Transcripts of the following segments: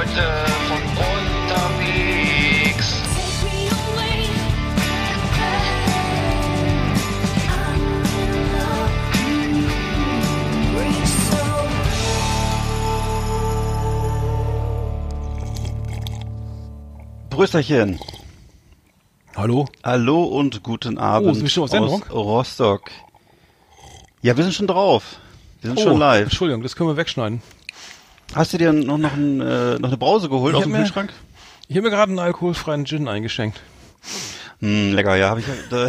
Leute von unterwegs. Brüsterchen. Hallo? Hallo und guten Abend Oh, sind wir schon Sendung? aus Rostock. Ja, wir sind schon drauf. Wir sind Oh, schon live. Entschuldigung, das können wir wegschneiden. Hast du dir noch, noch, ein, äh, noch eine Brause geholt Ich aus dem mir- Kühlschrank? Ich habe mir gerade einen alkoholfreien Gin eingeschenkt. Hm, lecker, ja, habe ich. Äh,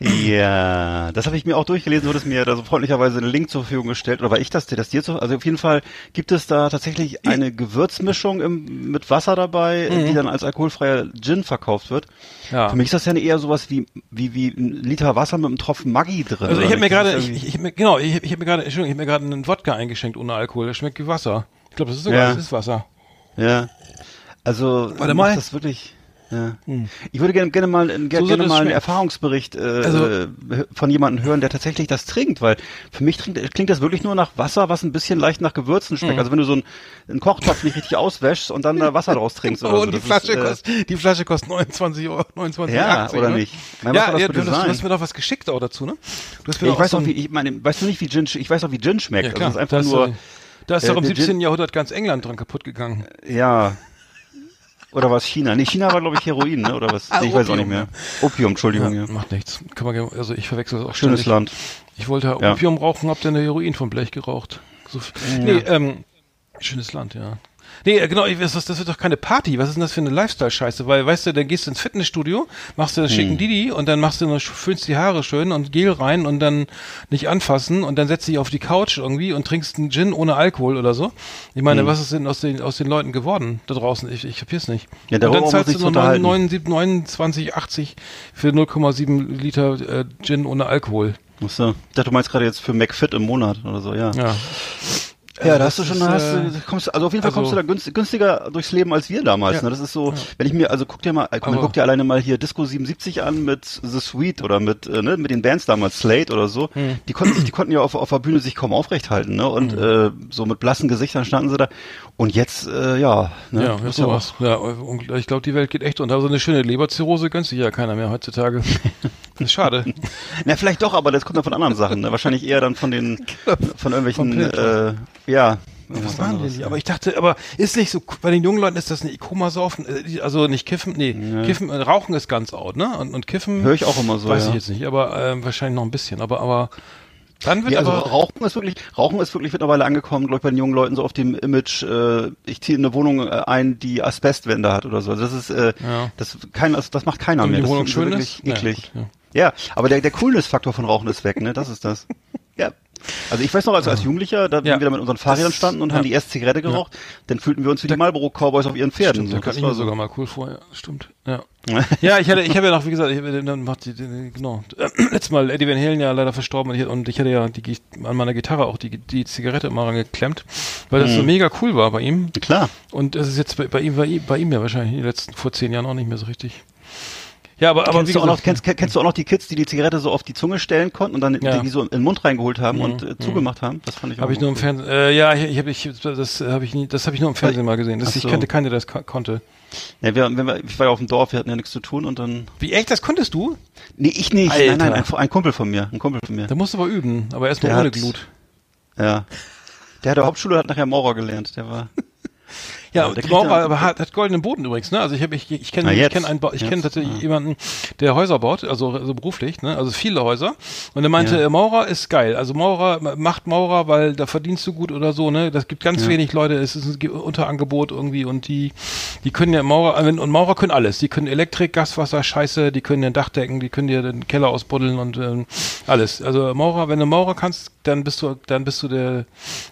ja, das habe ich mir auch durchgelesen, wurde es mir da so freundlicherweise einen Link zur Verfügung gestellt. Oder war ich das, dir das dir zu? Also auf jeden Fall gibt es da tatsächlich eine Gewürzmischung im, mit Wasser dabei, die dann als alkoholfreier Gin verkauft wird. Mhm. Ja. Für mich ist das ja eher sowas wie, wie, wie ein Liter Wasser mit einem Tropfen Maggi drin. Also ich habe mir? Das gerade, ich, ich, mir, genau, ich, ich habe mir gerade, Entschuldigung, ich habe mir gerade einen Wodka eingeschenkt ohne Alkohol. Der schmeckt wie Wasser. Ich glaube, das ist sogar, Ja. das ist Wasser. Ja. Also Warte mal. das wirklich. Ja. Ich würde gerne, gerne mal, gerne, So soll gerne das mal einen. Erfahrungsbericht äh, Also- äh, von jemandem hören, der tatsächlich das trinkt, weil für mich trinkt, klingt das wirklich nur nach Wasser, was ein bisschen leicht nach Gewürzen schmeckt. Mhm. Also wenn du so einen, einen Kochtopf nicht richtig auswäschst und dann da Wasser draus trinkst oder Oh, so. und die das Flasche, ist, äh, kostet, die Flasche kostet 29 Euro, 29 Ja, oder ne? nicht? Mein, Ja, das ja du, hast, du hast mir doch was geschickt auch dazu, ne? Du hast mir Ja, ich weiß so auch, wie, ich meine, weißt du nicht, wie Gin, ich weiß auch, wie Gin schmeckt. Ja, klar. Also es ist einfach da ist, nur, äh, da ist äh, doch im der 17. Gin- Jahrhundert ganz England dran kaputt gegangen. ja. Oder was China? Nee, China war, glaube ich, Heroin, ne? Oder was? Ah, nee, ich weiß auch nicht mehr. Opium, Entschuldigung, ja. Macht nichts. Kann man, also ich verwechsel das auch Schönes ständig. Land. Ich wollte Ja. Opium rauchen, hab dann Heroin vom Blech geraucht. So, Nee, ähm, schönes Land, ja. Nee, äh, genau, das, das wird doch keine Party. Was ist denn das für eine Lifestyle-Scheiße? Weil, weißt du, dann gehst du ins Fitnessstudio, machst du das Hm. schicken Didi und dann machst du noch, füllst die Haare schön und Gel rein und dann nicht anfassen und dann setzt dich auf die Couch irgendwie und trinkst einen Gin ohne Alkohol oder so. Ich meine, Hm. was ist denn aus den, aus den Leuten geworden da draußen? Ich, ich kapier's nicht. Ja, und dann zahlst du nur unterhalten. 29, 80 für 0,7 Liter äh, Gin ohne Alkohol. Ach so. Ich dachte, du meinst gerade jetzt für McFit im Monat oder so, ja. Ja. Ja, Also da hast du schon, ist, hast äh, du, kommst, also auf jeden Fall also- kommst du da günst, günstiger durchs Leben als wir damals. Ja. Ne? Das ist so, wenn ich mir, also guck dir mal, man Aber- guckt dir alleine mal hier Disco 77 an mit The Sweet oder mit, äh, ne, mit den Bands damals, Slate oder so. Hm. Die konnten sich, die konnten ja auf, auf der Bühne sich kaum aufrecht halten, ne? Und äh, so mit blassen Gesichtern standen sie da. Und jetzt, äh, ja, ne? Ja, Muss ist sowas. Ja, und ich glaube, die Welt geht echt unter. So eine schöne Leberzirrhose gönnt sich ja keiner mehr heutzutage. Schade. Na, vielleicht doch, aber das kommt dann von anderen Sachen, ne? Wahrscheinlich eher dann von den, von irgendwelchen, Pilz. äh, ja. Was denn die? Aber ich dachte, aber ist nicht so, bei den jungen Leuten ist das nicht Koma-Saufen, äh, die- also nicht Kiffen, nee, Kiffen, äh, Rauchen ist ganz out, ne? Und, und Kiffen, Höre ich auch immer so, weiß ja. ich jetzt nicht, aber ähm, wahrscheinlich noch ein bisschen. Aber, aber dann wird Ja, also aber, Rauchen ist wirklich, Rauchen ist wirklich mittlerweile angekommen, glaube ich, bei den jungen Leuten so auf dem Image, äh, ich ziehe in eine Wohnung äh, ein, die Asbestwände hat oder so. Also das ist, äh, Ja. das kein, also das macht keiner wenn mehr. die Das Wohnung finden sie schön wirklich ist. Naja, eklig. gut, ja. Ja, aber der, der Coolness-Faktor von Rauchen ist weg, ne? Das ist das. Ja. Also ich weiß noch, als, als Jugendlicher, da Ja. wenn wir da mit unseren Fahrrädern standen und ja. haben die erste Zigarette geraucht, dann fühlten wir uns wie die Marlboro-Cowboys auf ihren Pferden. Stimmt, so. Das ich war so. sogar mal cool vor, ja, stimmt. Ja. ja, ich hatte, ich habe ja noch, wie gesagt, ich habe dann macht genau, letztes Mal Eddie Van Halen ja leider verstorben und ich, und ich hatte ja die, an meiner Gitarre auch die, die Zigarette immer rangeklemmt, weil das so Mhm. mega cool war bei ihm. Klar. Und das ist jetzt bei, bei ihm, bei ihm, bei ihm ja wahrscheinlich in den letzten, vor zehn Jahren auch nicht mehr so richtig. Ja, aber, aber kennst, du auch noch, kennst, kennst du auch noch die Kids, die die Zigarette so auf die Zunge stellen konnten und dann Ja. die so in den Mund reingeholt haben Mhm, und äh, zugemacht haben? Das fand ich habe ich nur im. Fernsehen, äh, ja, ich, ich ich, das habe ich nie, das habe ich nur im Fernsehen mal gesehen. Das, Ach Ich so. kannte keinen, der das ko- konnte. Ja, wir, wenn wir, ich war ja auf dem Dorf, wir hatten ja nichts zu tun und dann. Wie echt, das konntest du? Nee, ich nicht. Alter. Nein, nein, ein, ein Kumpel von mir. Ein Kumpel von mir. Da musst du aber üben, aber erstmal ohne hat- Glut. Ja. Der hat der Hauptschule, hat nachher Maurer gelernt. Der war. Ja, Ja, der Maurer ja- aber hat, hat goldenen Boden übrigens, ne? Also ich habe ich, ich kenne ich kenne einen ich kenne tatsächlich Ah. jemanden, der Häuser baut, also also beruflich, ne? Also viele Häuser und er meinte, Ja. Maurer ist geil. Also Maurer ma- macht Maurer, weil da verdienst du gut oder so, ne? Das gibt ganz Ja. wenig Leute, es ist ein Ge- Unterangebot irgendwie und die die können ja Maurer äh, und Maurer können alles. Die können Elektrik, Gaswasser, Scheiße, die können den Dach decken, die können dir den Keller ausbuddeln und ähm, alles. Also Maurer, wenn du Maurer kannst, dann bist du dann bist du der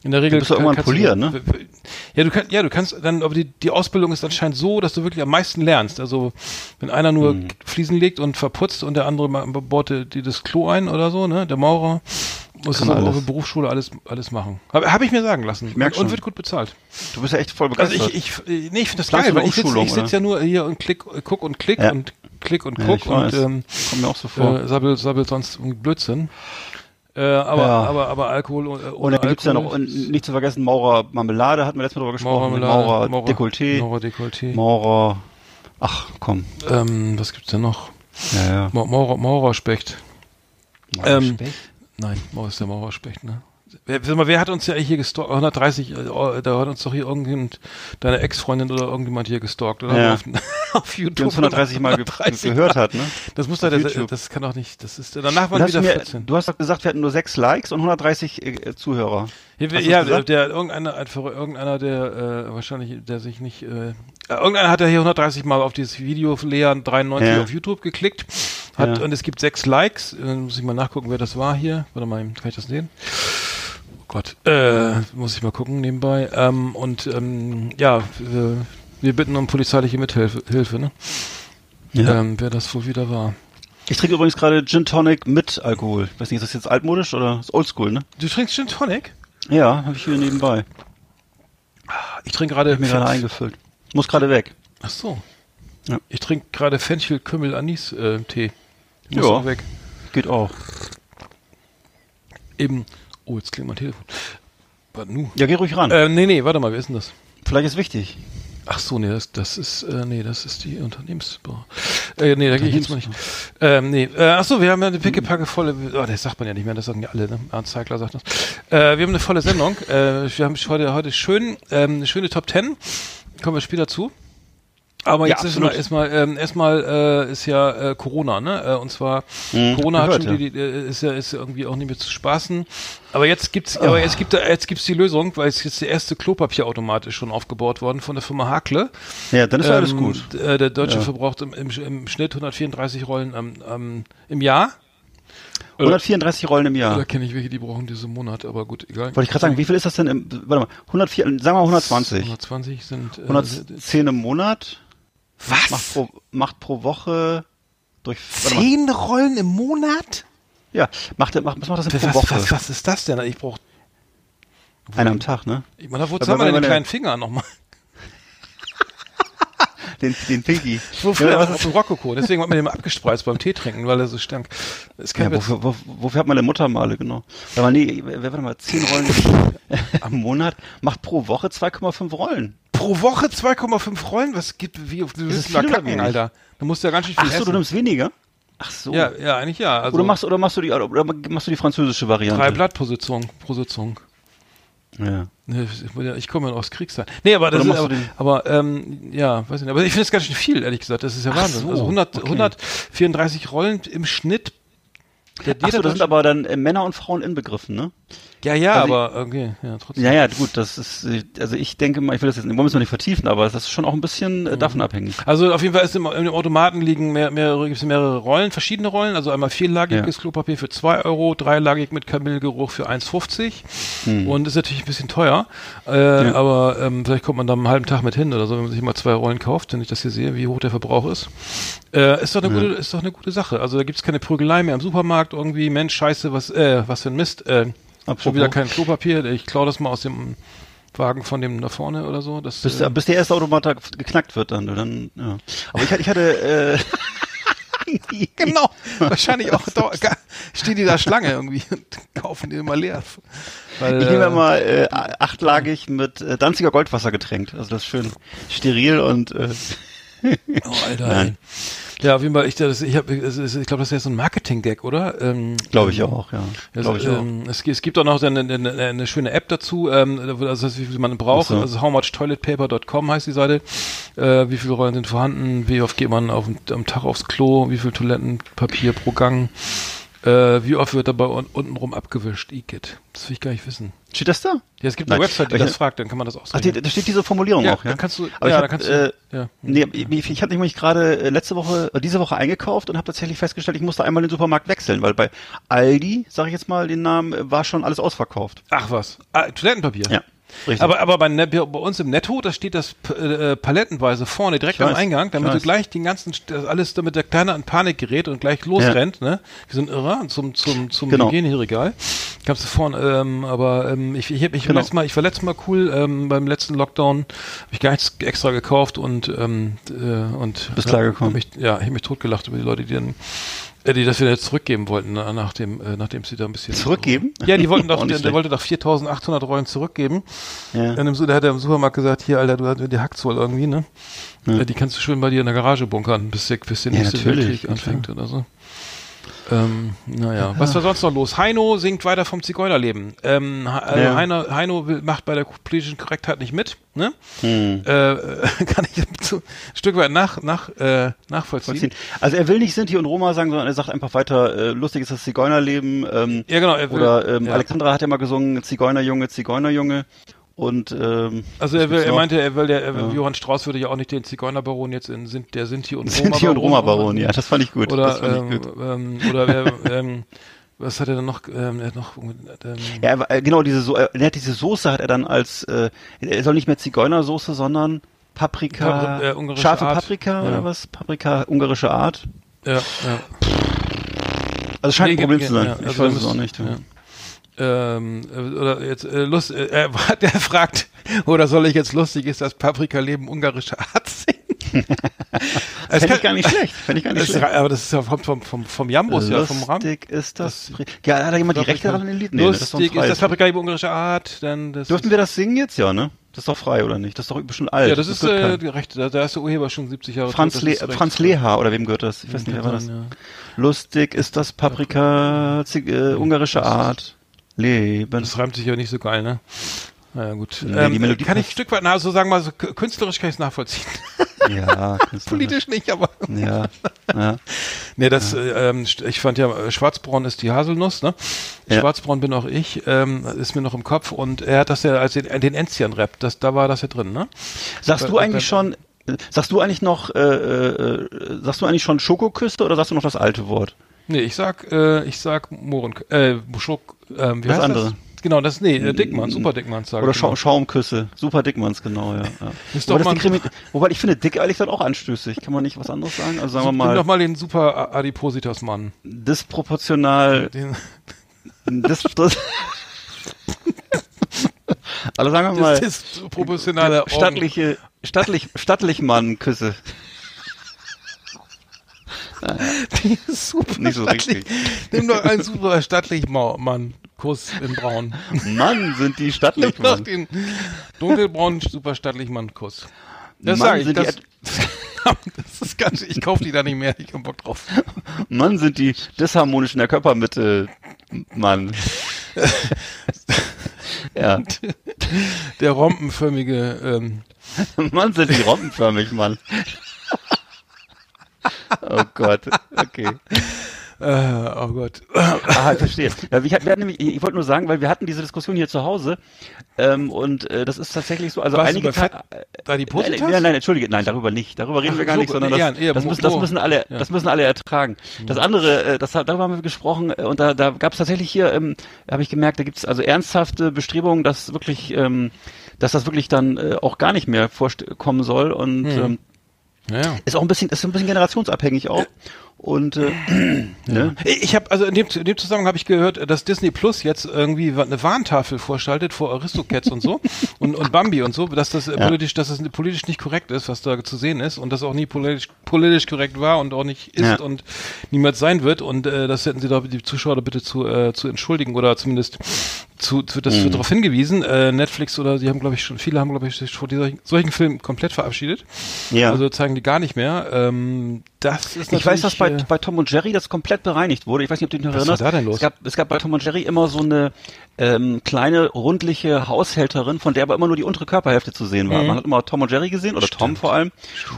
in der Regel bist du irgendwann polieren, ne? ja, du kannst, ja, du kannst dann, aber die, die Ausbildung ist anscheinend so, dass du wirklich am meisten lernst. Also, wenn einer nur Hm. Fliesen legt und verputzt und der andere baut dir die das Klo ein oder so, ne, der Maurer, muss das auf der Berufsschule alles, alles machen. Habe hab ich mir sagen lassen. merk und, und wird gut bezahlt. Du bist ja echt voll Also begeistert. ich, ich, nee, ich finde das geil, weil ich sitze ich sitz ja nur hier und klick, guck und klick Ja. und klick und Ja, guck ich und ähm, Kommt mir auch so vor. äh, sabbel, sabbel sonst Blödsinn. Äh, aber, Ja. aber, aber Alkohol und, äh, Und dann gibt's ja noch, und nicht zu vergessen, Maurer Marmelade, hatten wir letztes Mal drüber gesprochen. Maurer, Maurer, Maurer Dekolleté, Maurer Dekolleté. Maurer, ach komm, ähm, was gibt's denn noch? ja, ja. Ma- Maurer, Maurerspecht. Maurer Ähm, Specht? Nein, Mauer ist der Maurerspecht, ne? Wer, mal, wer hat uns ja hier gestalkt? 130, äh, da hat uns doch hier irgendjemand, deine Ex-Freundin oder irgendjemand hier gestalkt, oder? Ja. Auf, auf Die YouTube. uns 130 Mal ge 130 gehört hat, ne? Das muss doch, das, kann doch nicht, das ist, danach waren wieder du, mir, 14. du hast doch gesagt, wir hatten nur sechs Likes und 130 äh, Zuhörer. Hier, ja, der, der, irgendeiner, irgendeiner, der, äh, wahrscheinlich, der sich nicht, äh, äh, irgendeiner hat ja hier 130 Mal auf dieses Video Lea 93 Ja. auf YouTube geklickt, hat, Ja. und es gibt sechs Likes, äh, muss ich mal nachgucken, wer das war hier, warte mal, kann ich das sehen? Oh Gott, äh, muss ich mal gucken nebenbei, ähm, und, ähm, ja, wir, wir bitten um polizeiliche Mithilfe, Hilfe, ne? Ja. Ähm, wer das wohl wieder war. Ich trinke übrigens gerade Gin Tonic mit Alkohol. Weiß nicht, ist das jetzt altmodisch oder ist oldschool, ne? Du trinkst Gin Tonic? Ja, habe ich hier nebenbei. Ich trinke gerade, Hab mir gerade eingefüllt. Muss gerade weg. Ach so. Ja. Ich trinke gerade Fenchel, Kümmel, Anis äh, Tee. Ich muss Ja. auch weg. Geht auch. Eben. Oh, jetzt klingt mein Telefon. Was nu? Ja, geh ruhig ran. Äh, nee, nee, warte mal, wer ist denn das? Vielleicht ist wichtig. Ach so, nee, das, das ist, äh, nee, das ist die Unternehmens... Äh, nee, da gehe ich jetzt mal nicht. Ähm, nee, äh, ach so, wir haben ja eine pickepacke volle, oh, das sagt man ja nicht mehr, das sagen ja alle, ne? Ernst Zeigler sagt das. Äh, wir haben eine volle Sendung. äh, wir haben heute, heute schön, ähm, eine schöne Top Ten. Kommen wir später zu. Aber Ja, jetzt ist absolut. mal, erstmal, ähm, erstmal äh, ist ja äh, Corona, ne? Äh, und zwar Mhm, Corona hat gehört, schon die, die, äh, ist ja ist ja irgendwie auch nicht mehr zu spaßen. Aber jetzt gibt's, aber jetzt gibt jetzt gibt's die Lösung, weil es jetzt der erste Klopapierautomat ist schon aufgebaut worden von der Firma Hakle. Ja, dann ist doch alles Ähm, gut. Äh, der Deutsche Ja. verbraucht im, im, im Schnitt 134 Rollen am, am, im Jahr. 134 Rollen im Da Jahr. kenne ich welche, die brauchen diesen Monat, aber gut, egal. Wollte ich gerade sagen, wie viel ist das denn im, warte mal, 104, sagen wir mal 120. 120 sind. Äh, 110 im Monat, macht was? pro, macht pro Woche durch, Zehn Rollen im Monat? ja, macht, macht, was macht das denn Was, pro Woche? was, was ist das denn? Ich brauche. Einer am Tag, ne? Ich meine, wozu haben wir denn den kleinen Finger nochmal? Den, den Pinky. Wofür? Ja, was ist, dem Rokoko. Deswegen hat man den mal abgespreizt beim Tee trinken, weil er so stank. Ja, wofür, wo, wofür hat man denn Muttermale, genau? Mal, nee, warte mal, 10 Rollen am Monat macht pro Woche 2,5 Rollen. Pro Woche 2,5 Rollen? Was gibt, wie, du das viel oder kacken? Alter. Du musst ja ganz schön viel Ach so, essen. du nimmst weniger? Ach so. ja, ja, eigentlich ja. Also oder machst oder machst du die oder machst du die französische Variante? drei Blatt pro Sitzung. Ja. Ich- komme ja aus Kriegszeit. Nee, aber das ist, aber, aber ähm, ja, weiß nicht. Aber ich finde es ganz schön viel, ehrlich gesagt. Das ist ja Ach Wahnsinn. so, also 100, okay. 134 Rollen im Schnitt. Der Ach so, da Diäter- sind aber dann äh, Männer und Frauen inbegriffen, ne? Ja, ja, also ich- aber okay, ja, trotzdem. Ja, ja, gut, das ist, also ich denke mal, ich will das jetzt, wollen wir es noch nicht vertiefen, aber das ist schon auch ein bisschen äh, davon abhängig. Also auf jeden Fall ist im, im Automaten liegen mehr, mehrere, gibt's mehrere Rollen, verschiedene Rollen. Also einmal vierlagiges Ja. Klopapier für 2 Euro, dreilagig mit Kamillgeruch für 1,50 und ist natürlich ein bisschen teuer. Äh, Ja. Aber ähm, vielleicht kommt man da einen halben Tag mit hin oder so, wenn man sich mal zwei Rollen kauft, wenn ich das hier sehe, wie hoch der Verbrauch ist. Äh, ist doch eine gute, ist doch eine gute Sache. Also da gibt's keine Prügelei mehr im Supermarkt irgendwie. Mensch, scheiße, was, äh, was für ein Mist. Äh, Apropos. schon wieder kein Klopapier. Ich klaue das mal aus dem Wagen von dem da vorne oder so. Das, Bis, äh, bis der erste Automat geknackt wird dann, dann ja. Aber ich, hatte- ich hatte, äh, Genau. Wahrscheinlich auch da, stehen die da Schlange irgendwie und kaufen die immer leer. Weil, ich nehme äh, mal äh, achtlagig mit äh, Danziger Goldwasser getränkt. Also das ist schön steril und äh, Oh, Alter. Nein. Ey. Ja, auf jeden Fall, ich, das, ich, hab, ist- ich glaube, das ist ja so ein Marketing-Gag, oder? Ähm, glaube ich auch, ja. Also, Glaube ich auch. ähm, es, es gibt auch noch eine, eine, eine, schöne App dazu, ähm, also wie viel man braucht. So. Also howmuchtoiletpaper.com heißt die Seite. Äh, wie viele Rollen sind vorhanden? Wie oft geht man auf, am Tag aufs Klo? Wie viel Toilettenpapier pro Gang? Äh, wie oft wird dabei un untenrum abgewischt? Igitt. Das will ich gar nicht wissen. Steht das da? Ja, es gibt eine Nein. Website, die ich- das fragt, dann kann man das ausrechnen. die, da steht diese Formulierung ja, auch, ja. da kannst du, Aber ja, ich hab, kannst äh, ja. Nee, ich, ich habe nämlich gerade äh, letzte Woche, äh, diese Woche eingekauft und habe tatsächlich festgestellt, ich musste einmal den Supermarkt wechseln, weil bei Aldi, sage ich jetzt mal den Namen, äh, war schon alles ausverkauft. Ach was. Ah, Toilettenpapier. Ja, richtig. Aber, aber bei, bei uns im Netto, da steht das äh, palettenweise vorne direkt Ich am weiß, Eingang, damit ich du weiß. gleich den ganzen, alles, damit der Kleine an Panik gerät und gleich losrennt, ne? Wir sind irre zum, zum, zum Genau. Hygieneregal. Gab's da vorne, ähm, aber ähm, ich, ich, hab mich Genau. Mal, ich war letztes Mal cool, ähm, beim letzten Lockdown habe ich gar nichts extra gekauft und, ähm, äh, und Bist klargekommen. Hab mich, ja, ich hab mich totgelacht über die Leute, die dann Ja, die das wieder zurückgeben wollten, na- nach dem, äh, nachdem sie da ein bisschen. Zurückgeben? Ja, die wollten doch, der, der wollte doch 4800 Rollen zurückgeben. Ja. Dann im, da hat er im Supermarkt gesagt, hier, Alter, du hast- die hackt's wohl irgendwie, ne? Ja. Die kannst du schön bei dir in der Garage bunkern, bis der, bis der Ja, nächste Weltkrieg anfängt oder so. Ähm, naja, was war sonst noch los? Heino singt weiter vom Zigeunerleben. Ähm, also Ja. Heino, Heino will, macht bei der politischen Korrektheit nicht mit, ne? Hm. Äh, kann ich ein Stück weit nach, nach, äh, nachvollziehen. Vollziehen. Also er will nicht Sinti und Roma sagen, sondern er sagt einfach weiter, äh, lustig ist das Zigeunerleben. Ähm, Ja, genau. Er will, oder ähm, ja. Alexandra hat ja mal gesungen, Zigeunerjunge, Zigeunerjunge. Und ähm, Also er will, er meinte, er will, der, er, Ja. Johann Strauß würde ja auch nicht den Zigeunerbaron jetzt in sind der Sinti und Sinti und Roma-Baron, ja, das fand ich gut. Oder fand ich ähm, gut. ähm, oder wer, ähm, was hat er dann noch? Ähm, er hat noch ähm, Ja, war- äh, genau, diese so er hat diese Soße hat er dann als äh, er soll nicht mehr Zigeunersoße, sondern Paprika, Papri- äh, scharfe Art. Paprika Ja. oder was? Paprika, ungarische Art. ja, ja. Also scheint Nee, ein Problem zu sein. ja, ich also weiß es auch nicht. ja. Ähm, äh, oder jetzt äh, Lust, äh, er, der fragt, oder soll ich jetzt lustig ist, das Paprika leben ungarische Art singen? Es Fände ich gar nicht schlecht. Fände ich gar nicht das ist, schlecht. aber das ist ja vom, vom, vom, vom Jambus, ja, vom Rahmen. Lustig ist das. ja, hat da jemand die Rechte daran in den Lied? Nee, das ist Lustig ist das freies. Paprika leben ungarische Art, dann das Dürften wir das singen jetzt? Ja, ne? Das ist doch frei, oder nicht? Das ist doch bestimmt alt. Ja, das ist wird äh, Rechte, da, da ist der Urheber schon 70 Jahre Franz, tot, Le das ist Franz Leha, oder wem gehört das? Ich weiß nicht, wer war das? Ja. Lustig ist das Paprika, Zig äh, ungarische Art. Leben. Das reimt sich ja nicht so geil, ne? Naja, gut. Nee, ähm, die Melodie kann ich ein. Stück weit, na, so sagen wir mal, so, künstlerisch kann ich es nachvollziehen. Ja. Politisch nicht, aber. Ja, ja. Nee, das, äh, ähm, ich fand ja, äh, Schwarzbraun ist die Haselnuss, ne? Ja. Schwarzbraun bin auch ich, ähm, ist mir noch im Kopf und er hat das ja als den, den Enzian-Rap, das, da war das ja drin, ne? Sagst du eigentlich bei- schon, äh, sagst du eigentlich noch, äh, äh, sagst du eigentlich schon Schokoküste oder sagst du noch das alte Wort? Nee, ich sag, äh, ich sag Mohren, äh, Schok, ähm, wie Das heißt andere. das? Genau, das, nee, äh, Dickmann, Super Dickmann, sag Oder ich Scha. Schaumküsse. Super Dickmanns, genau, ja. ja. Ist Wobei, mal- wobei ich finde dick ehrlich gesagt auch anstößig. Kann man nicht was anderes sagen? Also sagen wir Nimm doch mal, mal den Super Adipositas-Mann. disproportional, Den, dis, dis, also sagen wir mal, das ist proportionale Augen. stattliche, stattlich, stattlich Mann-Küsse. Die ist super Nicht so stattlich. richtig. Nimm doch einen super stattlich Mann. Kuss in Braun. Mann, sind die Nimm stattlich, doch Mann. den dunkelbraunen super stattlich Mann Kuss. Das Mann, sag ich. Das, das ist ganz, ich kauf die da nicht mehr. Ich hab Bock drauf. Mann, sind die disharmonisch in der Körpermitte, Mann. ja, Der rompenförmige, ähm, Mann, sind die robbenförmig, Mann. oh Gott, okay. äh, oh Gott. Ah, ich verstehe. Ja, ich, wir nämlich, ich wollte nur sagen, weil wir hatten diese Diskussion hier zu Hause ähm, und äh, das ist tatsächlich so, also du einige Fett- Ta- äh, Adipositas? Nein, nein, nein, entschuldige, nein, darüber nicht. Darüber reden Ach, wir gar so, nicht, sondern das, eher das, müssen, das müssen alle, ja. das müssen alle ertragen. Das andere, äh, das, darüber haben wir gesprochen äh, und da, da gab es tatsächlich hier, ähm, habe ich gemerkt, da gibt es also ernsthafte Bestrebungen, dass wirklich, ähm, dass das wirklich dann äh, auch gar nicht mehr vorkommen soll und Hm. ähm, Ja, ist auch ein bisschen, ist ein bisschen generationsabhängig auch. Und äh, ne? Ich habe also in dem, in dem Zusammenhang habe ich gehört, dass Disney Plus jetzt irgendwie eine Warntafel vorschaltet vor Aristocats und so und, und Bambi und so, dass das äh, Ja. politisch, dass es politisch nicht korrekt ist, was da zu sehen ist und das auch nie politisch, politisch korrekt war und auch nicht ist Ja. und niemals sein wird und äh, das hätten sie da die Zuschauer da bitte zu äh, zu entschuldigen oder zumindest zu, zu das Mhm. wird darauf hingewiesen. Äh, Netflix oder sie haben glaube ich schon viele haben glaube ich sich vor dieser, solchen Filmen komplett verabschiedet. ja. Also zeigen die gar nicht mehr. Ähm, das ist Ich weiß, dass bei, äh, bei Tom und Jerry das komplett bereinigt wurde. Ich weiß nicht, ob du dich noch Was erinnerst. war da denn los? Es gab, es gab bei Tom und Jerry immer so eine ähm, kleine, rundliche Haushälterin, von der aber immer nur die untere Körperhälfte zu sehen war. Mhm. Man hat immer Tom und Jerry gesehen, oder Tom vor allem.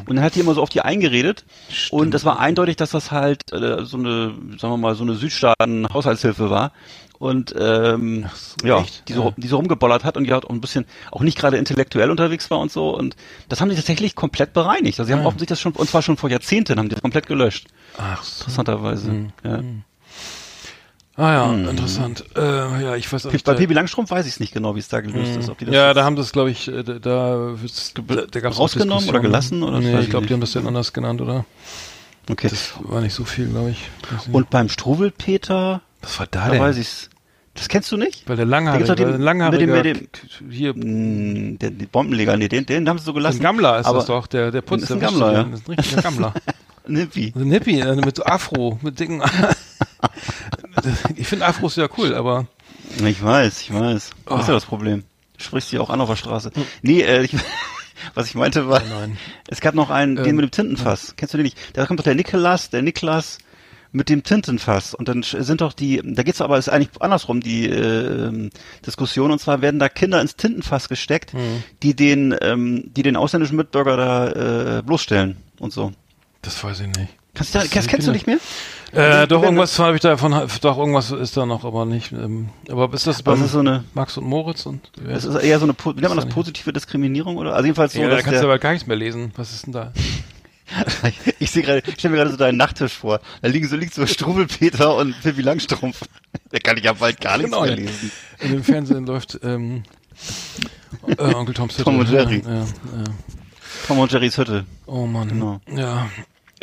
Und dann hat die immer so auf die eingeredet. Und das war eindeutig, dass das halt äh, so eine, sagen wir mal, so eine Südstaaten-Haushaltshilfe war. Und ähm, ja, die so, Ja. die so rumgeballert hat und halt auch ein bisschen auch nicht gerade intellektuell unterwegs war und so. Und das haben die tatsächlich komplett bereinigt. Also sie haben Ja. offensichtlich das schon, und zwar schon vor Jahrzehnten, haben die das komplett gelöscht. Ach so. Interessanterweise. Mhm. Ja. Ah ja, Hm. interessant. Äh, ja, ich weiß auch nicht. Bei da- Pipi Langstrumpf weiß ich es nicht genau, wie es da gelöst Hm. ist. Ob die das ja, da haben es, glaube ich, äh, da, da, da, gab's rausgenommen oder gelassen, oder? Das Nee, ich glaube, die haben das dann anders genannt, oder? okay. Das war nicht so viel, glaube ich. Und beim Struwelpeter, was war da da denn? weiß ich's. Das kennst du nicht? Weil der Langhaarige, den- der Langhaarige, mit dem- mit hier, Mm, Der, die Bombenleger, nee, den, den haben sie so gelassen. ein Gammler ist aber das doch, der, der Putz, ist der ein Gammler, den. ja. Das ist ein richtiger Gammler. Nippy. So ein Hippie, äh, mit so Afro, mit dicken. ich finde Afros ja cool, aber. Ich weiß, ich weiß. Das Oh. ist ja das Problem. Du sprichst sie auch an auf der Straße. Nee, äh, ich, was ich meinte war, Nein. es gab noch einen, den Ähm, mit dem Tintenfass. Kennst du den nicht? Da kommt doch der Nikolas, der Niklas mit dem Tintenfass. Und dann sind doch die, da geht's aber, ist eigentlich andersrum, die äh, Diskussion. Und zwar werden da Kinder ins Tintenfass gesteckt, Hm. die den, ähm, die den ausländischen Mitbürger da äh, bloßstellen und so. Das weiß ich nicht. Kannst du, Das kennst, sind kennst du nicht mehr? Äh, Die doch, irgendwas habe ich davon, doch, irgendwas ist da noch, aber nicht. Ähm, aber ist das es ist so eine, Max und Moritz und. es ist eher so eine, wie nennt man das, positive Diskriminierung oder? Also jedenfalls so, ja, da kannst du aber gar nichts mehr lesen. Was ist denn da? ich sehe gerade, ich stelle mir gerade so deinen Nachttisch vor. Da liegen so, liegt so Struwelpeter und Pippi Langstrumpf. Da kann ich ja bald gar nichts Genau, mehr lesen. In dem Fernsehen läuft ähm, äh, Onkel Toms Hütte. Tom und Jerry. Ja, ja. Tom und Jerrys Hütte. Oh Mann. Genau. Ja.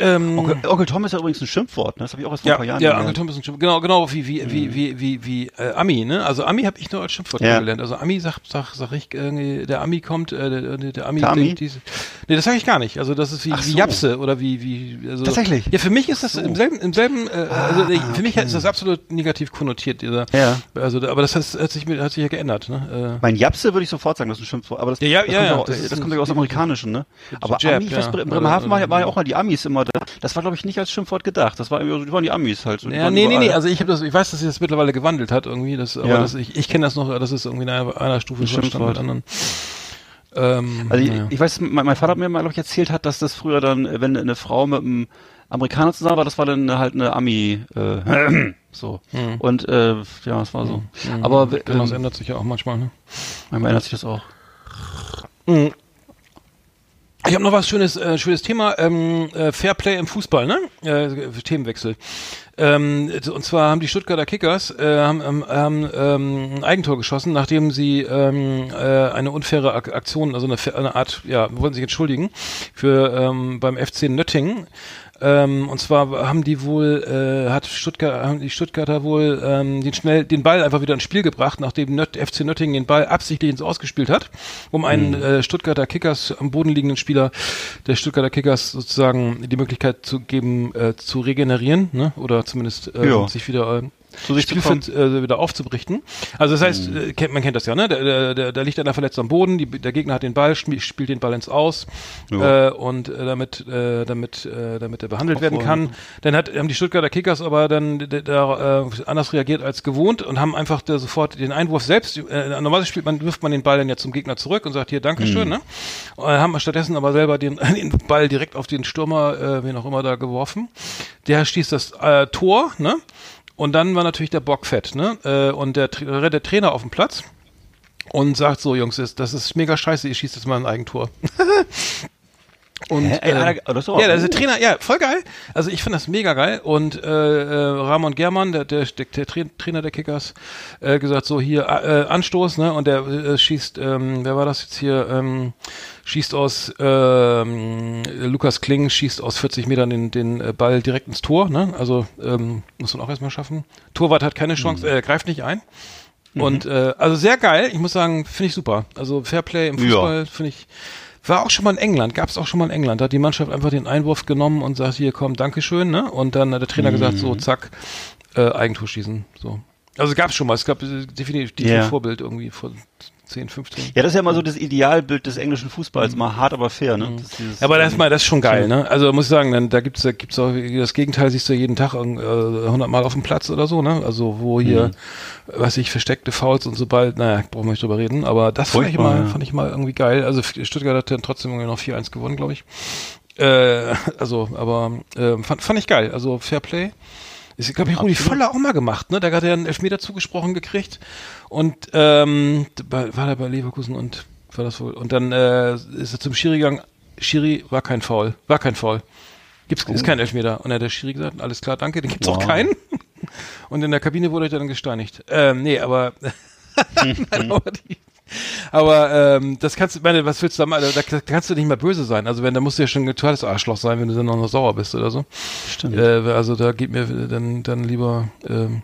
Ähm, Onkel, Onkel Tom ist ja übrigens ein Schimpfwort, ne? Das habe ich auch erst vor ja, ein paar Jahren ja, gelernt. Onkel Tom ist ein Schimpfwort. Genau, genau wie wie wie wie wie wie äh, Ami, ne? Also Ami habe ich nur als Schimpfwort Ja. gelernt. Also Ami sag sag sag ich irgendwie, der Ami kommt, äh, der, der, Ami Der Ami? diese. Nee, das sage ich gar nicht. Also das ist wie, Ach wie so. Japse oder wie wie also Tatsächlich? Ja, für mich ist das so. im selben im selben äh, also Ah, für mich okay. ist das absolut negativ konnotiert dieser Ja. also aber das hat, hat sich hat sich ja geändert, ne? Äh, Mein Japse würde ich sofort sagen, das ist ein Schimpfwort. Aber das, Ja, ja, das ja, kommt, ja, auch, das das ist kommt ja aus dem Amerikanischen, ne? Aber Jab, Ami, ich weiß, in Bremerhaven war, ja- Oder- war ja auch mal die Amis immer da. Das war, glaube ich, nicht als Schimpfwort gedacht. Das war irgendwie so, die waren die Amis halt. So, Ja, nee, nee, überall. nee, also ich habe das, ich weiß, dass sich das mittlerweile gewandelt hat irgendwie, das, aber Ja. das, ich, ich kenne das noch, das ist irgendwie in einer, einer Stufe stand mit Schimpfwort. anderen. Ähm, Also ich, naja. ich weiß, mein, mein Vater hat mir mal, glaube ich, erzählt hat, dass das früher dann, wenn eine Frau mit einem Amerikaner zusammen war, das war dann halt eine Ami, äh, so. Hm. Und äh, ja, das war so. Mhm. Aber genau, das ähm, ändert sich ja auch manchmal, ne? manchmal ändert sich das auch. Ich habe noch was schönes, äh, schönes Thema, ähm, äh, Fairplay im Fußball, ne? Äh, Themenwechsel. Ähm, und zwar haben die Stuttgarter Kickers äh, haben, ähm, haben ähm, ein Eigentor geschossen, nachdem sie ähm, äh, eine unfaire Ak Aktion, also eine, eine Art, ja, wollten sich entschuldigen für ähm, beim FC Nöttingen. Ähm, und zwar haben die wohl, äh, hat Stuttgart, haben die Stuttgarter wohl ähm, den schnell den Ball einfach wieder ins Spiel gebracht, nachdem Nött, FC Nöttingen den Ball absichtlich ins Ausgespielt hat, um einen äh, Stuttgarter Kickers am Boden liegenden Spieler der Stuttgarter Kickers sozusagen die Möglichkeit zu geben, äh, zu regenerieren, ne? Oder zumindest äh, Ja. sich wieder äh, Zu sich. Spielfit äh, wieder aufzuberichten. Also das heißt, äh, kennt, man kennt das ja, ne? Der, der, der liegt einer verletzt am Boden, die, der Gegner hat den Ball, spielt den Ball ins Aus Ja. äh, und äh, damit, äh, damit, äh, damit er behandelt werden kann. Dann hat, haben die Stuttgarter Kickers aber dann da, äh, anders reagiert als gewohnt und haben einfach der, sofort den Einwurf selbst, äh, normalerweise spielt man, wirft man den Ball dann ja zum Gegner zurück und sagt hier Dankeschön, ne? Äh, haben stattdessen aber selber den, den Ball direkt auf den Stürmer, äh, wen auch immer da geworfen. Der schießt das äh, Tor, ne? Und dann war natürlich der Bock fett, ne? Äh, und der, der Trainer auf den Platz und sagt so, Jungs, das ist mega scheiße, ihr schießt jetzt mal ein Eigentor. und Hä? Ey, äh, das ja, der Trainer, ja, voll geil. Also ich finde das mega geil. Und äh, äh, Ramon Germann, der, der, der, der Tra- Trainer der Kickers, äh, gesagt so hier äh, Anstoß, ne? Und der äh, schießt, ähm, wer war das jetzt hier? Ähm, schießt aus ähm, Lukas Kling schießt aus 40 Metern den, den äh, Ball direkt ins Tor, ne? Also ähm, muss man auch erstmal schaffen. Torwart hat keine Chance, Mhm. äh, greift nicht ein. Und äh, also sehr geil. Ich muss sagen, finde ich super. Also Fairplay im Ja. Fußball finde ich. War auch schon mal in England, gab es auch schon mal in England. Da hat die Mannschaft einfach den Einwurf genommen und sagt, hier komm, Dankeschön, ne? Und dann hat der Trainer gesagt, Mhm. so, zack, äh, Eigentor schießen. So. Also gab es schon mal, es gab definitiv ein Vorbild irgendwie von 10, 15. Ja, das ist ja immer so das Idealbild des englischen Fußballs, mal hart, aber fair, ne? Das ist dieses, Mhm. Aber das, ähm, mal, das ist schon geil, ne? Also muss ich sagen, dann, da gibt's, da gibt's auch das Gegenteil, siehst du jeden Tag äh, 100 Mal auf dem Platz oder so, ne? Also wo hier, was ich versteckte Fouls und sobald, naja, brauchen wir nicht drüber reden, aber das fand ich mal, ja. fand ich mal irgendwie geil. Also Stuttgart hat dann trotzdem irgendwie noch 4-1 gewonnen, glaube ich. Äh, also, aber äh, fand, fand ich geil. Also Fairplay. Ich glaube, ich Rudi. Völler auch mal gemacht, ne? Da hat er einen Elfmeter zugesprochen gekriegt und ähm, war er bei Leverkusen und war das wohl. Und dann äh, ist er zum Schiri gegangen. Schiri war kein Foul, war kein Foul. Gibt's ist kein Elfmeter. Und dann hat der Schiri gesagt, alles klar, danke, den gibt's auch Wow. keinen. Und in der Kabine wurde er dann gesteinigt. Ähm, nee, aber Nein, aber, die, aber ähm, das kannst du, meine, was willst du da mal, da, da kannst du nicht mehr böse sein. Also wenn, da musst du ja schon ein totales Arschloch sein, wenn du dann auch noch sauer bist oder so. Stimmt. Äh, also da geht mir dann, dann lieber ähm,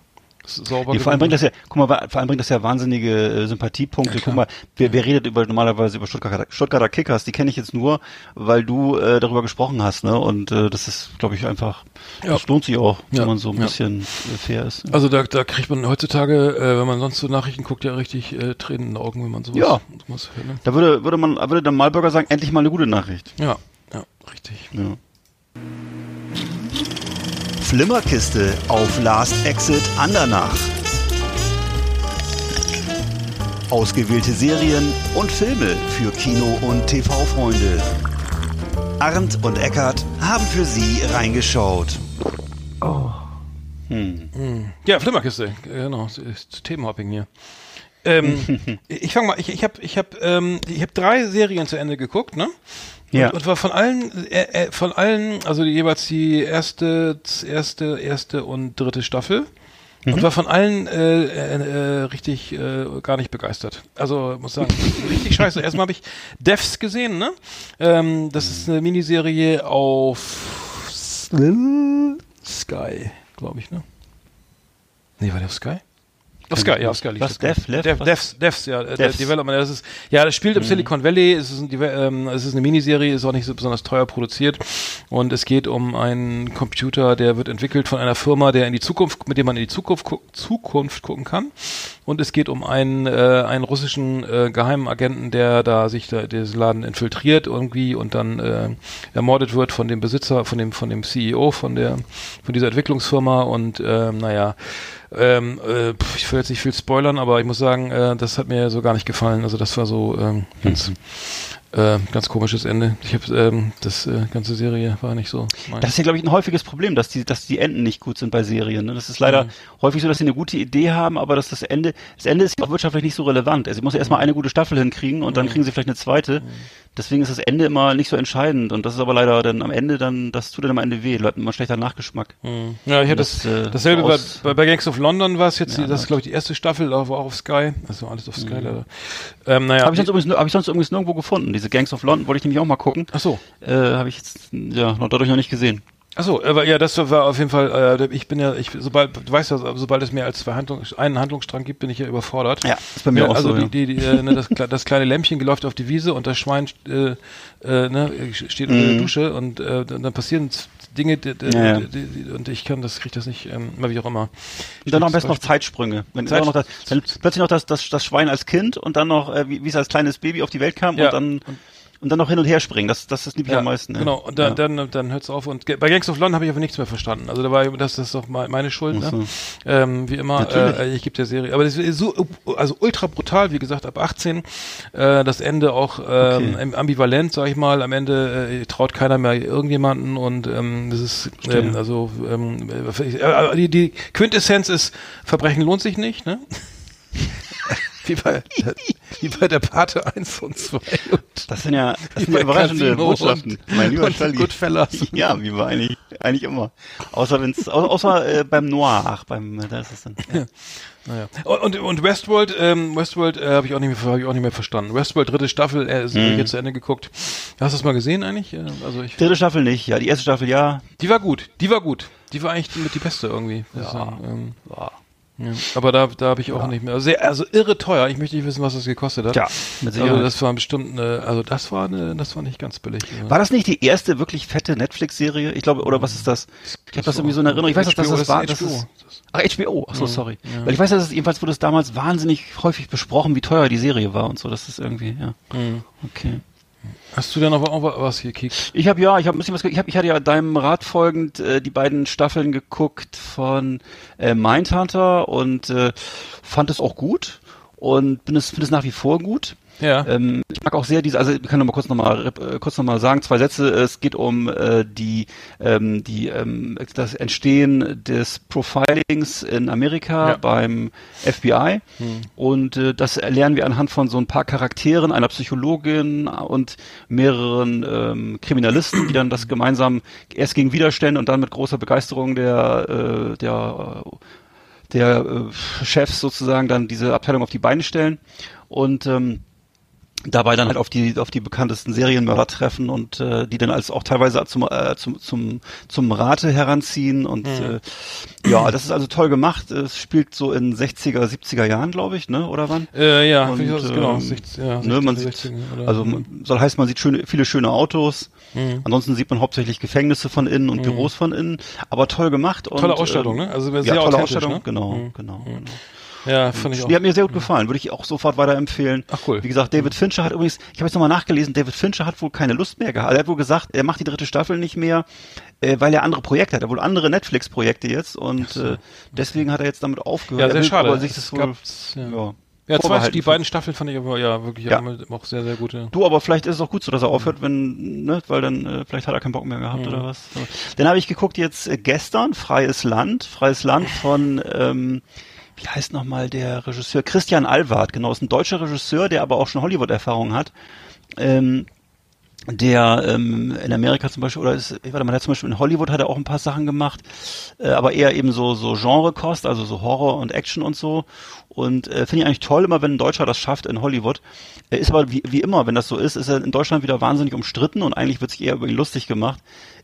sauber. Nee, vor allem bringt das ja, guck mal, vor allem bringt das ja wahnsinnige äh, Sympathiepunkte. Ja, guck mal, wer, wer redet über normalerweise über Stuttgarter, Stuttgarter Kickers? Die kenne ich jetzt nur, weil du äh, darüber gesprochen hast, ne? Und äh, das ist, glaube ich, einfach, Ja. das lohnt sich auch, Ja, wenn man so ein ja. bisschen äh, fair ist. Also da, da kriegt man heutzutage, äh, wenn man sonst so Nachrichten guckt, ja richtig äh, Tränen in den Augen, wenn man sowas, Ja. sowas hört. Ne? Da würde, würde man, würde der Malburger sagen, endlich mal eine gute Nachricht. Ja, ja, richtig. Ja. Flimmerkiste auf Last Exit Andernach. Ausgewählte Serien und Filme für Kino- und TV-Freunde. Arndt und Eckart haben für Sie reingeschaut. Hm. Ja, Flimmerkiste, genau, es ist Themenhopping hier. Ähm, ich fange mal, ich, ich habe ich hab, ähm, ich hab drei Serien zu Ende geguckt, ne? Ja. Und, und war von allen, äh, äh, von allen, also die, jeweils die erste, erste, erste und dritte Staffel. Und war von allen äh, äh, äh, richtig äh, gar nicht begeistert. Also muss sagen, richtig scheiße. Erstmal habe ich Devs gesehen, ne? Ähm, das ist eine Miniserie auf Sky, glaube ich, ne? Nee, war der auf Sky? Sky, ja, Sky liegt Was. Dev, Lev, Dev, was? Devs, Devs, ja, äh, Devs. Development, das ist, ja, das spielt im Silicon Valley, es ist, ein, ähm, es ist eine Miniserie, ist auch nicht so besonders teuer produziert und es geht um einen Computer, der wird entwickelt von einer Firma, der in die Zukunft, mit dem man in die Zukunft, gu Zukunft gucken kann und es geht um einen, äh, einen russischen äh, geheimen Agenten, der da sich da, diesen Laden infiltriert irgendwie und dann äh, ermordet wird von dem Besitzer, von dem, von dem CEO von der, von dieser Entwicklungsfirma und ähm, naja, ähm, äh, ich will jetzt nicht viel spoilern, aber ich muss sagen, äh, das hat mir so gar nicht gefallen. Also das war so ähm, ganz, äh, ganz komisches Ende. Ich habe ähm, das äh, ganze Serie war nicht so. Mein. Das ist ja, glaube ich, ein häufiges Problem, dass die, dass die Enden nicht gut sind bei Serien. Ne? Das ist leider Mhm. häufig so, dass sie eine gute Idee haben, aber dass das Ende, das Ende ist ja auch wirtschaftlich nicht so relevant. Also sie muss ja erstmal eine gute Staffel hinkriegen und dann Mhm. kriegen sie vielleicht eine zweite. Deswegen ist das Ende immer nicht so entscheidend und das ist aber leider dann am Ende dann, das tut dann am Ende weh, Leuten immer schlechter Nachgeschmack. Mhm. Ja, ich hatte das, äh, dasselbe bei, bei, bei Gangs of London war es jetzt, Ja, die, das ist glaube ich die erste Staffel, da war auch auf Sky, also alles auf Sky leider. Ähm, naja, Habe ich, sonst übrigens- hab ich sonst übrigens nirgendwo gefunden. Diese Gangs of London wollte ich nämlich auch mal gucken. ach so, Äh, Habe ich jetzt ja noch dadurch noch nicht gesehen. Ach so, aber ja, das war auf jeden Fall. Äh, ich bin ja, ich sobald, du weißt ja, sobald es mehr als zwei Handlung, einen Handlungsstrang gibt, bin ich ja überfordert. Ja, ist bei mir auch also so. die, die, die, äh, ne, das, das kleine Lämpchen läuft auf die Wiese und das Schwein äh, äh, ne, steht unter der Dusche und äh, dann passieren Dinge Mhm. Ja, ja. Und ich kann das, krieg das nicht, ähm, mal wie auch immer. Und dann noch am besten noch. Zeitsprünge. Wenn Zeit- noch das, dann plötzlich noch das, das, das Schwein als Kind und dann noch, äh, wie, wie es als kleines Baby auf die Welt kam Ja. und dann und dann noch hin und her springen. Das, das ist liebe ich am meisten. ne? Genau, und dann, ja. dann, dann hört's auf. Und bei Gangs of London habe ich aber nichts mehr verstanden. Also da war das, das ist doch me- meine Schuld, ne? ähm, wie immer. Natürlich. Äh, ich gebe der Serie, aber das ist so, also ultra brutal, wie gesagt, ab 18. Äh, das Ende auch ähm, Okay. ambivalent, sag ich mal. Am Ende äh, traut keiner mehr irgendjemanden und ähm, das ist ähm, also ähm, äh, die, die Quintessenz ist Verbrechen lohnt sich nicht, ne? wie, bei, wie bei der Pate 1 und 2 und Das sind ja, das sind bei überraschende Casino Botschaften. Mein lieber und. Goodfellas. Ja, wie wir eigentlich, eigentlich immer. Außer wenn's, au- außer äh, beim Noir, ach, beim, da ist es dann. Ja. Naja. Und, und Westworld, ähm, Westworld äh, habe ich auch nicht mehr, hab ich auch nicht mehr verstanden. Westworld dritte Staffel, äh, ist Mhm. jetzt zu Ende geguckt. Hast du das mal gesehen eigentlich? Äh, Also ich, Dritte Staffel nicht, ja. Die erste Staffel ja. die war gut, die war gut. Die war eigentlich mit die beste irgendwie. Ja. sagen. Ähm, ja. Ja. Aber da, da habe ich auch nicht mehr. Also, sehr, also irre teuer. Ich möchte nicht wissen, was das gekostet hat. Mit Also das war bestimmt eine, also das war eine, das war nicht ganz billig. War das nicht die erste wirklich fette Netflix-Serie? Ich glaube, oder was ist das? Ich habe das irgendwie so in Erinnerung. Ich weiß, dass das, das war. Das HBO. ist, ach, HBO. Ach so, sorry. ja. Weil ich weiß, dass es jedenfalls wurde es damals wahnsinnig häufig besprochen, wie teuer die Serie war und so. Das ist irgendwie, ja. Mhm. Okay. Hast du denn auch was gekickt? Ich habe ja, ich habe ein bisschen was. Ich habe, ich hatte ja deinem Rat folgend äh, die beiden Staffeln geguckt von äh, Mindhunter und äh, fand es auch gut und bin es finde es nach wie vor gut. Ja. Ähm, ich mag auch sehr diese, also ich kann noch mal kurz nochmal äh, kurz noch mal sagen, zwei Sätze. Es geht um äh, die, ähm, die ähm, das Entstehen des Profilings in Amerika Ja. beim FBI und äh, das erlernen wir anhand von so ein paar Charakteren, einer Psychologin und mehreren ähm, Kriminalisten, die dann das gemeinsam erst gegen Widerstände und dann mit großer Begeisterung der äh, der der äh, Chefs sozusagen dann diese Abteilung auf die Beine stellen und ähm, dabei dann halt auf die auf die bekanntesten Serienmörder treffen und äh, die dann als auch teilweise zum äh, zum zum zum Rate heranziehen und mhm. äh, ja das ist also toll gemacht es spielt so in 60er 70er Jahren glaube ich ne oder wann äh, ja und, das, genau 60, ähm, ja, 60, ne, man 60, sieht oder, also soll heißt man sieht schöne viele schöne Autos mhm. ansonsten sieht man hauptsächlich Gefängnisse von innen und mhm. Büros von innen aber toll gemacht tolle und, Ausstattung äh, ne also sehr ja, tolle Ausstattung ne? genau mhm. genau, mhm. genau. Ja, fand ich auch. Die hat mir sehr gut gefallen, würde ich auch sofort weiterempfehlen. Ach cool. Wie gesagt, David Fincher hat übrigens, ich habe jetzt nochmal nachgelesen, David Fincher hat wohl keine Lust mehr gehabt. Er hat wohl gesagt, er macht die dritte Staffel nicht mehr, äh, weil er andere Projekte hat. Er hat wohl andere Netflix-Projekte jetzt und so. äh, deswegen hat er jetzt damit aufgehört. Ja, sehr schade. Aber sich das wohl, ja. ja. Ja, zwei, die beiden Staffeln fand ich aber ja wirklich ja. auch sehr, sehr gut. Ja. Du, aber vielleicht ist es auch gut so, dass er aufhört, wenn, ne, weil dann äh, vielleicht hat er keinen Bock mehr gehabt mhm. oder was. So. Dann habe ich geguckt jetzt äh, gestern, Freies Land, Freies Land von ähm, wie heißt nochmal der Regisseur? Christian Alward, genau, ist ein deutscher Regisseur, der aber auch schon Hollywood-Erfahrung hat. Ähm, der ähm, in Amerika zum Beispiel, oder ist, warte mal, der zum Beispiel in Hollywood hat er auch ein paar Sachen gemacht, äh, aber eher eben so, so Genre-Kost, also so Horror und Action und so. Und äh, finde ich eigentlich toll, immer wenn ein Deutscher das schafft in Hollywood. Er ist aber wie, wie immer, wenn das so ist, ist er in Deutschland wieder wahnsinnig umstritten und eigentlich wird sich eher über ihn lustig gemacht.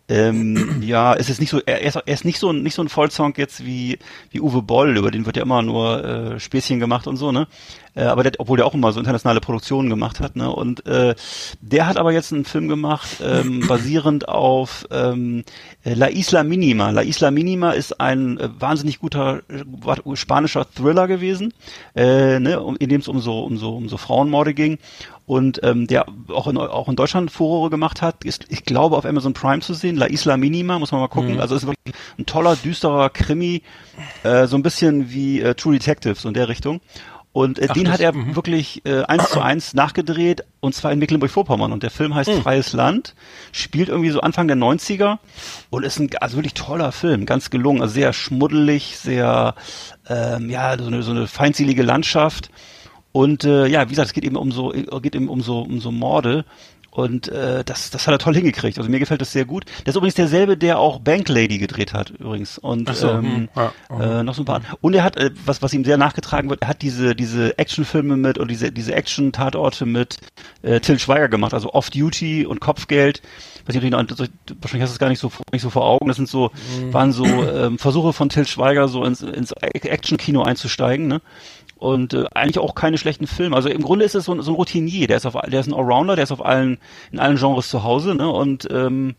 Ähm, ja, es ist nicht so, er ist, er ist nicht so nicht so ein Vollsong jetzt wie wie Uwe Boll, über den wird ja immer nur äh, Späßchen gemacht und so, ne? Äh, aber der, obwohl der auch immer so internationale Produktionen gemacht hat, ne? Und äh, der hat aber jetzt einen Film gemacht, ähm, basierend auf ähm, La Isla Minima. La Isla Minima ist ein äh, wahnsinnig guter äh, spanischer Thriller gewesen, äh, ne? in dem es um so um so um so Frauenmorde ging und ähm, der auch in, auch in Deutschland Furore gemacht hat, ist, ich glaube, auf Amazon Prime zu sehen. La Isla Minima, muss man mal gucken. Mhm. Also ist wirklich ein toller, düsterer Krimi, äh, so ein bisschen wie äh, True Detectives in der Richtung. Und äh, Ach, den hat er mh. wirklich äh, eins zu eins nachgedreht, und zwar in Mecklenburg-Vorpommern. Und der Film heißt mhm. Freies Land, spielt irgendwie so Anfang der 90er und ist ein also wirklich toller Film, ganz gelungen. Also sehr schmuddelig, sehr, ähm, ja, so eine, so eine feindselige Landschaft. Und äh, ja, wie gesagt, es geht eben um so, geht eben um so, um so Morde. Und äh, das, das hat er toll hingekriegt. Also mir gefällt das sehr gut. Der ist übrigens derselbe, der auch Bank Lady gedreht hat, übrigens. Und so, ähm, hm, ja, oh. äh, noch so ein paar. Und er hat, äh, was, was ihm sehr nachgetragen wird, er hat diese, diese Actionfilme mit und diese, diese Action-Tatorte mit äh, Till Schweiger gemacht, also Off-Duty und Kopfgeld. Weiß nicht, wahrscheinlich hast du es gar nicht so, nicht so vor Augen. Das sind so, mhm. waren so ähm, Versuche von Till Schweiger, so ins, ins Action-Kino einzusteigen, ne? Und äh, eigentlich auch keine schlechten Filme. Also im Grunde ist es so, ein, so ein Routinier, der ist auf, der ist ein Allrounder, der ist auf allen in allen Genres zu Hause, ne? Und ähm,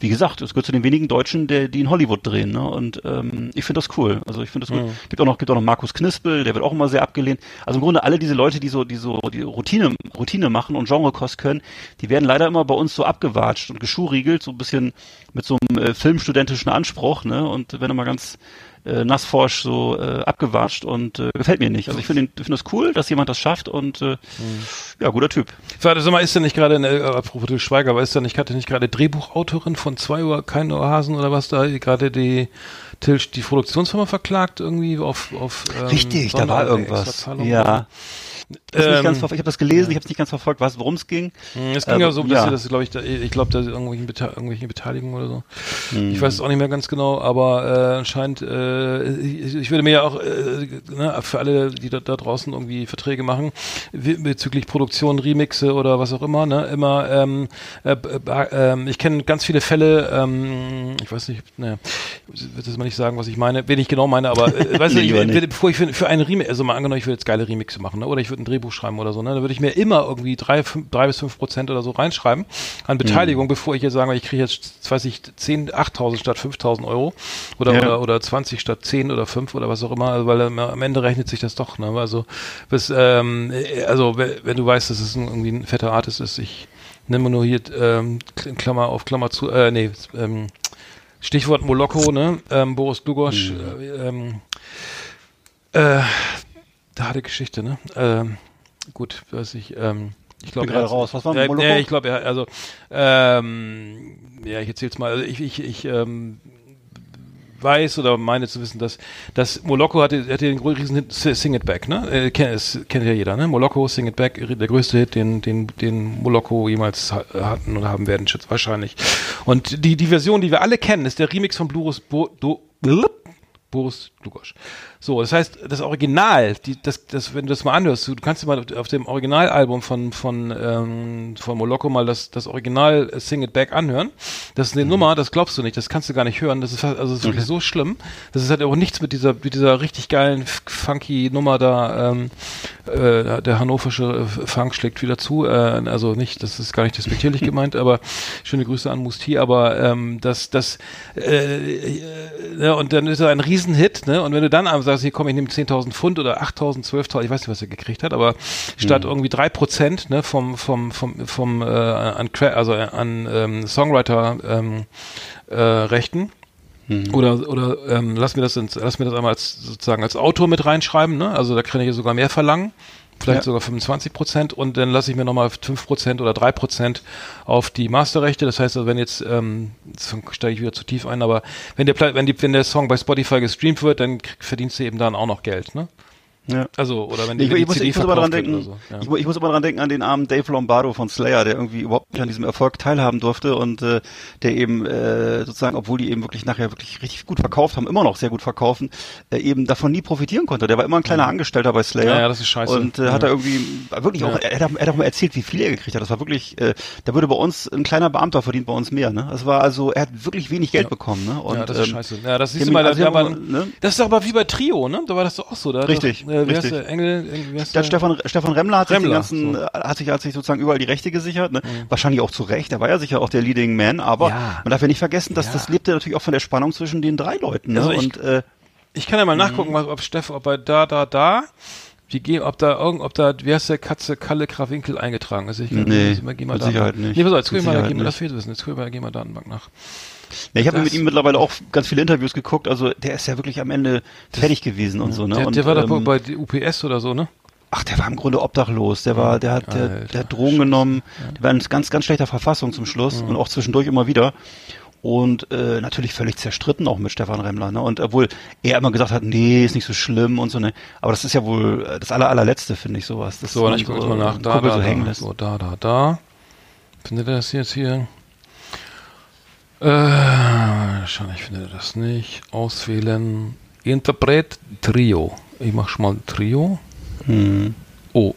wie gesagt, es gehört zu den wenigen Deutschen, der, die in Hollywood drehen, ne? Und ähm, ich finde das cool. Also ich finde das gut. Mhm. Gibt auch noch gibt auch noch Markus Knispel, der wird auch immer sehr abgelehnt. Also im Grunde alle diese Leute, die so die so die Routine Routine machen und Genrekost können, die werden leider immer bei uns so abgewatscht und geschuriegelt, so ein bisschen mit so einem äh, filmstudentischen Anspruch, ne? Und wenn immer ganz äh, nassforsch so äh, abgewatscht und äh, gefällt mir nicht. Also ich finde finde das cool, dass jemand das schafft und äh, mhm. ja, guter Typ. Warte, sag mal, ist der nicht gerade, äh, apropos Til Schweiger, aber ist der nicht, hatte nicht gerade Drehbuchautorin von zwei Uhr, kein Ohrhasen oder was da gerade die Til, die Produktionsfirma verklagt irgendwie auf, auf ähm, Richtig, da war irgendwas. Ja. Ähm, ganz, ich habe das gelesen, ich habe es nicht ganz verfolgt, worum es ging. Hm, es ging ähm, ja so, dass ja. das, glaube ich, da, ich glaube, da irgendwelche, Bete irgendwelche Beteiligung oder so. Hm. Ich weiß es auch nicht mehr ganz genau, aber äh, anscheinend, äh, ich, ich würde mir ja auch äh, ne, für alle, die da, da draußen irgendwie Verträge machen, bezüglich Produktion, Remixe oder was auch immer, ne, immer, ähm, äh, äh, ich kenne ganz viele Fälle, ähm, ich weiß nicht, ne, ich würde das mal nicht sagen, was ich meine, wen ich genau meine, aber äh, weißt du, ich, bevor ich für, für einen Remix, also mal angenommen, ich würde jetzt geile Remixe machen, ne, oder ich würde ein Drehbuch schreiben oder so, ne? Da würde ich mir immer irgendwie drei, fünf, drei bis fünf Prozent oder so reinschreiben an Beteiligung, mhm. bevor ich jetzt sage, ich kriege jetzt, weiß ich, 10, 8.000 statt 5.000 Euro oder, ja. oder, oder 20 statt 10 oder 5 oder was auch immer, also, weil am Ende rechnet sich das doch, ne? Also, bis, ähm, also wenn du weißt, dass es ein, irgendwie ein fetter Artist ist, ich nehme nur hier ähm, Klammer auf Klammer zu, äh, nee, ähm, Stichwort Moloko, ne? Ähm, Boris Glugosch, mhm. äh, ähm, äh, harte Geschichte, ne? Ähm, gut, weiß ich, ähm, ich glaube, gerade raus. Was war äh, nee, ich glaube, er, also, ähm, ja, ich erzähl's mal. Also ich, ich, ich ähm, weiß oder meine zu wissen, dass, dass Moloko hatte, hatte den riesen Hit Sing It Back, ne? Äh, kennt, kennt ja jeder, ne? Moloko, Sing It Back, der größte Hit, den, den, den Moloko jemals hatten oder haben werden, wahrscheinlich. Und die, die Version, die wir alle kennen, ist der Remix von Blurus Bo, Do, Boris Lugosch. So, das heißt, das Original, die, das, das, wenn du das mal anhörst, du kannst dir mal auf dem Originalalbum von von ähm, von Moloko mal das das Original Sing It Back anhören. Das ist eine mhm. Nummer, das glaubst du nicht, das kannst du gar nicht hören. Das ist also das ist wirklich so schlimm. Das ist halt auch nichts mit dieser mit dieser richtig geilen funky Nummer da. Ähm, äh, der hannoversche Funk schlägt wieder zu. Äh, also nicht, das ist gar nicht despektierlich gemeint, aber schöne Grüße an Musti. Aber ähm, das das äh, äh, ja, und dann ist er ein Riesenhit, ne? Und wenn du dann sagst, hier komm, ich nehme 10.000 Pfund oder 8.000, 12.000, ich weiß nicht, was er gekriegt hat, aber statt mhm. irgendwie drei Prozent ne, vom vom vom vom äh, an also an ähm, Songwriter ähm, äh, Rechten mhm. oder oder ähm, lass mir das ins, lass mir das einmal als sozusagen als Autor mit reinschreiben, ne? Also da kann ich sogar mehr verlangen vielleicht ja. sogar 25 Prozent und dann lasse ich mir nochmal 5 Prozent oder 3 Prozent auf die Masterrechte. Das heißt, also wenn jetzt, ähm, jetzt steige ich wieder zu tief ein, aber wenn der, wenn, die, wenn der Song bei Spotify gestreamt wird, dann verdienst du eben dann auch noch Geld, ne? Ja. Also, oder wenn die, ich, wenn die ich, muss, CD ich muss aber dran denken, so. ja. ich, ich, muss aber dran denken an den armen Dave Lombardo von Slayer, der irgendwie überhaupt nicht an diesem Erfolg teilhaben durfte und äh, der eben äh, sozusagen, obwohl die eben wirklich nachher wirklich richtig gut verkauft haben, immer noch sehr gut verkaufen, äh, eben davon nie profitieren konnte. Der war immer ein kleiner mhm. Angestellter bei Slayer. Ja, ja das ist scheiße. Und äh, hat er irgendwie wirklich auch, er, er, hat, er hat auch mal erzählt, wie viel er gekriegt hat. Das war wirklich, äh, da würde bei uns ein kleiner Beamter verdient bei uns mehr. Ne? Das war also, er hat wirklich wenig Geld bekommen. Ne? Und, ja, das ist ähm, scheiße. Ja, das ist immer, also da, da ne? das ist aber wie bei Trio, ne? Da war das doch auch so. Da richtig, doch, äh, richtig. Engel der Stefan, Stefan Remmler hat Remmler, sich den ganzen, so. Äh, hat sich, hat sich sozusagen überall die Rechte gesichert, ne? Mhm. Wahrscheinlich auch zu Recht, er war ja sicher auch der Leading Man, aber ja. man darf ja nicht vergessen, dass ja. das lebte natürlich auch von der Spannung zwischen den drei Leuten, ne? Also ich, Und, äh, ich kann ja mal nachgucken, was, ob Stefan, ob er da, da, da, wie gehen, ob da irgend, ob da, wie heißt der Katze Kalle Krawinkel eingetragen ist? Ich, nee, mal, geh mal mit Sicherheit nicht. Nee, pass auf, jetzt guck mal, geh mal, das fehlt wissen, jetzt guck mal, geh mal Datenbank nach. Ja, ich habe mit ihm mittlerweile auch ganz viele Interviews geguckt, also der ist ja wirklich am Ende fertig gewesen und so, ne? Der, und, der war ähm, doch bei UPS oder so, ne? Ach, der war im Grunde obdachlos. Der war, der hat, der, der hat Drogen genommen. Der war in ganz, ganz schlechter Verfassung zum Schluss mhm. und auch zwischendurch immer wieder. Und äh, natürlich völlig zerstritten auch mit Stefan Remmler. Ne? Und obwohl er immer gesagt hat, nee, ist nicht so schlimm und so. Ne? Aber das ist ja wohl äh, das aller, allerletzte, finde ich, sowas. Das so, ich gucke so, mal nach. Da, da, so da, da, da, da. Findet ihr das jetzt hier? Äh, schon, ich finde das nicht. Auswählen. Interpret Trio. Ich mach schon mal Trio. Hm. Oh.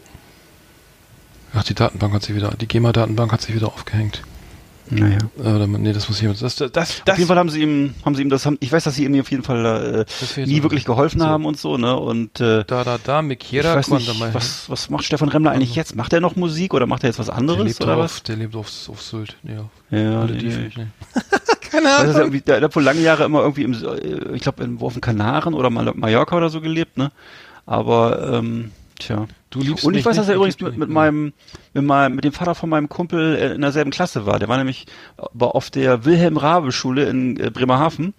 Ach, die Datenbank hat sich wieder, die GEMA-Datenbank hat sich wieder aufgehängt. Naja. Äh, nee, das muss ich das, das, das, Auf jeden Fall haben sie ihm, haben sie ihm das, haben, ich weiß, dass sie ihm auf jeden Fall äh, nie wirklich geholfen so. haben und so, ne? Und äh, da, da, da, Mikiera, ich weiß nicht, was, was macht Stefan Remmler eigentlich also. jetzt? Macht er noch Musik oder macht er jetzt was anderes der lebt oder auf, was? Der lebt auf, auf Sylt, ja. Ja, nee, nee. nee. Keine Ahnung. Weißt du, der, der hat wohl lange Jahre immer irgendwie im, ich glaube, auf den Kanaren oder Mallorca oder so gelebt, ne? Aber ähm, Tja. Du liebst Und ich weiß, dass er übrigens mit, mit meinem, mit meinem, mit dem Vater von meinem Kumpel in derselben Klasse war. Der war nämlich auf der Wilhelm Rabe Schule in äh, Bremerhaven,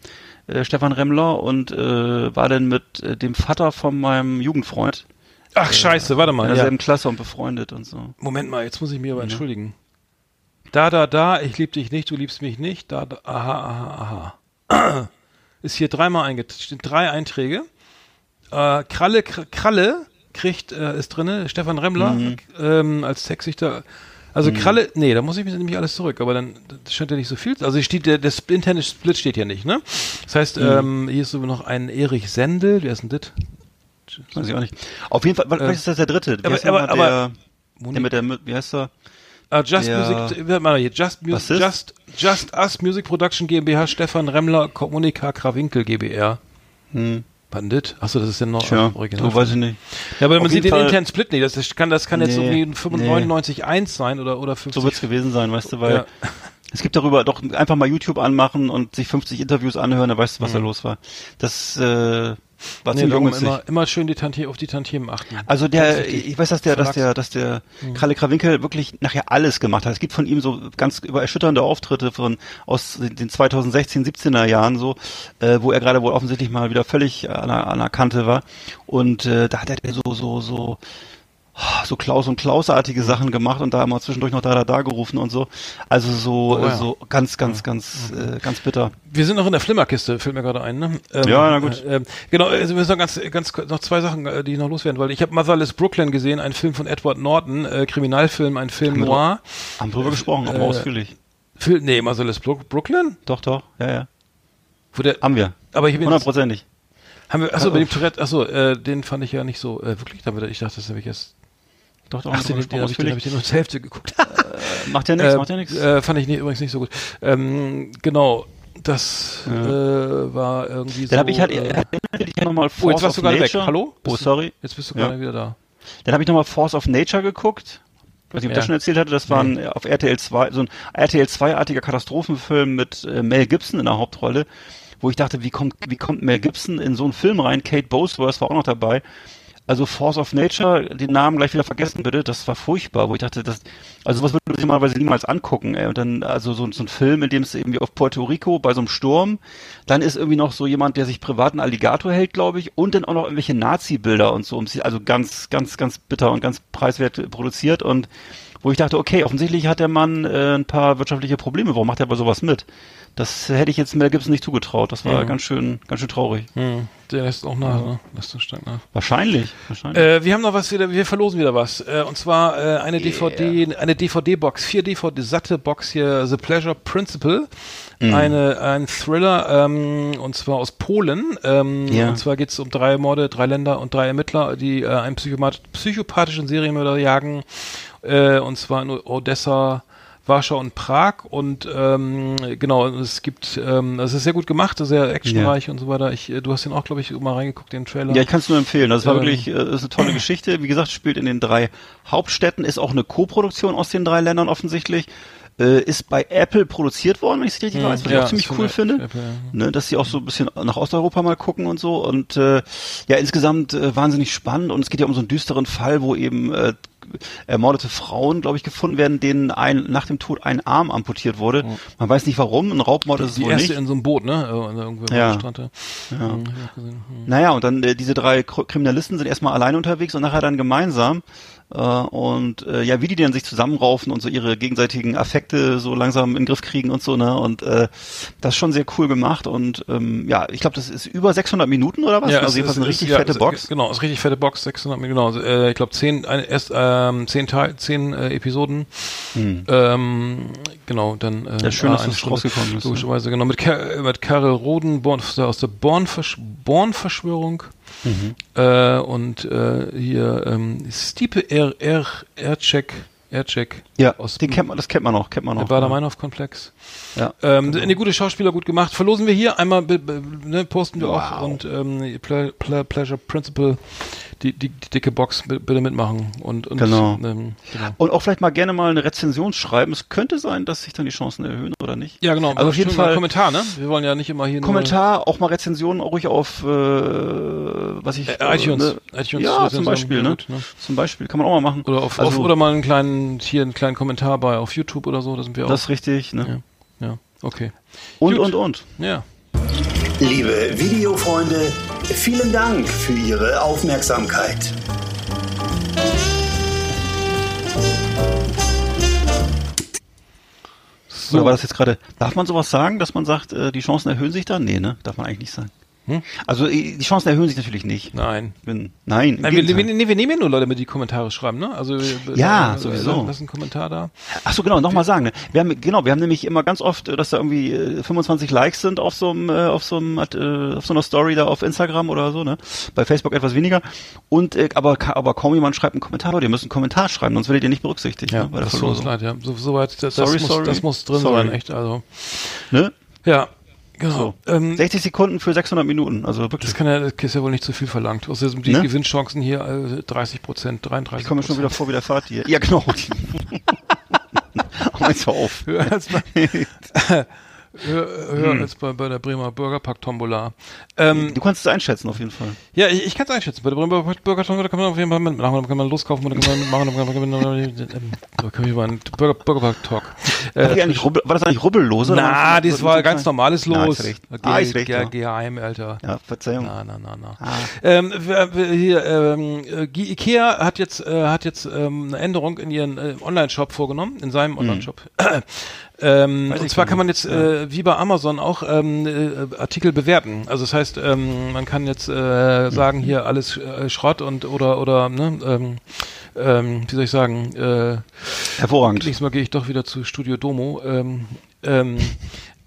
äh, Stefan Remmler und äh, war dann mit äh, dem Vater von meinem Jugendfreund. Ach Scheiße, warte mal. In derselben ja. Klasse und befreundet und so. Moment mal, jetzt muss ich mich aber entschuldigen. Da, da, da, ich lieb dich nicht, du liebst mich nicht. Da, da aha, aha, aha. Ist hier dreimal eingetragen, drei Einträge. Äh, Kralle, Kralle kriegt, äh, ist drinne, Stefan Remmler mhm. ähm, als Textsichter. Also mhm. Kralle, nee, da muss ich mir nämlich alles zurück, aber dann scheint ja nicht so viel. Also steht der, der interne Split steht ja nicht, ne? Das heißt, mhm. ähm, hier ist so noch ein Erich Sendel, wer ist denn das? Weiß ich auch nicht. Auf jeden Fall, vielleicht äh, ist das der dritte. Wie aber, aber, aber der, der mit der, wie heißt er? Uh, Just der, Music, mal hier, Just, Music, Just, Just Us Music Production GmbH, Stefan Remmler, Kommunika Krawinkel GbR. Hm. Bandit? Achso, das ist ja noch Tja, Original. So weiß ich nicht. Ja, aber Auf man sieht den internen Split nicht. Das kann, das kann nee, jetzt irgendwie 95.1 nee. sein oder, oder 50. So wird's gewesen sein, weißt du, weil ja. es gibt darüber doch einfach mal YouTube anmachen und sich 50 Interviews anhören, dann weißt du, was mhm. da los war. Das, äh, was nee, immer, immer schön die Tantie, auf die Tantiemen achten. Also der, ich weiß, dass der, dass der, dass der mhm. Kralle Krawinkel wirklich nachher alles gemacht hat. Es gibt von ihm so ganz erschütternde Auftritte von aus den 2016, 17er Jahren so, äh, wo er gerade wohl offensichtlich mal wieder völlig an der, an der Kante war. Und äh, da hat er so, so, so so Klaus und Klausartige Sachen gemacht und da immer zwischendurch noch da da da gerufen und so. Also so oh, ja. so ganz ganz ganz äh, ganz bitter. Wir sind noch in der Flimmerkiste, fällt mir gerade ein. Ne? Ähm, ja, na gut. Äh, äh, genau, also wir müssen noch ganz ganz noch zwei Sachen, äh, die ich noch loswerden, weil ich habe Motherless Brooklyn gesehen, ein Film von Edward Norton, äh, Kriminalfilm, ein Film haben noir. Wir, haben drüber gesprochen, aber äh, ausführlich. Film, nee, Motherless Brooklyn? Doch, doch, ja, ja. Wo der, haben wir. Aber ich hundertprozentig. Haben wir, achso, bei dem Tourette, achso, äh, den fand ich ja nicht so, äh, wirklich, damit, ich dachte, das habe ich jetzt, Doch, doch, ach, den, den, den habe ich, den hab ich den nur zur Hälfte geguckt. macht ja nichts, Äh, macht ja nichts. Äh, fand ich nie, übrigens nicht so gut. Ähm, genau, das Ja. äh, war irgendwie so. Dann habe ich halt, äh, äh, ich nochmal oh, jetzt warst du gerade weg. Hallo? Oh, sorry. Jetzt bist du Ja. gerade wieder da. Dann habe ich nochmal Force of Nature geguckt. Ich weiß nicht, ob ich Ja. das schon erzählt hatte. Das war ein, äh, auf RTL 2, so ein RTL 2-artiger Katastrophenfilm mit äh, Mel Gibson in der Hauptrolle, wo ich dachte, wie kommt, wie kommt Mel Gibson in so einen Film rein? Kate Bosworth war auch noch dabei. Also Force of Nature, den Namen gleich wieder vergessen bitte, das war furchtbar, wo ich dachte, das, also sowas würde man sich normalerweise niemals angucken, ey. Und dann, also so, so ein Film, in dem es irgendwie auf Puerto Rico bei so einem Sturm, dann ist irgendwie noch so jemand, der sich privaten Alligator hält, glaube ich, und dann auch noch irgendwelche Nazi-Bilder und so, also ganz, ganz, ganz bitter und ganz preiswert produziert und wo ich dachte, okay, offensichtlich hat der Mann äh, ein paar wirtschaftliche Probleme, warum macht er bei sowas mit? Das hätte ich jetzt Mel Gibson nicht zugetraut, das war Mhm. ganz schön, ganz schön traurig. Hm, der lässt auch nach, ne? Lässt so stark nach. Wahrscheinlich, wahrscheinlich. Äh, wir haben noch was wieder, wir verlosen wieder was. Äh, und zwar äh, eine DVD, eine DVD-Box, vier DVD, satte Box hier, The Pleasure Principle. Mhm. Eine, ein Thriller, ähm, und zwar aus Polen. Ähm, Ja. Und zwar geht es um drei Morde, drei Länder und drei Ermittler, die äh, einen psychopathischen Serienmörder jagen. Äh, und zwar in Odessa, Warschau und Prag und ähm, genau, es gibt, ähm, es ist sehr gut gemacht, sehr actionreich und so weiter. Ich, äh, du hast den auch, glaube ich, mal reingeguckt, den Trailer. Ja, ich kann es nur empfehlen. Das war Ähm, wirklich, äh, ist eine tolle Geschichte. Wie gesagt, spielt in den drei Hauptstädten, ist auch eine Co-Produktion aus den drei Ländern offensichtlich. Äh, ist bei Apple produziert worden, wenn ich es richtig weiß, was ja, ich auch ziemlich cool finde. Apple, ja. Ne, dass sie auch so ein bisschen nach Osteuropa mal gucken und so. Und äh, ja, insgesamt äh, wahnsinnig spannend. Und es geht ja um so einen düsteren Fall, wo eben äh, ermordete Frauen, glaube ich, gefunden werden, denen ein, nach dem Tod ein Arm amputiert wurde. Man weiß nicht warum, ein Raubmord ist es Die wohl erste nicht. in so einem Boot, ne? Äh, Irgendwo Ja. Strand. Ja. Ja. Hm. Hm. Naja, und dann äh, diese drei Kr- Kriminalisten sind erstmal alleine unterwegs und nachher dann gemeinsam. Äh, und äh, ja, wie die dann sich zusammenraufen und so ihre gegenseitigen Affekte so langsam in den Griff kriegen und so, ne? Und äh, das ist schon sehr cool gemacht. Und ähm, ja, ich glaube, das ist über 600 Minuten oder was? Ja, also jedenfalls ist- eine richtig ja, fette es- Box. Genau, ist richtig fette Box, 600, genau. Äh, ich glaube, zehn, eine, erst ähm, zehn, Teil, zehn äh, Episoden. Ähm, genau, dann. Äh, Hm. Ja, schön, dass das rausgekommen ist, ja. Logischerweise, genau. Mit, Ka mit Karel Roden Born, aus der Born-Versch- Born-Verschwörung. Mhm. Äh, und äh, hier ähm, Stipe R. R. Ercek. Ercek. Ja, aus den kennt man, das kennt man noch, kennt man der noch. Bader-Meinhof-Komplex. Ja. Ähm, Eine gute Schauspieler gut gemacht. Verlosen wir hier einmal, ne, posten wir auch Wow. und ähm, Ple Ple Pleasure Principle, die, die, die dicke Box bi- bitte mitmachen und, und Genau. Ähm, genau. Und auch vielleicht mal gerne mal eine Rezension schreiben. Es könnte sein, dass sich dann die Chancen erhöhen oder nicht. Ja, genau. Also auf jeden Fall Kommentar, ne? Wir wollen ja nicht immer hier Kommentar, auch mal Rezensionen, auch ruhig auf, äh, was ich, äh, iTunes. ne, iTunes ja, zum Beispiel, ne? gut, ne? Zum Beispiel, kann man auch mal machen. Oder auf, also, auf oder mal einen kleinen hier einen kleinen Kommentar bei auf YouTube oder so, da sind wir auch. das ist richtig, ne? ja, ja, okay. Und, Gut. und, und. Ja. Liebe Videofreunde, vielen Dank für Ihre Aufmerksamkeit. So. Oder war das jetzt gerade, darf man sowas sagen, dass man sagt, äh, die Chancen erhöhen sich dann? Nee, ne? Darf man eigentlich nicht sagen. Hm? Also äh, die Chancen erhöhen sich natürlich nicht. Nein. Wenn, nein, Nein, wir, wir, nee, wir nehmen ja nur Leute, mit die Kommentare schreiben, ne? Also wir- Ja, äh, sowieso. Lass einen Kommentar da. Ach so, genau, nochmal sagen. Ne? Wir haben, genau, wir haben nämlich immer ganz oft, äh, dass da irgendwie äh, 25 Likes sind auf so einem, äh, auf so einem, äh, auf so einer Story da auf Instagram oder so, ne? Bei Facebook etwas weniger. Und äh, aber, aber kaum jemand schreibt einen Kommentar, Leute, ihr müsst einen Kommentar schreiben, sonst werdet ihr nicht berücksichtigt. Ja, ne, bei der das tut uns leid, ja. So, so weit, das, Sorry, das, muss, sorry. das muss drin Sorry. sein, echt. Also, Ne? ja, genau. So. Ähm, 60 Sekunden für 600 Minuten, also wirklich. das kann ja, das ist ja wohl nicht zu viel verlangt. Sind die Ne? Gewinnchancen hier äh, 30 Prozent, 33 Ich komme mir schon wieder vor wie der Fahrt hier. Ja, genau. Hau jetzt mal auf. Höher höher, höher als bei, bei der Bremer Burgerpack Tombola. Ähm, Du kannst es einschätzen, auf jeden Fall. ja, ich, ich kann es einschätzen. Bei der Bremer Burger Tombola kann man auf jeden Fall mitmachen, da kann man loskaufen, da kann man mitmachen, da kann man, ähm, da kann ich mal einen Burger, Burgerpack Talk. War, die Äh, rubbel, war das eigentlich rubbellose? na, das war ganz normales Na, Los. ist recht. Ah, ist recht, ja. Geheim, Alter. Ja, Verzeihung. Na, na, na, na. Ah. Ähm, hier, ähm, äh, Ikea hat jetzt, äh, hat jetzt ähm, eine Änderung in ihren äh, Online-Shop vorgenommen, in seinem Online-Shop. Ähm, und zwar kann man jetzt, äh, wie bei Amazon auch, ähm, äh, Artikel bewerten. Also das heißt, ähm, man kann jetzt äh, sagen, hier alles äh, Schrott und oder oder ne, ähm, ähm, wie soll ich sagen, äh, Hervorragend. Nächstes Mal gehe ich doch wieder zu Studio Domo. Ähm,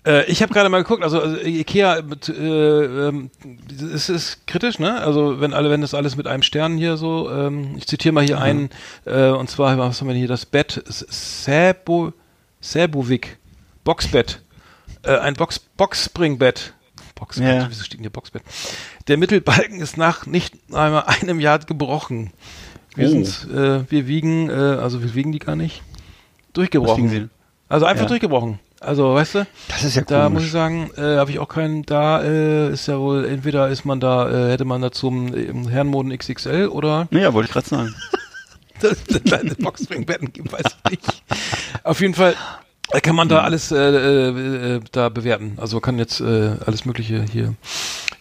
Äh, ich habe gerade mal geguckt, also, also Ikea mit, äh, ähm, es ist kritisch, ne? Also wenn alle, wenn das alles mit einem Stern hier so, ähm, ich zitiere mal hier mhm. einen, äh, und zwar, was haben wir hier, das Bett, Sebo, Sebovic, Boxbett, äh, ein Box, Boxspringbett. Boxbett, ja. wieso steht denn hier Boxbett? Der Mittelbalken ist nach nicht einmal einem Jahr gebrochen. Wir, oh. sind, äh, wir wiegen, äh, also wir wiegen die gar nicht, durchgebrochen. Also einfach ja. durchgebrochen. Also, weißt du? Das ist ja Da komisch. muss ich sagen, äh, habe ich auch keinen, da äh, ist ja wohl, entweder ist man da, äh, hätte man da zum äh, Herrenmoden XXL oder. Ja, wollte ich gerade sagen. das es kleine Boxspringbetten gibt, weiß ich nicht. Auf jeden Fall äh, kann man da alles äh, äh, äh, da bewerten. Also kann jetzt äh, alles Mögliche hier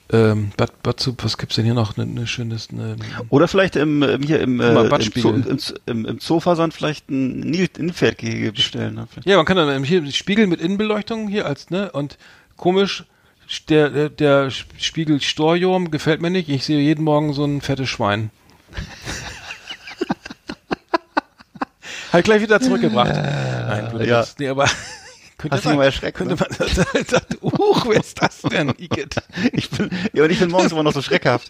ähm, Bad, Bad, was gibt's denn hier noch? Eine ne schönes. Ne, Oder vielleicht im, im hier im, äh, im, Zoo, im, im, im Zooversand vielleicht ein Innenpferdgehege bestellen. Ne? Ja, man kann dann hier Spiegel mit Innenbeleuchtung hier als ne und komisch der der, der Spiegel Storium gefällt mir nicht. Ich sehe jeden Morgen so ein fettes Schwein. halt gleich wieder zurückgebracht. Äh, Nein, würde ja. nee, aber könnte Hast du mal erschreckt? Könnte ne? man sagt, uh, wer ist das denn, Igitt? ich bin, ja, und ich bin morgens immer noch so schreckhaft.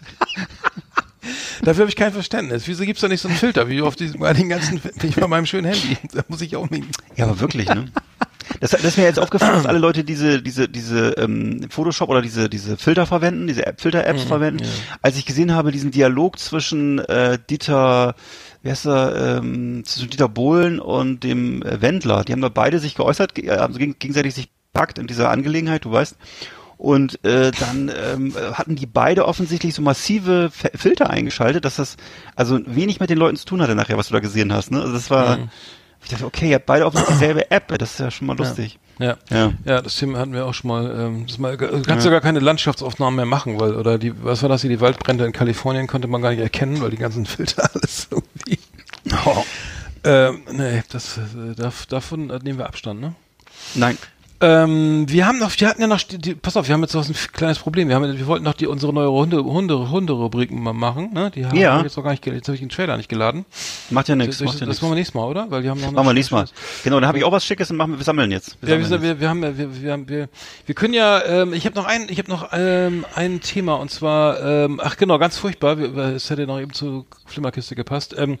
Dafür habe ich kein Verständnis. Wieso gibt's da nicht so einen Filter, wie auf diesem, bei den ganzen, ich bei meinem schönen Handy? Da muss ich auch nicht. Ja, aber wirklich, ne? Das, das ist mir jetzt aufgefallen, dass alle Leute diese, diese, diese ähm, Photoshop oder diese, diese Filter verwenden, diese App, Filter-Apps mhm, verwenden. Ja. Als ich gesehen habe, diesen Dialog zwischen äh, Dieter wie heißt er, ähm, zwischen Dieter Bohlen und dem äh, Wendler. Die haben da beide sich geäußert, äh, haben geg gegenseitig sich packt in dieser Angelegenheit, du weißt. Und äh, dann ähm, hatten die beide offensichtlich so massive Filter eingeschaltet, dass das also wenig mit den Leuten zu tun hatte nachher, was du da gesehen hast. Ne? Also das war, mhm. Ich dachte, okay, ihr habt beide offensichtlich dieselbe App, das ist ja schon mal lustig. Ja. Ja. ja, das Thema hatten wir auch schon mal. Ähm, das mal du kannst ja. gar keine Landschaftsaufnahmen mehr machen, weil, oder die, was war das hier, die Waldbrände in Kalifornien konnte man gar nicht erkennen, weil die ganzen Filter alles irgendwie. Oh. Ähm, nee, das, äh, davon nehmen wir Abstand, ne? Nein. Ähm, wir haben noch, wir hatten ja noch, die, pass auf, wir haben jetzt noch ein kleines Problem. Wir haben, wir wollten noch die unsere neue Hunde, Hunde, Hunde-Rubriken mal machen. Ne? Die haben ja. wir jetzt noch gar nicht, jetzt habe ich den Trailer nicht geladen. Macht ja nichts. Das, das, das machen wir nächstes Mal, oder? Weil die haben noch. Machen wir nächstes Mal. Genau, dann habe ich auch was Schickes und machen wir, wir sammeln jetzt. Wir, ja, sammeln wir, jetzt. wir, wir haben, wir, wir haben, wir, wir können ja. Ähm, ich habe noch ein, ich habe noch ähm, ein Thema und zwar, ähm, ach genau, ganz furchtbar. Es hätte noch eben zur Flimmerkiste gepasst. Ähm,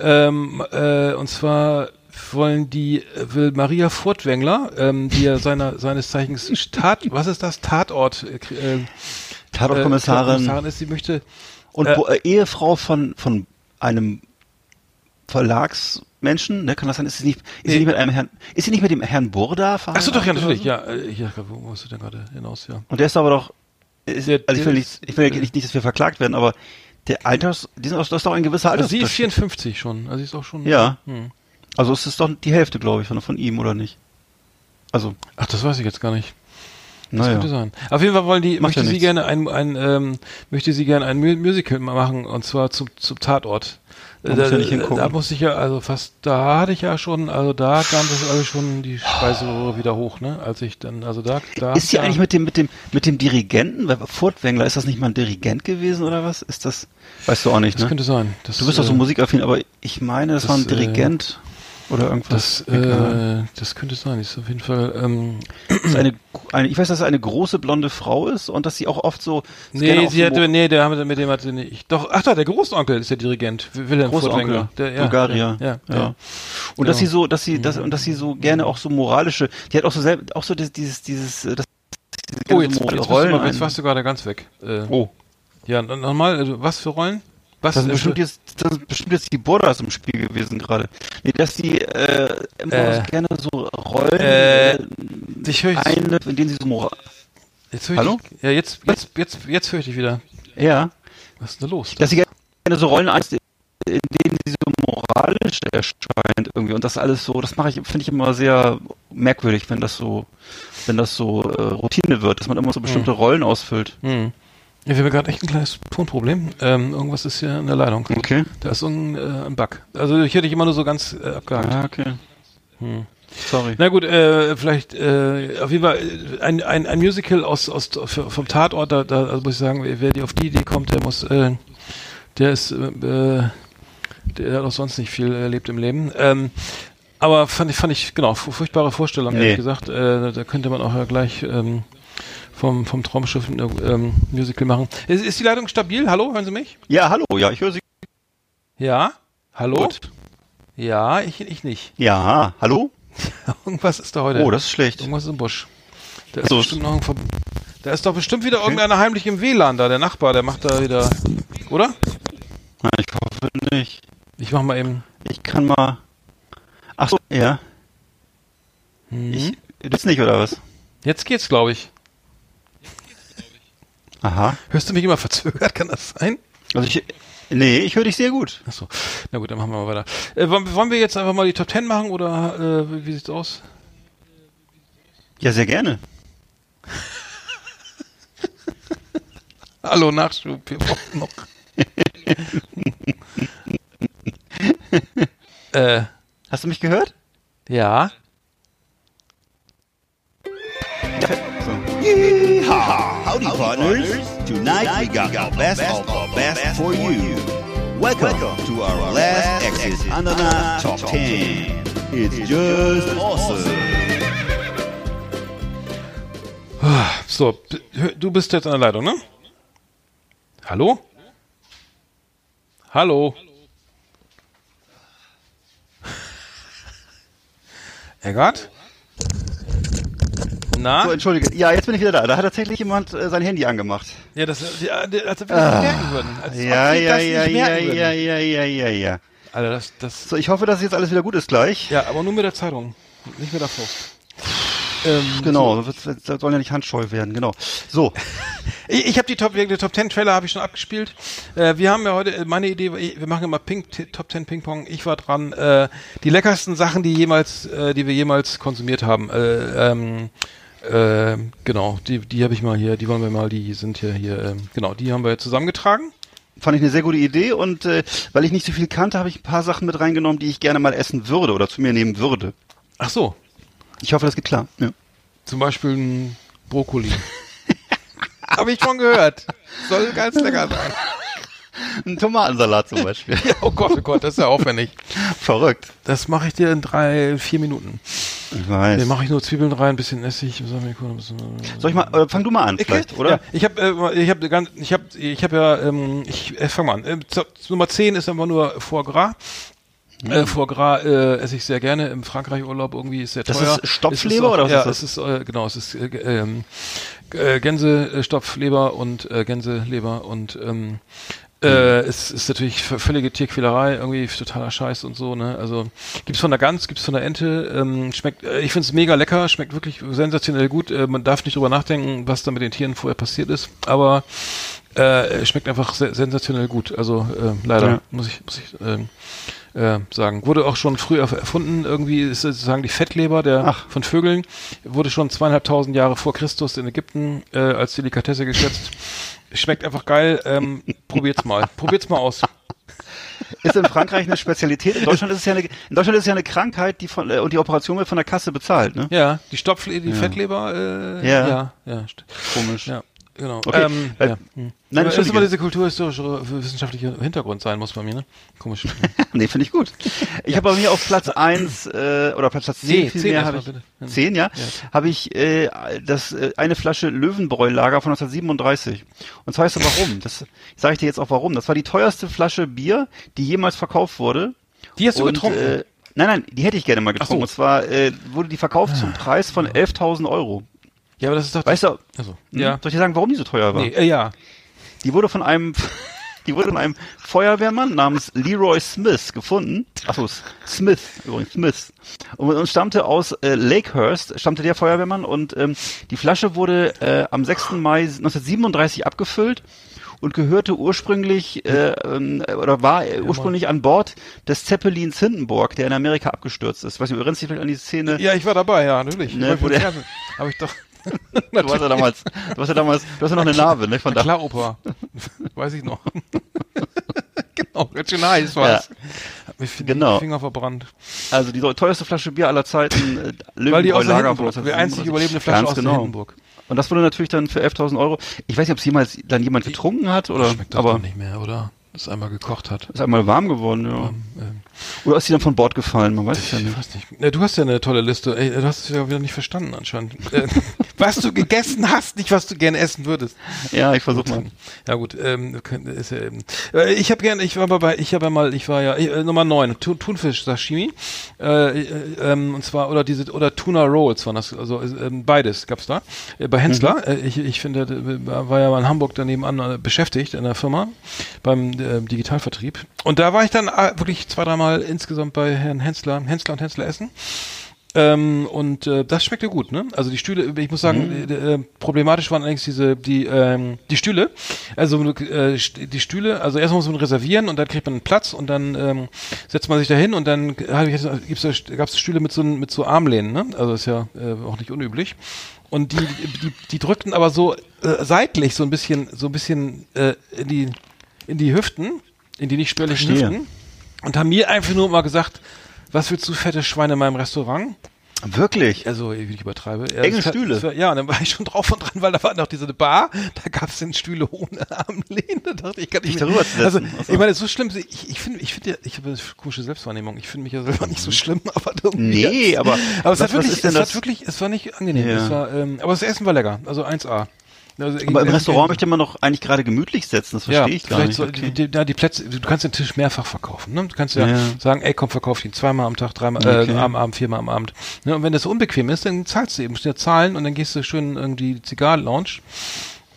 ähm, äh, und zwar wollen die, will Maria Furtwängler, ähm, die ja seiner, seines Zeichens Tat, was ist das? Tatort, äh, Tatortkommissarin. Äh, ist, sie möchte. Und äh, äh, Ehefrau von, von einem Verlagsmenschen, ne, kann das sein? Ist sie nicht, ist nee. sie nicht mit einem Herrn, ist sie nicht mit dem Herrn Burda verheiratet? Achso, doch, ja, natürlich, so? ja, äh, ja, wo musst du denn gerade hinaus, ja. Und der ist aber doch, ist, der, also ich will nicht, ich will nicht, nicht, dass wir verklagt werden, aber der Alters, die sind, das ist doch ein gewisser Alters. Also sie ist 54 schon, also sie ist auch schon. Ja. Hm. Also es ist doch die Hälfte, glaube ich, von, von ihm, oder nicht? Also. Ach, das weiß ich jetzt gar nicht. Das naja. könnte sein. Auf jeden Fall wollen die, Macht möchte ja sie gerne ein, ein ähm, möchte sie gerne ein Musical machen, und zwar zum, zum Tatort. Da, da, ja nicht hingucken. da muss ich ja, also fast, da hatte ich ja schon, also da kam das alles schon die Speiseröhre wieder hoch, ne? Als ich dann, also da, da. Ist sie eigentlich mit dem, mit dem, mit dem Dirigenten, weil Furtwängler, ist das nicht mal ein Dirigent gewesen oder was? Ist das, weißt du auch nicht, ne? Das könnte sein. Das, du bist doch so äh, musikaffin, aber ich meine, das, das war ein Dirigent. Äh, oder irgendwas? Das, äh, das könnte sein. Ist auf jeden Fall. Ähm, ist eine, eine, ich weiß, dass es eine große blonde Frau ist und dass sie auch oft so. Nee, sie hatte, nee, der mit dem hatte nicht. Doch, ach da, der Großonkel ist der Dirigent. Wilhelm Großonkel, der, ja, Bulgaria. Ja, ja, ja. ja. Und dass sie so, dass sie, dass, und dass sie so gerne auch so moralische, die hat auch so selbst, auch so dieses, dieses, dieses das, oh, jetzt, so jetzt, Rollen. Warst du, jetzt warst du gerade ganz weg. Äh, oh. Ja, nochmal, also was für Rollen? Was das, ist bestimmt jetzt, das ist bestimmt jetzt die Borders im Spiel gewesen gerade. Nee, dass die äh, immer äh, gerne so Rollen äh, äh ich eine, in denen sie so. Jetzt höre ich Hallo? Dich, ja, jetzt, jetzt, jetzt, jetzt höre ich dich wieder. Ja. Was ist denn da los? Dass sie gerne so Rollen ein, in denen sie so moralisch erscheint irgendwie. Und das alles so, das mache ich, finde ich immer sehr merkwürdig, wenn das so, wenn das so äh, Routine wird, dass man immer so bestimmte hm. Rollen ausfüllt. Hm. Ja, wir haben gerade echt ein kleines Tonproblem. Ähm, irgendwas ist hier in der Leitung. Okay. Da ist ein, äh, ein Bug. Also ich hätte dich immer nur so ganz äh, abgehakt. Ah, okay. Hm. Sorry. Na gut, äh, vielleicht äh, auf jeden Fall äh, ein, ein, ein Musical aus, aus vom Tatort, da, da also muss ich sagen, wer die auf die Idee kommt, der muss, äh, der ist, äh, der hat auch sonst nicht viel erlebt im Leben. Ähm, Aber fand ich, fand ich, genau, fu- furchtbare Vorstellung, Nee. ehrlich gesagt. Äh, da könnte man auch ja gleich ähm, vom, vom Traumschiff ein ähm, Musical machen. Ist, ist die Leitung stabil? Hallo, hören Sie mich? Ja, hallo, ja, ich höre Sie Ja? Hallo? gut. Ja, ich, ich nicht. Ja, hallo? Irgendwas ist da heute. Oh, das ist schlecht. Irgendwas ist im Busch. Da ist So. bestimmt noch ein Ver Da ist doch bestimmt wieder irgendeiner heimlich im WLAN da, der Nachbar, der macht da wieder. Oder? Nein, ich hoffe nicht. Ich mach mal eben. Ich kann mal. Ach so, ja. Mhm. Ich, das nicht, oder was? Jetzt geht's, glaube ich. Aha. Hörst du mich immer verzögert? Kann das sein? Also ich. Nee, ich höre dich sehr gut. Achso. Na gut, dann machen wir mal weiter. Äh, wollen, wir jetzt einfach mal die Top 10 machen oder äh, wie, wie sieht's aus? Ja, sehr gerne. Hallo, Nachschub, wir brauchen noch. äh, Hast du mich gehört? ja. Yeehaw! Howdy, partners. Tonight we got the best of the best for you. Welcome to our last Exit Andana Top 10. It's just awesome. So, du bist jetzt an der Leitung, ne? Hallo? Hallo? Eggert? Na? so, entschuldige. Ja, jetzt bin ich wieder da. Da hat tatsächlich jemand äh, sein Handy angemacht. Ja, das, ja, als ob wir das nicht merken würden. Als Ja, ja, ja, ja, ja, ja, ja, ja, ja. Alter, das, das, So, ich hoffe, dass jetzt alles wieder gut ist gleich. ja, aber nur mit der Zeitung, nicht mit der Faust. Ähm, Genau, das wird- das sollen ja nicht handscheu werden, genau. So, Ich, ich habe die Top, die Top 10 Trailer habe ich schon abgespielt. Äh, wir haben ja heute, äh, meine Idee, war, wir machen immer Ping, Top 10 Ping Pong. Ich war dran, äh, die leckersten Sachen, die jemals, äh, die wir jemals konsumiert haben. Äh, ähm, äh, genau, die, die habe ich mal hier, die wollen wir mal, die sind hier, hier, ähm, genau, die haben wir zusammengetragen. fand ich eine sehr gute Idee und äh, weil ich nicht so viel kannte, habe ich ein paar Sachen mit reingenommen, die ich gerne mal essen würde oder zu mir nehmen würde. Ach so, Ich hoffe, das geht klar. Ja. zum Beispiel ein Brokkoli. habe ich schon gehört. Soll ganz lecker sein. Ein Tomatensalat zum Beispiel. Ja, oh Gott, oh Gott, das ist ja aufwendig. Verrückt. Das mache ich dir in drei, vier Minuten. Ich weiß. Mache ich nur Zwiebeln rein, ein bisschen Essig. Soll ich mal, äh, fang du mal an, vielleicht, oder? Ja, ich habe, äh, ich habe ganz, ich habe, ich habe ja, ähm, ich äh, fang mal an. Zu- Nummer 10 ist einfach nur Foie Gras. Hm. Äh, Foie Gras äh, esse ich sehr gerne im Frankreich-Urlaub irgendwie ist sehr Das teuer. ist Stopfleber Es ist auch, oder was ja, ist das? es ist äh, genau, es ist äh, ähm, äh, Gänsestopfleber und äh, Gänseleber und ähm, Hm. Äh, es ist natürlich völlige Tierquälerei, irgendwie totaler Scheiß und so, ne? Also gibt's von der Gans, gibt's von der Ente, ähm, schmeckt, äh, ich find's mega lecker, schmeckt wirklich sensationell gut. Äh, man darf nicht drüber nachdenken, was da mit den Tieren vorher passiert ist, aber äh, schmeckt einfach se sensationell gut. Also äh, leider Ja. muss ich, muss ich ähm, äh, sagen. Wurde auch schon früh erf- erfunden, irgendwie ist sozusagen die Fettleber der Ach. von Vögeln, wurde schon zweieinhalbtausend Jahre vor Christus in Ägypten äh, als Delikatesse geschätzt. Schmeckt einfach geil. Ähm, probiert's mal. Probiert's mal aus. Ist in Frankreich eine Spezialität. In Deutschland ist es ja eine, in Deutschland ist es ja eine Krankheit, die von, äh, und die Operation wird von der Kasse bezahlt, ne? Ja, die Stopfle die Fettleber, äh, Ja. ja, ja, Komisch. ja, genau. Okay, Ähm, weil- ja. hm. Nein, das Entschuldige. immer diese kulturhistorische, wissenschaftliche Hintergrund sein muss bei mir, ne? Komisch. Nee, finde ich gut. Ich habe bei mir auf Platz eins äh, oder Platz 10 Nee, viel 10 mehr erst habe ich. bitte. Ja. 10, ja? Habe ich äh, das äh, eine Flasche Löwenbräu-Lager von 1937. Und zwar weißt du warum? Das sage ich dir jetzt auch warum. Das war die teuerste Flasche Bier, die jemals verkauft wurde. Die hast du Und, getrunken? Äh, nein, nein, die hätte ich gerne mal getrunken. so. Ah. Und zwar äh, wurde die verkauft zum Preis von 11.000 Euro. Ja, aber das ist doch. Weißt du, also, ja. soll ich dir sagen, warum die so teuer war? Nee, äh, ja. Die wurde von einem, die wurde von einem Feuerwehrmann namens Leroy Smith gefunden. Achso, Smith, übrigens, Smith. Und, und stammte aus äh, Lakehurst, stammte der Feuerwehrmann und ähm, die Flasche wurde äh, am 6. Mai 1937 abgefüllt und gehörte ursprünglich äh, ähm, oder war äh, ursprünglich an Bord des Zeppelins Hindenburg, der in Amerika abgestürzt ist. Weiß nicht, du erinnerst dich vielleicht an die Szene? Ja, ich war dabei, ja, natürlich. Ne, Ich wo der-. Hab ich doch. Du warst ja damals, du warst ja damals, du hast ja noch eine Narbe, ne? Von da. klar, Opa. Weiß ich noch. genau, ganz schön heiß war's. Hat mir Genau. Finger verbrannt. Also die teuerste Flasche Bier aller Zeiten, äh, Weil die aus von die einzig 1937. überlebende Flasche Ganz aus genau. Hindenburg. Und das wurde natürlich dann für 11.000 Euro. Ich weiß nicht, ob es jemals dann jemand getrunken hat oder, Schmeckt doch aber nicht mehr, oder? das einmal gekocht hat. Ist einmal warm geworden, ja. Ähm, ähm, Oder ist sie dann von Bord gefallen? Man weiß es ja ich nicht. weiß nicht. Ja, du hast ja eine tolle Liste. Ey, du hast es ja wieder nicht verstanden anscheinend. Äh, was du gegessen hast, nicht was du gerne essen würdest. Ja, ich versuche mal. Ja gut, ähm, ist ja eben. Äh, ich habe gerne, ich war bei, ich habe ja mal, ich war ja äh, Nummer 9, Tu- Thunfisch Sashimi, äh, äh, ähm, und zwar oder diese oder Tuna Rolls waren das, also äh, ähm, beides gab's da bei Hensler. Äh, ich, ich finde, war ja mal in Hamburg daneben an beschäftigt in der Firma beim Digitalvertrieb und da war ich dann wirklich zwei, dreimal insgesamt bei Herrn Hensler, Hensler und Hensler essen. Ähm, und äh, das schmeckte gut, ne? Also die Stühle, ich muss sagen, äh, äh, problematisch waren allerdings diese die ähm, die Stühle. Also äh, die Stühle, also erstmal muss man reservieren und dann kriegt man einen Platz und dann ähm, setzt man sich da hin und dann gibt's da, gab's Stühle mit so mit so Armlehnen, ne? Also ist ja äh, auch nicht unüblich. Und die die die drückten aber so äh, seitlich so ein bisschen so ein bisschen äh, in die in die Hüften, in die nicht spürlichen Verstehe. Hüften und haben mir einfach nur mal gesagt, was willst du fette Schweine in meinem Restaurant? Wirklich? Also, wie ich übertreibe. Ja, Enge Stühle. war- ja, und dann war ich schon drauf und dran, weil da war noch diese Bar, da gab es den Stühle ohne Armlehne. Da dachte ich, kann nicht darüber zu Also, setzen. Ach so. ich meine, so schlimm, ich, ich finde, ich finde ja, ich habe eine komische Selbstwahrnehmung. Ich finde mich ja selber nicht so schlimm, aber irgendwie. Nee, aber aber es was- hat wirklich, es hat wirklich, es war nicht angenehm. Ja. Es war, ähm, aber das Essen war lecker, also 1A. Also, Aber im äh, Restaurant äh, möchte man doch eigentlich gerade gemütlich setzen, das ja, verstehe ich gar nicht. so, Okay. die, die, ja, die Plätze, du kannst den Tisch mehrfach verkaufen. Ne? Du kannst ja, Ja. sagen, ey, komm, verkauf ihn zweimal am Tag, dreimal Okay. äh, am Abend, viermal am Abend. Ne? Und wenn das unbequem ist, dann zahlst du eben, musst du ja zahlen und dann gehst du schön irgendwie die Zigarren-Lounge.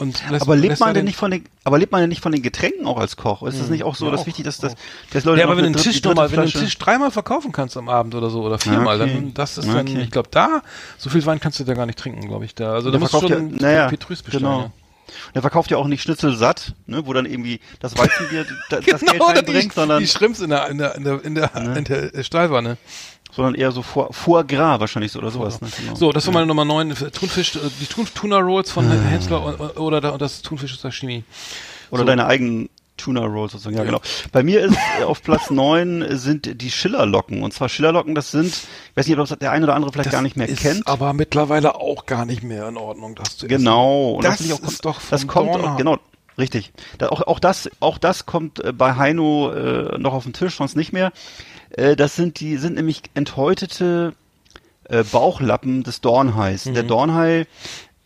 Und lässt, aber lebt man denn den- nicht von den, aber lebt man denn nicht von den Getränken auch als Koch? Ist das nicht auch so, Ja, dass auch, wichtig, dass das, dass Leute Ja, aber wenn du dritte- Tisch nochmal, wenn du Flasche- Tisch dreimal verkaufen kannst am Abend oder so oder viermal, Okay. dann das ist dann, Okay. ich glaube, da so viel Wein kannst du da gar nicht trinken, glaube ich. Da, also da musst du schon ja, naja, Petrus bestellen. genau. ja. Der verkauft ja auch nicht Schnitzel satt, ne, wo dann irgendwie das Weizenbier da- das Geld Genau, reinbringt, die, sondern, die Schrimps in der, in der, in der, in der, in der Stahlwanne. Sondern eher so Foie, Foie Gras wahrscheinlich so oder sowas. Ne, genau. So, das war meine Nummer 9. Thunfisch, äh, die Thun Tuna Rolls von Ah. Hensler o- oder da- das Thunfisch Sashimi. Oder so. deine eigenen Tuna Rolls sozusagen. Ja, Ja. genau. Bei mir ist äh, auf Platz neun sind die Schillerlocken. Und zwar Schillerlocken, das sind, ich weiß nicht, ob das der eine oder andere vielleicht gar nicht mehr ist kennt. aber mittlerweile auch gar nicht mehr in Ordnung, das zu essen. Genau. Und Das ich auch, ist doch das vom kommt auch, genau. Richtig. Da, auch, auch das, auch das kommt äh, bei Heino äh, noch auf den Tisch, sonst nicht mehr. Äh, das sind die, sind nämlich enthäutete äh, Bauchlappen des Dornhais. Mhm. Der Dornhai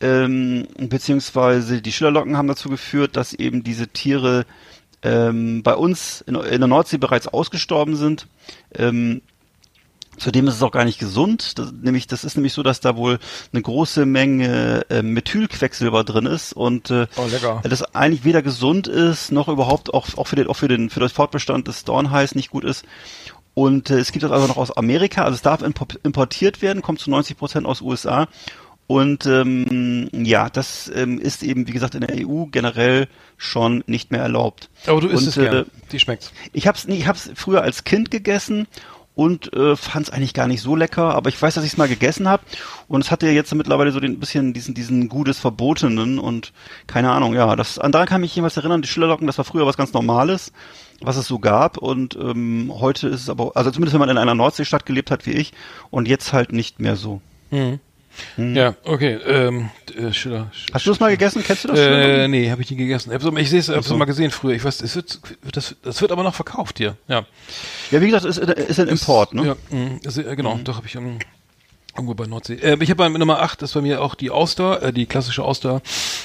ähm, beziehungsweise die Schillerlocken haben dazu geführt, dass eben diese Tiere ähm, bei uns in, in der Nordsee bereits ausgestorben sind. Ähm, Zudem ist es auch gar nicht gesund. Das, nämlich, das ist nämlich so, dass da wohl eine große Menge äh, Methylquecksilber drin ist und äh, Oh, das eigentlich weder gesund ist noch überhaupt auch auch für den auch für den für das Fortbestand des Dornhais nicht gut ist. Und äh, es gibt das also noch aus Amerika. Also es darf impo- importiert werden, kommt zu 90 Prozent aus USA. Und ähm, ja, das ähm, ist eben wie gesagt in der EU generell schon nicht mehr erlaubt. Aber du isst Und, es gern. äh, Die schmeckt's. ich hab's nie, ich hab's früher als Kind gegessen und äh, fand es eigentlich gar nicht so lecker, aber ich weiß, dass ich es mal gegessen habe und es hatte ja jetzt mittlerweile so den bisschen diesen diesen Gut des Verbotenen und keine Ahnung, ja, das an daran kann mich jemals erinnern, die Schillerlocken, das war früher was ganz Normales, was es so gab und ähm, heute ist es aber also zumindest wenn man in einer Nordseestadt gelebt hat wie ich und jetzt halt nicht mehr so. Mhm. Ja, okay. Ähm, äh, Schiller. Hast du das mal gegessen? Kennst du das? Äh, Schillerlocken? nee, habe ich nie gegessen. Ich, sehe es, hab's so. mal gesehen früher. Ich weiß, es wird, das, das wird aber noch verkauft hier. Ja. Ja, wie gesagt, es ist, ist ein Import, ne? Ja, mh, äh, genau, doch habe ich ähm, irgendwo bei Nordsee. Äh, ich habe bei Nummer 8, das ist bei mir auch die Auster, äh, die klassische Auster.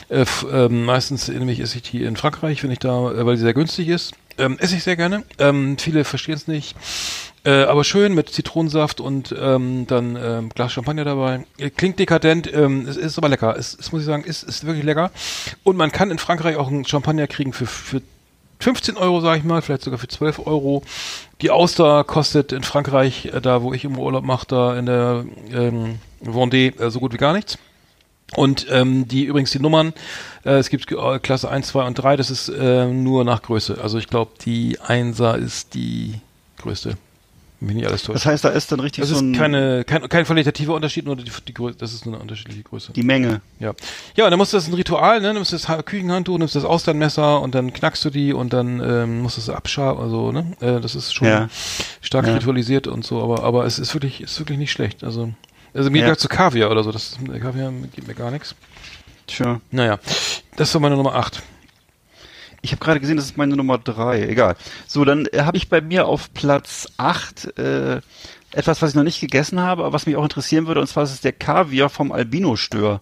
Äh, f- ähm, meistens nämlich esse ich die in Frankreich, wenn ich da, äh, weil sie sehr günstig ist. Ähm, esse ich sehr gerne. Ähm, viele verstehen es nicht. Äh, aber schön mit Zitronensaft und ähm, dann ähm, Glas Champagner dabei. Äh, Klingt dekadent, ähm, es ist aber lecker. Es, es muss ich sagen, ist, ist wirklich lecker. Und man kann in Frankreich auch einen Champagner kriegen für, für 15 Euro, sage ich mal, vielleicht sogar für 12 Euro. Die Auster kostet in Frankreich, äh, da wo ich im Urlaub mache, da in der ähm, Vendée, äh, so gut wie gar nichts. Und ähm, die übrigens die Nummern, äh, es gibt äh, Klasse 1, 2 und 3, das ist äh, nur nach Größe. Also ich glaube, die 1er ist die größte. Mich nicht alles täuscht. Das heißt, da ist dann richtig Das so ist ein, keine, kein, kein qualitativer Unterschied, nur die, die Größe, das ist nur eine unterschiedliche Größe. die Menge. Ja. Ja, und dann musst du das ein Ritual, ne? Du nimmst das Ha- Küchenhandtuch, nimmst das Austernmesser und dann knackst du die und dann ähm, musst du es abschaben, also, ne? Äh, das ist schon Ja. stark Ja. ritualisiert und so, aber, aber es ist wirklich, ist wirklich nicht schlecht. Also, also mir Ja. ja. zu Kaviar oder so, das Kaviar gibt mir gar nichts. Tja. Naja, das war meine Nummer 8. Ich habe gerade gesehen, das ist meine Nummer drei. Egal. So, dann äh, habe ich bei mir auf Platz acht äh, etwas, was ich noch nicht gegessen habe, aber was mich auch interessieren würde, und zwar ist es der Kaviar vom Albino-Stör.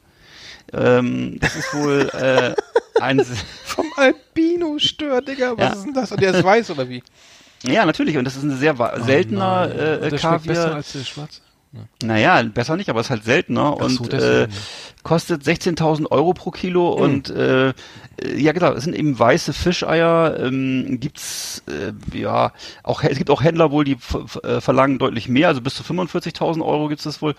Ähm, das ist wohl äh, ein... Vom Albino-Stör, Digga, was Ja. ist denn das? Und der ist weiß, oder wie? Ja, natürlich. Und das ist ein sehr wa- seltener Oh äh, der schmeckt Kaviar. besser als der schwarze? Naja, besser nicht, aber es ist halt seltener so, und äh, kostet 16.000 Euro pro Kilo und äh, äh, ja genau, es sind eben weiße Fischeier. Ähm, gibt's äh, ja auch es gibt auch Händler wohl, die äh, verlangen deutlich mehr, also bis zu 45.000 Euro gibt's das wohl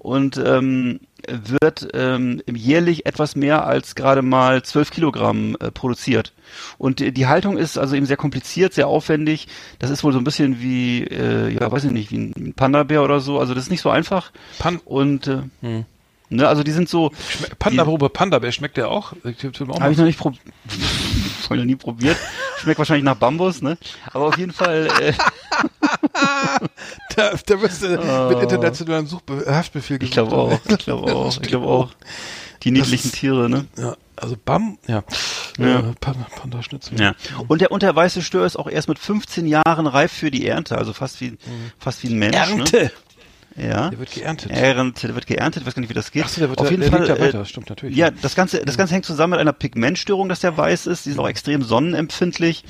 und ähm, wird ähm, jährlich etwas mehr als gerade mal 12 Kilogramm äh, produziert. Und äh, die Haltung ist also eben sehr kompliziert, sehr aufwendig. Das ist wohl so ein bisschen wie, äh, ja, weiß ich nicht, wie ein Panda-Bär oder so. Also das ist nicht so einfach. Pan Und äh, Hm. Ne, also die sind so, Panda, Probe Panda, wer schmeckt der auch? Habe ich noch nicht probiert. Voll noch nie probiert. Schmeckt wahrscheinlich nach Bambus, ne? Aber auf jeden Fall, äh, Da, da wirst du mit internationalem Suchbe Haftbefehl Oh. ich glaube auch, ich glaube auch, ich glaube auch. Die niedlichen ist- Tiere, ne? Ja, also Bam, ja. Ja. Äh, Panda, Panda Schnitzel. Ja. Und der, und der weiße Stör ist auch erst mit 15 Jahren reif für die Ernte, also fast wie, fast wie ein Mensch. Ne? Ja. Der wird geerntet. Ernte, der wird geerntet, ich weiß gar nicht, wie das geht. Ach so, der wird Auf jeden der Fall, da äh, weiter, stimmt natürlich. Ja, das Ganze, das Ganze hängt zusammen mit einer Pigmentstörung, dass der weiß ist. Die sind auch extrem sonnenempfindlich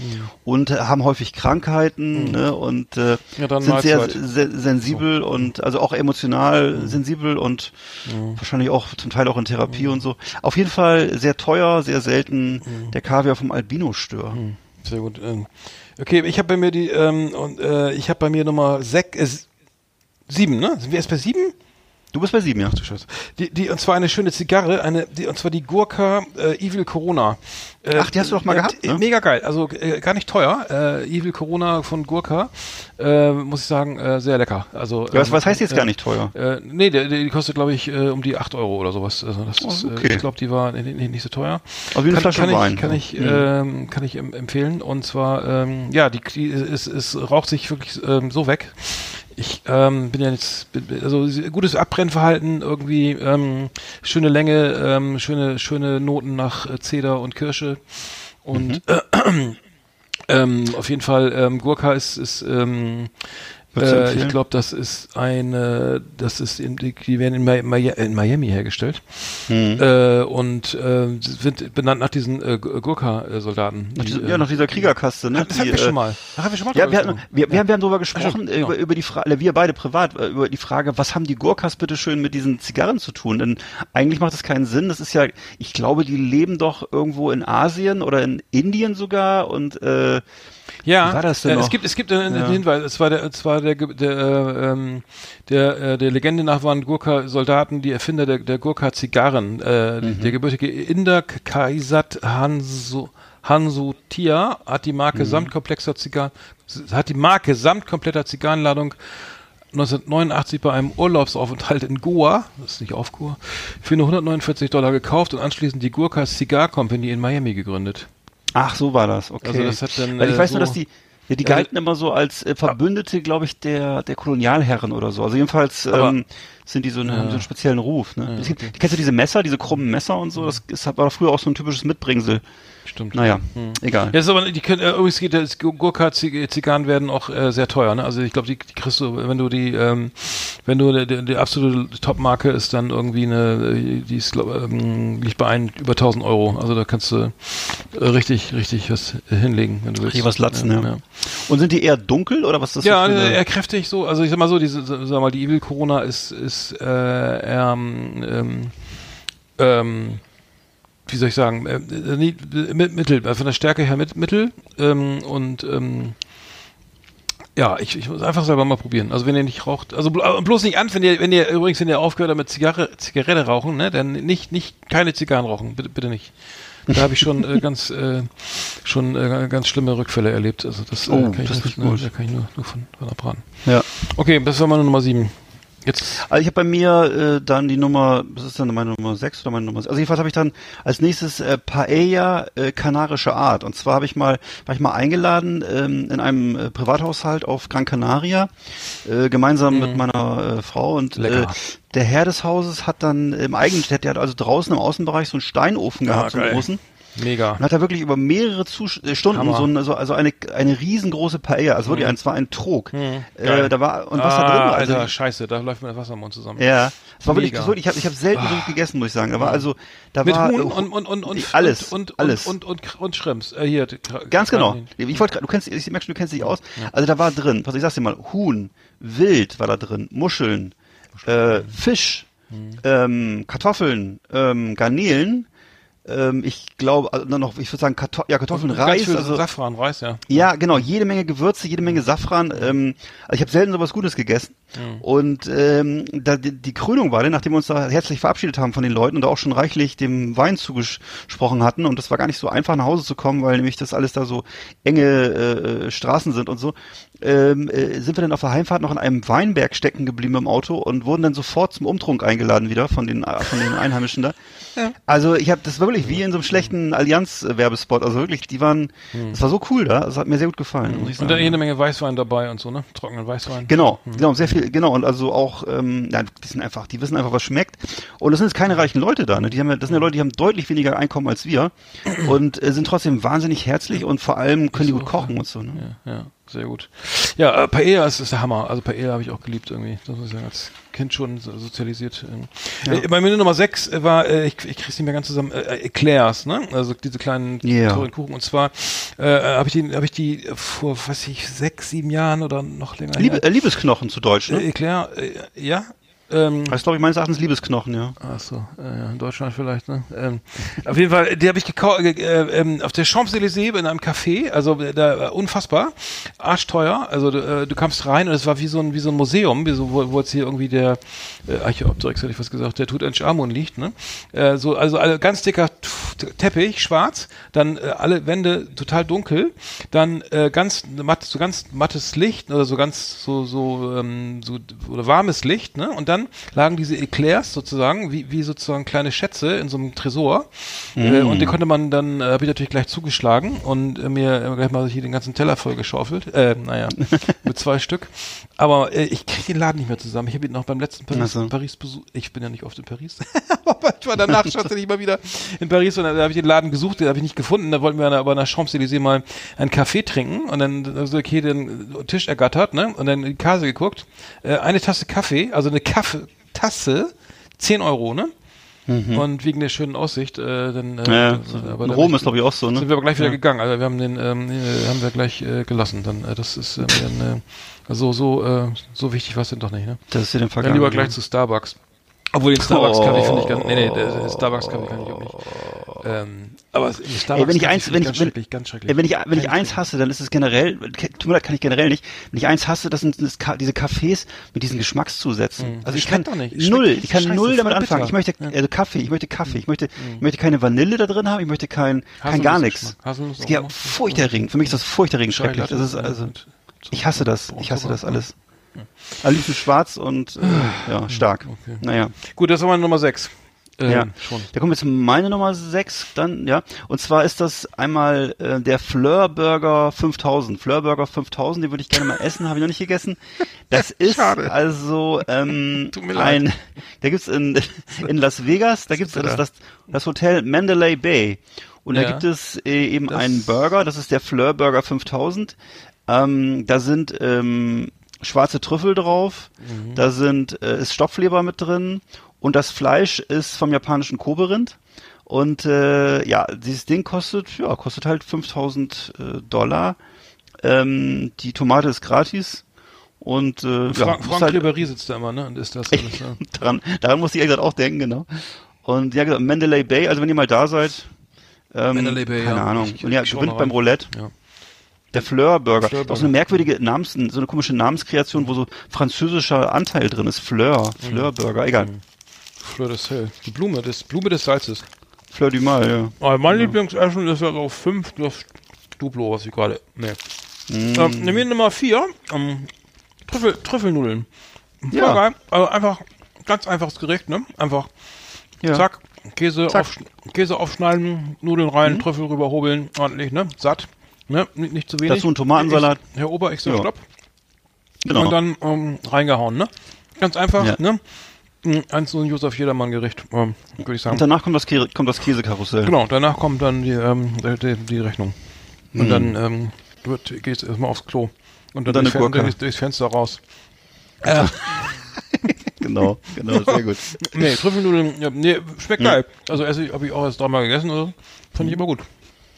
und äh, haben häufig Krankheiten ne, und äh, Ja, sind sehr Mahlzeit. se sensibel und also auch emotional sensibel und wahrscheinlich auch zum Teil auch in Therapie und so. Auf jeden Fall sehr teuer, sehr selten. Der Kaviar vom Albino-Stör. Sehr gut. Ähm, okay, ich habe bei mir die, ähm, und äh, ich habe bei mir Nummer sechs, äh, sieben, ne? Sind wir erst bei sieben? Du bist bei sieben, ja. Du Scheiße. Die, die, und zwar eine schöne Zigarre, eine, die, und zwar die Gurka äh, Evil Corona. Äh, Ach, die hast du doch mal äh, gehabt, ne? Mega geil, also äh, gar nicht teuer. Äh, Evil Corona von Gurka, äh, muss ich sagen, äh, sehr lecker. Also, Ja, was, ähm, was heißt jetzt äh, gar nicht teuer? Äh, nee, der, die kostet, glaube ich, äh, um die 8 Euro oder sowas. Also das Oh, ist, okay. äh, ich glaube, die war nee, nee, nicht so teuer. Also wie eine kann, Flasche kann ich, Wein. Kann ich, Mhm. ähm, kann ich em- empfehlen. Und zwar, ähm, ja, die, die es, es raucht sich wirklich ähm, so weg. Ich ähm, bin ja jetzt, also gutes Abbrennverhalten, irgendwie ähm, schöne Länge, ähm, schöne, schöne Noten nach äh, Zeder und Kirsche. Und Mhm. ähm, auf jeden Fall, ähm, Gurka ist, ist ähm, äh, ich glaube, das ist eine, das ist in, die, werden in, Mi- in Miami hergestellt Hm. äh, und äh, sind benannt nach diesen äh, Gu- Gurka-Soldaten. Nach die, dieser, äh, ja, nach dieser Kriegerkaste, ne? das hatten Die, wir äh, schon mal. Ach, haben wir schon mal Ja, wir, hatten, wir, wir, haben, wir haben darüber gesprochen, stimmt, äh, über, genau. über die Frage, wir beide privat, über die Frage, was haben die Gurkas bitte schön mit diesen Zigarren zu tun? Denn eigentlich macht das keinen Sinn. Das ist ja, ich glaube, die leben doch irgendwo in Asien oder in Indien sogar und äh, Ja, war das denn äh, noch? es gibt es gibt einen, Ja. Hinweis. Es war der es war der der äh, ähm, der, äh, der Legende nach waren Gurkha Soldaten die Erfinder der der Gurkha Zigarren. Äh, Mhm. Der gebürtige Inder Kaisat Hansu Hansutia hat die Mhm. Marke samt komplexer Zigarren hat die Marke samt kompletter Zigarrenladung 1989 bei einem Urlaubsaufenthalt in Goa, das ist nicht auf Goa, für nur 149 Dollar gekauft und anschließend die Gurkha Cigar Company in Miami gegründet. Ach, so war das, okay. Also das hat dann, Weil ich äh, weiß nur, so- dass die ja, die galten immer so als äh, Verbündete, glaube ich, der der Kolonialherren oder so. Also jedenfalls Aber- ähm, sind die so, eine, haben so einen speziellen Ruf. Ne? es gibt, Kennst du diese Messer, diese krummen Messer und so? Das ist, war früher auch so ein typisches Mitbringsel. Stimmt. Naja, egal. Ja, ist aber, die können, äh, übrigens geht das Gurkha-Zigarren werden auch äh, sehr teuer, ne? Also ich glaube, die, die kriegst du, wenn du die, ähm, wenn du die, die, absolute Top-Marke ist dann irgendwie eine, äh, die ist, glaub, ähm, liegt bei ein, über 1000 Euro. Also da kannst du äh, richtig, richtig was äh, hinlegen, wenn du willst. Richtig was latzen, ja. ja. Und sind die eher dunkel oder was ist das Ja, für eher kräftig so. Also ich sag mal so, diese, sag mal, die Evil Corona ist, ist äh, eher, ähm, ähm, wie soll ich sagen, äh, äh, äh, mit, mittel, äh, von der Stärke her mit, mittel ähm, und ähm, ja, ich, ich muss einfach selber mal probieren. Also wenn ihr nicht raucht, also blo- bloß nicht an, wenn ihr, wenn ihr übrigens, wenn ihr aufgehört habt mit Zigarre, Zigarette rauchen, ne, dann nicht, nicht keine Zigarren rauchen, bitte, bitte nicht. Da habe ich schon äh, ganz, äh, schon äh, ganz schlimme Rückfälle erlebt. Also das, Oh, kann ich das nicht. Da kann ich nur, nur von, von abraten. Ja. Okay, das war meine Nummer sieben. Jetzt. Also ich habe bei mir äh, dann die Nummer, was ist dann meine Nummer 6 oder meine Nummer Also jedenfalls habe ich dann als nächstes äh, Paella äh, kanarische Art. Und zwar habe ich mal, war ich mal eingeladen ähm, in einem äh, Privathaushalt auf Gran Canaria, äh, gemeinsam mit meiner äh, Frau. Und äh, der Herr des Hauses hat dann im eigenen, der hat also draußen im Außenbereich so einen Steinofen gehabt, so einen großen. Mega. Und hat da wirklich über mehrere Zus äh, Stunden Hammer. so eine, so, also eine, eine riesengroße Paella, also wirklich, ein, es war ein Trog. Mhm. Äh, da war, und was da drin ah, war, also, Alter, scheiße, da läuft mir das Wasser im Mund zusammen. ja, es war wirklich, ich habe ich hab selten so gut gegessen, muss ich sagen. Da war also, da Mit war, Huhn äh, und, und, und, und, alles, und, und, alles. Und, und, und, und Shrimps. Äh, hier, Ganz genau. Ich wollte du kennst, ich merke schon, du kennst dich aus. Also da war drin, was ich sag's dir mal, Huhn, Wild war da drin, Muscheln, äh, Fisch, ähm, Kartoffeln, ähm, Garnelen, ähm, ich glaube, also noch, ich würde sagen, Karto ja, Kartoffeln, Ganz Reis, also Safran, Reis, ja. ja, genau, jede Menge Gewürze, jede Menge Safran. Ähm, also ich habe selten sowas Gutes gegessen. Und ähm, da, die, die Krönung war dann, nachdem wir uns da herzlich verabschiedet haben von den Leuten und da auch schon reichlich dem Wein zugesprochen hatten und das war gar nicht so einfach nach Hause zu kommen, weil nämlich das alles da so enge äh, Straßen sind und so, ähm, äh, sind wir dann auf der Heimfahrt noch in einem Weinberg stecken geblieben im Auto und wurden dann sofort zum Umtrunk eingeladen wieder von den von den Einheimischen da. Also ich habe das war wirklich wie in so einem schlechten Allianz-Werbespot. Also wirklich, die waren, das war so cool da. Das hat mir sehr gut gefallen. Ich Und dann jede Menge Weißwein dabei und so, ne? Trockenen Weißwein. Genau, genau, sehr viel, genau, und also auch, ähm, ja, die sind einfach, die wissen einfach, was schmeckt. Und das sind jetzt keine reichen Leute da, ne? Die haben ja, das sind ja Leute, die haben deutlich weniger Einkommen als wir und äh, sind trotzdem wahnsinnig herzlich und vor allem können die gut kochen und so, ne? Ja, ja, sehr gut. Ja, äh, Paella ist, ist der Hammer. Also Paella habe ich auch geliebt irgendwie. Das muss ich sagen, als Kind schon so- sozialisiert. Ähm. Äh, bei Menü Nummer 6 war, äh, ich, ich krieg's nicht mehr ganz zusammen, äh, äh, Eclairs, ne? Also diese kleinen Ja. teuren Kuchen. Und zwar äh, habe ich die, habe ich die vor, weiß ich, sechs, sieben Jahren oder noch länger Liebe, äh, Liebesknochen zu Deutsch, Äh, ne? Eclair, äh, ja. Ähm, Das glaube ich meines Erachtens Liebesknochen, ja. Ach so, äh, in Deutschland vielleicht, ne? Ähm, auf jeden Fall, die habe ich gekauft äh, äh, ähm, auf der Champs-Élysées in einem Café, also äh, da äh, unfassbar, arschteuer. Also du, äh, du kamst rein und es war wie so ein wie so ein Museum, wie so, wo, wo jetzt hier irgendwie der äh, Archäopteryx hätte ich was gesagt, der Tutanchamun liegt, ne? Äh, so also alle, ganz dicker Teppich, schwarz, dann äh, alle Wände total dunkel, dann ganz matt, so ganz mattes Licht oder so ganz so so ähm, so oder warmes Licht, ne? Und dann lagen diese Eclairs sozusagen wie wie sozusagen kleine Schätze in so einem Tresor äh, und die konnte man dann äh, habe ich natürlich gleich zugeschlagen und äh, mir äh, gleich mal hier den ganzen Teller voll geschaufelt, äh, naja, mit zwei Stück. Aber äh, ich kriege den Laden nicht mehr zusammen. Ich habe ihn noch beim letzten Paris, Ach so. Paris Besuch. Ich bin ja nicht oft in Paris. aber ich war danach schaute ich mal wieder in Paris und da habe ich den Laden gesucht, den habe ich nicht gefunden. Da wollten wir aber nach Champs-Élysées mal einen Kaffee trinken und dann also okay, den Tisch ergattert, ne? Und dann in die Kase geguckt. Äh, eine Tasse Kaffee, also eine Kaffeetasse, 10 Euro, ne? Und wegen der schönen Aussicht, äh, dann äh, Mhm. Ja, aber in Rom bin ist glaube ich auch so, sind ne? wir aber gleich wieder gegangen. Also wir haben den, ähm, äh, haben wir gleich äh, gelassen. Dann, äh, das ist äh, dann, äh, so so äh, so wichtig war es denn doch nicht, ne? Das ist ja den Dann Vergangen. lieber gleich zu Starbucks. Obwohl den Starbucks Kaffee finde ich ganz, nee, nee, der Starbucks Kaffee kann ich auch nicht. Ähm, aber es- Starbucks Ey, wenn ich eins, wenn ich schrecklich, ganz schrecklich. wenn ich, wenn ich eins hasse, dann ist es generell, tut mir leid, kann ich generell nicht. Wenn ich eins hasse, das sind das, diese Cafés mit diesen Geschmackszusätzen. Also ich kann schmeckt doch nicht. Es null, ich kann scheiße, null damit anfangen. Ich möchte also Kaffee, ich möchte Kaffee, ich möchte, ich möchte keine Vanille da drin haben, ich möchte kein, kein gar nichts. Auch ist ja furchterregend. Für mich ist das furchterregend schrecklich. Das ist also, ich hasse das. Ich hasse das alles. Liebsten schwarz und äh, ja, stark. Okay. Naja. Gut, das war meine Nummer 6. Ähm, Ja, schon. Da kommen wir zu meine Nummer 6 dann, ja. Und zwar ist das einmal äh, der Fleur Burger 5000. Fleur Burger 5000, den würde ich gerne mal essen, habe ich noch nicht gegessen. Das ist Schade. also ähm, mir leid. ein, da gibt's in, in Las Vegas, da gibt's das, das, das Hotel Mandalay Bay. Und da Ja. gibt es äh, eben Das- einen Burger, das ist der Fleur Burger 5000. Ähm, da sind ähm, schwarze Trüffel drauf, Mhm. da sind äh, ist Stopfleber mit drin und das Fleisch ist vom japanischen Koberind. Und äh, ja, dieses Ding kostet, ja, kostet halt 5000 äh, Dollar. Ähm, die Tomate ist gratis. Und äh, ja, Frank, ist Frank halt, Ribéry sitzt da immer, ne? Und ist das alles, ja. daran, daran muss ich ehrlich gesagt auch denken, genau. Und ja, gesagt, Mandalay Bay, also wenn ihr mal da seid, ähm, Mandalay Bay, keine ja. Ahnung. Ich- ich- und ja, gewinnt beim. Roulette. Ja. Der Fleur Burger. Fleur Auch so Burger. eine merkwürdige Namens, so eine komische Namenskreation, wo so französischer Anteil drin ist. Fleur, Mhm. Fleur Burger, egal. Fleur de Sel. Die Blume des, Blume des Salzes. Fleur du Mal, ja. Aber mein Lieblingsessen ist ja so fünf, das Duplo, was ich gerade. Nee. Mm. Ähm, nehmen wir Nummer vier. Ähm, Trüffel, Trüffelnudeln. Voll Ja. geil. Also einfach ganz einfaches Gericht, ne? Einfach ja. zack, Käse, Zack. Auf, Käse aufschneiden, Nudeln rein, Trüffel rüberhobeln, ordentlich, ne? Satt. Ne? Nicht, zu wenig. Dazu ein Tomatensalat. Ich, Herr Ober, ich sag Ja. stopp. Genau. Und dann ähm, reingehauen, ne? Ganz einfach, Ja. ne? Hm, Eins so ein Josef Jedermann-Gericht, ähm, würde ich sagen. Und danach kommt das, Käse, kommt das Käsekarussell. Genau, danach kommt dann die, ähm, die, die, Rechnung. Und dann ähm, wird, geht's erstmal aufs Klo. Und dann, dann durchs, durchs, Fenster raus. Äh, Genau, genau, sehr gut. nee, Trüffelnudeln, ja, nee, schmeckt geil. Also esse ich, habe ich auch erst dreimal gegessen, also fand ich immer gut.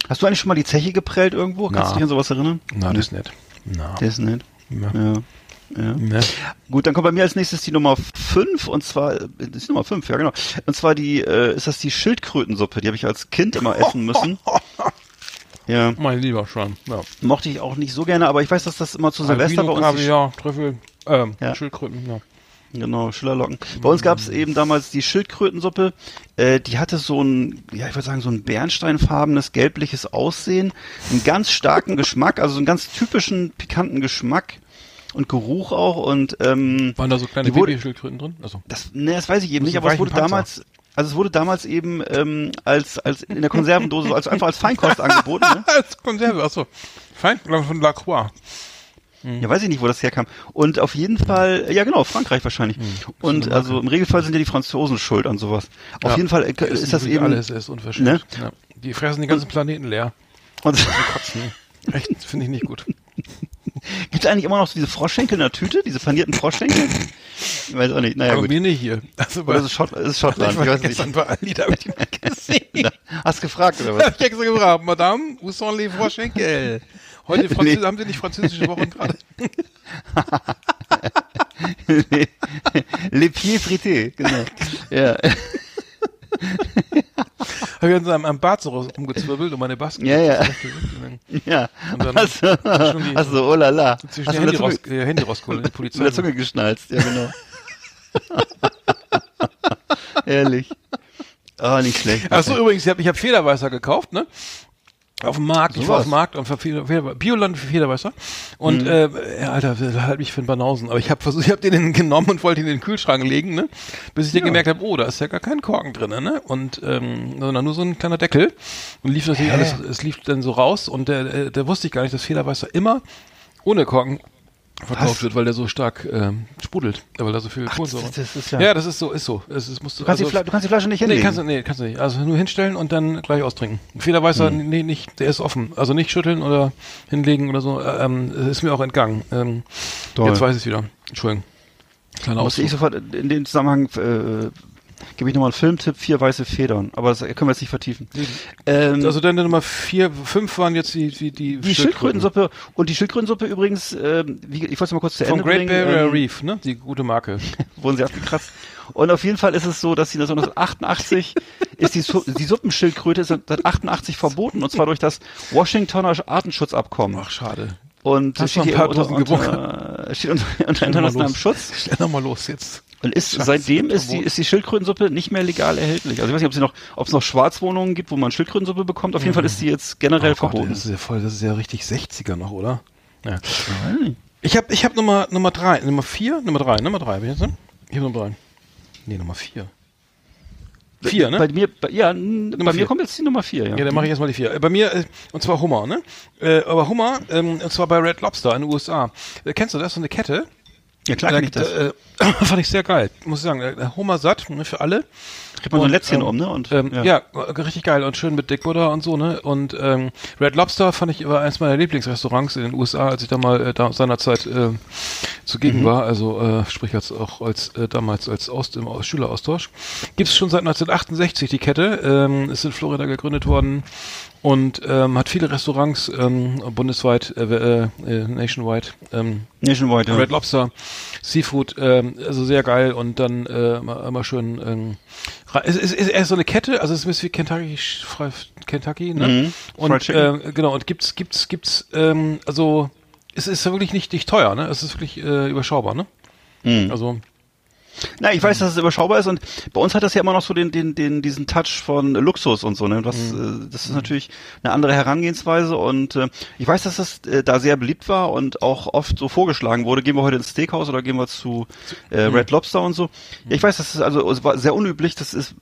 Hast du eigentlich schon mal die Zeche geprellt irgendwo? Kannst Na. du dich an sowas erinnern? Na, das ist nett. Na, Der ist nett. ja. Ja. ja. Ne? Gut, dann kommt bei mir als nächstes die Nummer 5 und zwar, äh, das ist die Nummer 5, ja genau. Und zwar die, äh, ist das die Schildkrötensuppe, die habe ich als Kind immer essen müssen. Ja, Mein lieber Schwan. Ja. mochte ich auch nicht so gerne, aber ich weiß, dass das immer zu Silvester bei uns die Kaviar, Trüffel, ähm, Ja. Schildkröten, ja. Genau, Schillerlocken. Bei uns gab es eben damals die Schildkrötensuppe. Äh, die hatte so ein, ja, ich würde sagen, so ein bernsteinfarbenes, gelbliches Aussehen, einen ganz starken Geschmack, also so einen ganz typischen, pikanten Geschmack und Geruch auch. Und ähm, Waren da so kleine Babyschildkröten drin? Also, das, ne, das weiß ich eben nicht, aber es wurde Panzer. damals, also es wurde damals eben ähm, als als in der Konservendose, so als einfach als Feinkost angeboten. Ne? als Konserve, achso. Fein, glaube ich, von Lacroix. Ja, weiß ich nicht, wo das herkam. Und auf jeden Fall, ja genau, Frankreich wahrscheinlich. Und also im Regelfall sind ja die Franzosen schuld an sowas. Auf Ja. jeden Fall äh, ist das eben. Alles ist unverschämt. Ne? Ja. Die fressen den ganzen Planeten leer. Und. Echt, finde ich nicht gut. gibt es eigentlich immer noch so diese Froschschenkel in der Tüte, diese panierten Froschschenkel? Ich weiß auch nicht. Naja Aber gut. mir nicht hier. Also, Oder ist es, Schott, ist Schottland? ich Ich war weiß nicht. gestern bei Aldi, da habe ich die mal gesehen. Hast gefragt oder was? hab ich extra gefragt, Madame, où sont les Froschenkel? Heute Französ haben Sie nicht französische Wochen gerade? Les pieds frités, genau. Ja. Habe ich an am Bart so rumgezwirbelt und meine Basken. Ja, ja. Ja. Und dann hast du, die- hast du, oh la la. Hast zwischen mit Handy, raus, äh, Handy rausgeholt, die Polizei. mit der Zunge geschnalzt, ja genau. Ehrlich. Oh, nicht schlecht. Achso, übrigens, ich habe ich hab Federweißer gekauft, ne? Auf dem Markt, ich war Sowas. auf dem Markt und Bioland für Federweißer. Und Mhm. äh, Alter, halt mich für einen Banausen. Aber ich habe versucht, ich habe den genommen und wollte ihn in den Kühlschrank legen, ne? Bis ich dann gemerkt habe, oh, da ist ja gar kein Korken drin, ne? Und ähm, sondern nur so ein kleiner Deckel. Und lief natürlich alles, es lief dann so raus und der, der, der wusste ich gar nicht, dass Federweißer immer ohne Korken verkauft Was? wird, weil der so stark ähm, sprudelt, weil da so viel Kohlensäure. das- das ist ja- ja, das ist so, ist so. Es ist, musst Du kannst, die Fla du kannst die Flasche nicht Nee, hinlegen. kannst du, nee, kannst du nicht. Also nur hinstellen und dann gleich austrinken. Federweißer, Hm. nee, nicht, der ist offen. Also nicht schütteln oder hinlegen oder so. Äh, Ähm, ist mir auch entgangen. Ähm, Toll. jetzt weiß ich wieder. Entschuldigung. Kleiner Muss ich sofort in dem Zusammenhang äh, gebe ich nochmal einen Filmtipp, vier weiße Federn. Aber das können wir jetzt nicht vertiefen. Ähm, Also dann Nummer vier, fünf waren jetzt die, die, die, die Schildkrötensuppe und die Schildkrötensuppe übrigens, ähm, wie, ich wollte es mal kurz zu Vom Ende Great bringen. Barrier ähm, Reef, ne? Die gute Marke. wurden sie abgekratzt. Und auf jeden Fall ist es so, dass sie das 1988 ist die, Su die Suppenschildkröte ist seit 88 verboten und zwar durch das Washingtoner Artenschutzabkommen. Ach, schade. Und Hast steht hier paar unter, unter, steht unter, unter internationalem. Schutz. Schnell noch mal los jetzt. Und ist Scheiße, seitdem ist die, ist die Schildkrötensuppe nicht mehr legal erhältlich. Also ich weiß nicht, ob sie noch, ob es noch Schwarzwohnungen gibt, wo man Schildkrötensuppe bekommt. Auf jeden Fall ist die jetzt generell Oh Gott, verboten. das ist ja voll, das ist ja richtig 60er noch, oder? Ja. Ich habe ich hab Nummer, Nummer drei, Nummer vier, Nummer drei, Nummer drei, bin ich jetzt, ne? Ich habe Nummer drei. Nee, Nummer vier. Vier, ne? Bei mir, bei, ja, bei vier. mir kommt jetzt die Nummer vier. Ja, Ja, dann mache ich erstmal die vier. Bei mir, äh, und zwar Hummer, ne? Äh, aber Hummer, ähm, und zwar bei Red Lobster in den USA. Äh, kennst du das? So eine Kette. ja klar, Da ich das. Äh, fand ich sehr geil, muss ich sagen. Hummer satt, ne, für alle. Kriegt man so ein und, Lätzchen ähm, um, ne? Und, Ähm, ja. äh, richtig geil und schön mit Dickbutter und so, ne? Und ähm, Red Lobster fand ich war eines meiner Lieblingsrestaurants in den USA, als ich da mal äh, da seinerzeit äh, zugegen Mhm. war, also äh, sprich als auch als äh, damals als Aus im Aus Schüleraustausch. Gibt es schon seit 1968 die Kette, ähm, ist in Florida gegründet worden und ähm, hat viele Restaurants ähm, bundesweit, äh, äh, äh, nationwide. Ähm, Nationwide, ja. Red Lobster, Seafood, ähm, also sehr geil und dann äh, immer, immer schön. Ähm, es ist, ist erst so eine Kette, also es ist ein bisschen wie Kentucky, Kentucky, ne? Mhm. Und äh, genau und gibt's gibt's gibt's ähm, also es ist ja wirklich nicht nicht teuer, ne? Es ist wirklich äh, überschaubar, ne? Mhm. Also Na, ich weiß, dass es überschaubar ist und bei uns hat das ja immer noch so den, den, den, diesen Touch von Luxus und so, ne? Was, Mhm. äh, das ist natürlich eine andere Herangehensweise und äh, ich weiß, dass das äh, da sehr beliebt war und auch oft so vorgeschlagen wurde, gehen wir heute ins Steakhouse oder gehen wir zu äh, Mhm. Red Lobster und so. Ja, ich weiß, dass es also es war sehr unüblich, dass es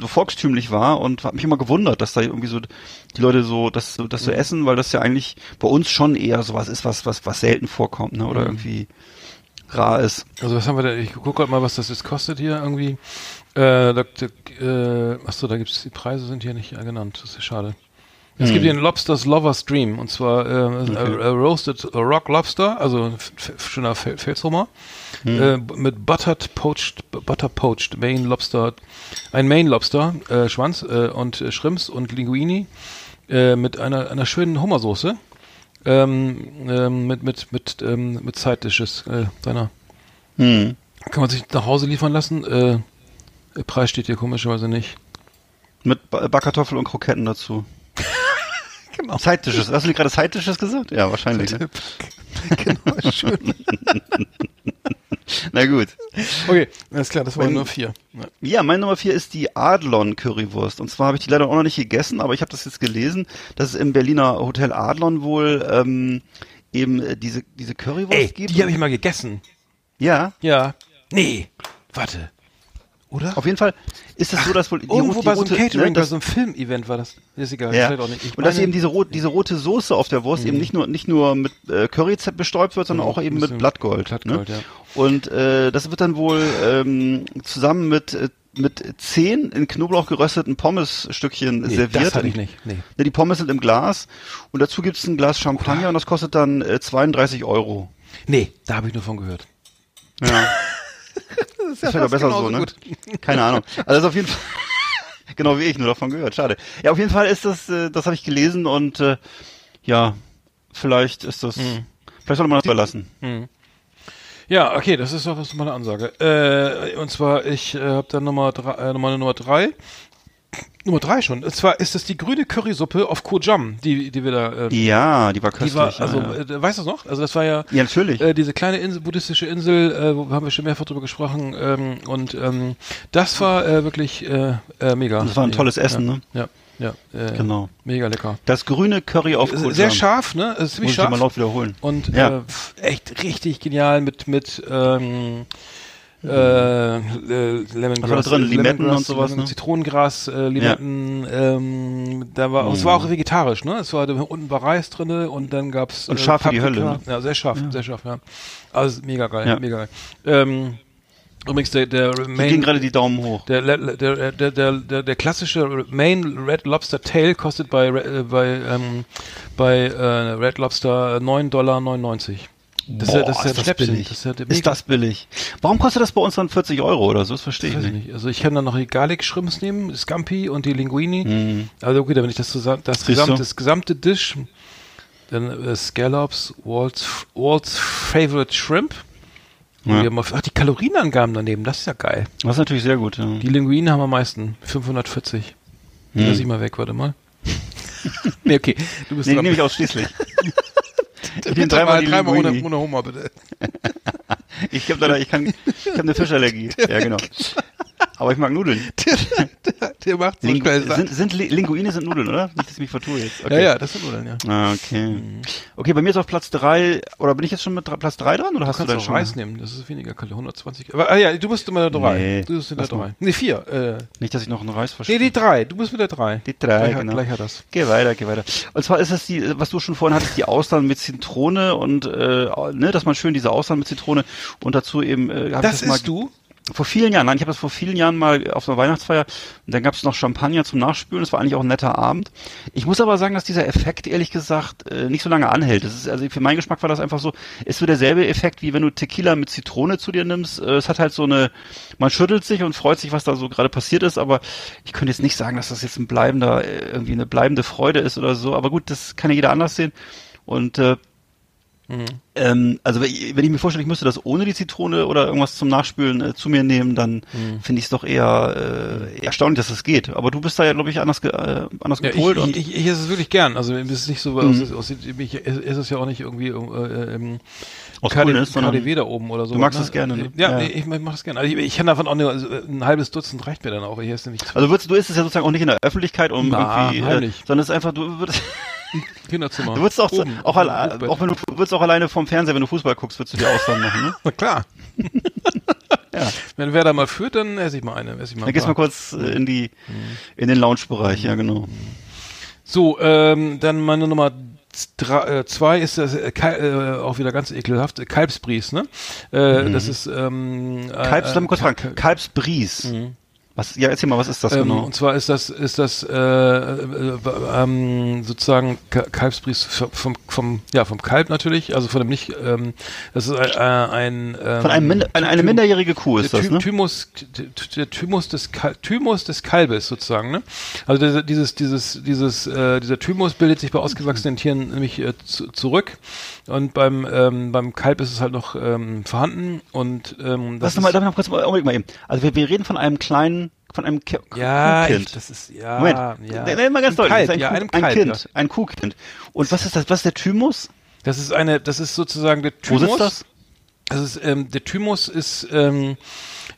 so volkstümlich war und hat mich immer gewundert, dass da irgendwie so die Leute so das, so- das Mhm. so essen, weil das ja eigentlich bei uns schon eher sowas ist, was, was, was selten vorkommt, ne? Oder Mhm. irgendwie rar ist. Also was haben wir da? Ich gucke gerade mal, was das jetzt kostet hier irgendwie. Äh, da, äh, achso, da gibt's die Preise sind hier nicht äh, genannt. Das ist schade. Es gibt hier einen Lobsters Lover's Dream und zwar äh, a, a Roasted Rock Lobster, also ein schöner Fel Felshummer äh, mit Buttered Poached Butter Poached Main Lobster, ein Main Lobster äh, Schwanz äh, und äh, Shrimps und Linguini äh, mit einer einer schönen Hummersoße ähm, ähm, mit mit mit ähm, mit Side Dishes äh, deiner Hm. kann man sich nach Hause liefern lassen. Äh, der Preis steht hier komischerweise nicht. Mit Ba- Backkartoffel und Kroketten dazu. Genau. Zeitdisches. Hast du gerade Zeitdisches gesagt? Ja, wahrscheinlich. Ne? genau, schön. Na gut. Okay, alles klar, das waren nur vier. Ja. Ja, meine Nummer vier ist die Adlon Currywurst. Und zwar habe ich die leider auch noch nicht gegessen, aber ich habe das jetzt gelesen, dass es im Berliner Hotel Adlon wohl ähm, eben äh, diese, diese Currywurst Ey, gibt. die habe ich mal gegessen. ja, Ja. Nee, warte. Oder? auf jeden Fall ist es so, dass wohl Irgendwo bei so einem Catering, ne, bei das, so einem Filmevent war das. Ist egal, ja. vielleicht auch nicht. Ich und dass eben diese, rot, diese rote Soße auf der Wurst eben nicht nur nicht nur mit äh, Curry bestäubt wird, sondern Mhm, auch eben mit Blattgold. Blattgold, ne? ja. Und äh, das wird dann wohl ähm, zusammen mit äh, mit zehn in Knoblauch gerösteten Pommesstückchen nee, serviert. das hatte ich nicht. Nee. Ne, die Pommes sind im Glas und dazu gibt's ein Glas Champagner und das kostet dann äh, 32 Euro. Nee, da habe ich nur von gehört. Ja. das ist ja besser so, ne? Keine Ahnung. Also auf jeden Fall genau wie ich nur davon gehört. Schade. Ja, auf jeden Fall ist das, äh, das habe ich gelesen und äh, ja, vielleicht ist das, Hm. vielleicht sollte man das überlassen. Ja, okay, das ist doch was meine Ansage. Äh, und zwar, ich äh, habe dann Nummer drei, äh, meine Nummer drei. Nummer drei schon. Und zwar ist es die grüne Currysuppe auf Kojam, die, die wir da. Äh, Ja, die war köstlich. die war, also, ja, ja. äh, weißt du das noch? Also das war ja. ja natürlich. Äh, diese kleine Insel, buddhistische Insel, äh, wo haben wir schon mehrfach drüber gesprochen. Ähm, und ähm, das war äh, wirklich äh, äh, mega. Das war ein tolles Essen, ja, ne? Ja, ja. Äh, Genau. Mega lecker. Das grüne Curry auf Koh Sehr scharf, ne? Ist ziemlich Muss ich mal scharf. laut wiederholen. Und Ja. äh, echt richtig genial mit mit ähm, äh, äh, Lemongrass, Was war da drin? Limetten und sowas, Lemon- ne? Zitronengras, äh, Limetten, ähm, da war, es war auch vegetarisch, ne? Es war, da unten war Reis drinne und dann gab's Und scharf wie die. Hölle, ne? Ja, sehr scharf, sehr scharf, ja. Also mega geil, Ja. mega geil. Ähm, übrigens der der Hier gehen Main gerade die Daumen hoch. der, der, der, der, der, der, der klassische Main Red Lobster Tail kostet bei, äh, bei, ähm, bei äh, Red Lobster 9,99 Dollar. Das ist ja, das ist ja Schnäppchen. billig. Das ist, ja ist das billig? Warum kostet das bei uns dann 40 Euro oder so? Das verstehe ich Weiß ich nicht. nicht. Also ich kann dann noch die Garlic Shrimps nehmen, Scampi und die Linguini. Mhm. Also okay, wenn ich das zusammen, das gesamte, das gesamte Dish, dann äh, Scallops, Walt's, Walt's Favorite Shrimp. Ja. wir haben auf, ach, die Kalorienangaben daneben, das ist ja geil. Das ist natürlich sehr gut. Ja. Die Linguinen haben am meisten, 540. Die Hm. lasse ich mal weg, warte mal. nee, okay. Du bist Nee, nehme ich ausschließlich. Bitte dreimal mal die dreimal ohne, ohne Hummer, bitte. Ich habe leider, ich kann, ich habe eine Fischallergie. Ja, genau. Aber ich mag Nudeln. Der, der, der macht so Lingu schnell sind, sind Li- Linguine sind Nudeln, oder? Nicht, dass ich mich vertue jetzt. Ja, ja, das sind Nudeln, ja. Ah, okay. Okay, bei mir ist auf Platz drei oder bin ich jetzt schon mit Platz drei dran oder hast Du du kannst dann auch schon? Reis nehmen, das ist weniger Kalorien, 120. Aber, ah ja, du bist immer der drei. Nee, du bist in der lass mal. drei. Nee, vier. Äh, Nicht, dass ich noch einen Reis nee, verstehe. die drei. Du bist mit der drei. Die drei, gleich, genau. Gleich hat das. Geh weiter, geh weiter. Und zwar ist es die, was du schon vorhin hattest, die Austern mit Zitrone und äh, ne, dass man schön diese Austern mit Zitrone und dazu eben äh, Das mal isst du? Vor vielen Jahren, nein, ich habe das vor vielen Jahren mal auf einer Weihnachtsfeier und dann gab es noch Champagner zum Nachspülen, das war eigentlich auch ein netter Abend. Ich muss aber sagen, dass dieser Effekt ehrlich gesagt äh, nicht so lange anhält. Das ist also für meinen Geschmack war das einfach so, ist so derselbe Effekt wie wenn du Tequila mit Zitrone zu dir nimmst. Äh, es hat halt so eine man schüttelt sich und freut sich, was da so gerade passiert ist, aber ich könnte jetzt nicht sagen, dass das jetzt ein bleibender äh, irgendwie eine bleibende Freude ist oder so, aber gut, das kann ja jeder anders sehen und äh, ähm, also wenn ich, wenn ich mir vorstelle, ich müsste das ohne die Zitrone oder irgendwas zum Nachspülen äh, zu mir nehmen, dann Mhm. finde ich es doch eher äh, erstaunlich, dass das geht. Aber du bist da ja, glaube ich, anders, ge äh, anders Ja, gepolt. ich, und ich, ich, ich esse es wirklich gern. Also es ist nicht so, Mhm. aus, aus, ich esse es ja auch nicht irgendwie äh, ähm, Aus KD, Coolness, sondern KDW da oben oder so. du magst es gerne, ne? Ja, Ja. nee, ich mach das gerne. Also ich, ich kann davon auch nur, also ein halbes Dutzend reicht mir dann auch. Ich esse nicht also würdest, du isst es ja sozusagen auch nicht in der Öffentlichkeit, um Na, irgendwie, äh, heimlich. sondern es ist einfach, du würdest, Kinderzimmer. du würdest auch, Oben, auch, alle, auch wenn du, würdest auch alleine vom Fernseher, wenn du Fußball guckst, würdest du dir Ausland machen, ne? Na klar. Ja. Wenn wer da mal führt, dann esse ich mal eine. Esse ich mal Dann gehst du mal kurz äh, in die, in den Lounge-Bereich, ja genau. So, ähm, dann meine Nummer drei, äh, zwei ist das äh, äh, auch wieder ganz ekelhaft, Kalbsbries, ne? Äh, Das ist ähm, Kalbs, äh, kurz fragen. Kalbsbries. Was, ja, erzähl mal, was ist das Ähm, genau? Und zwar ist das ist das äh, äh, ähm, sozusagen Ka- Kalbsbries vom vom ja vom Kalb natürlich, also von dem nicht. Ähm, das ist äh, ein ähm, Von einem Minder, eine, eine minderjährige Kuh ist das, ne? Thymus, der Thymus des Kal Thymus des Kalbes sozusagen, ne? Also dieser- dieses dieses dieses äh, dieser Thymus bildet sich bei ausgewachsenen Tieren nämlich äh, zu, zurück und beim ähm, beim Kalb ist es halt noch ähm, vorhanden und ähm, Was das nochmal, ist, darf ich noch kurz mal, mal eben. Also wir, wir reden von einem kleinen, von einem Ki ja, Kuhkind. ich, das ist ja Moment, ja nenn mal ganz Ein deutlich. Das ist ein, ja, Kuh, ein Kind, ja. ein Kuhkind. Und was ist das, was ist der Thymus? Das ist eine, das ist sozusagen der Wo Thymus. sitzt das? Das ist, ähm, der Thymus ist ähm,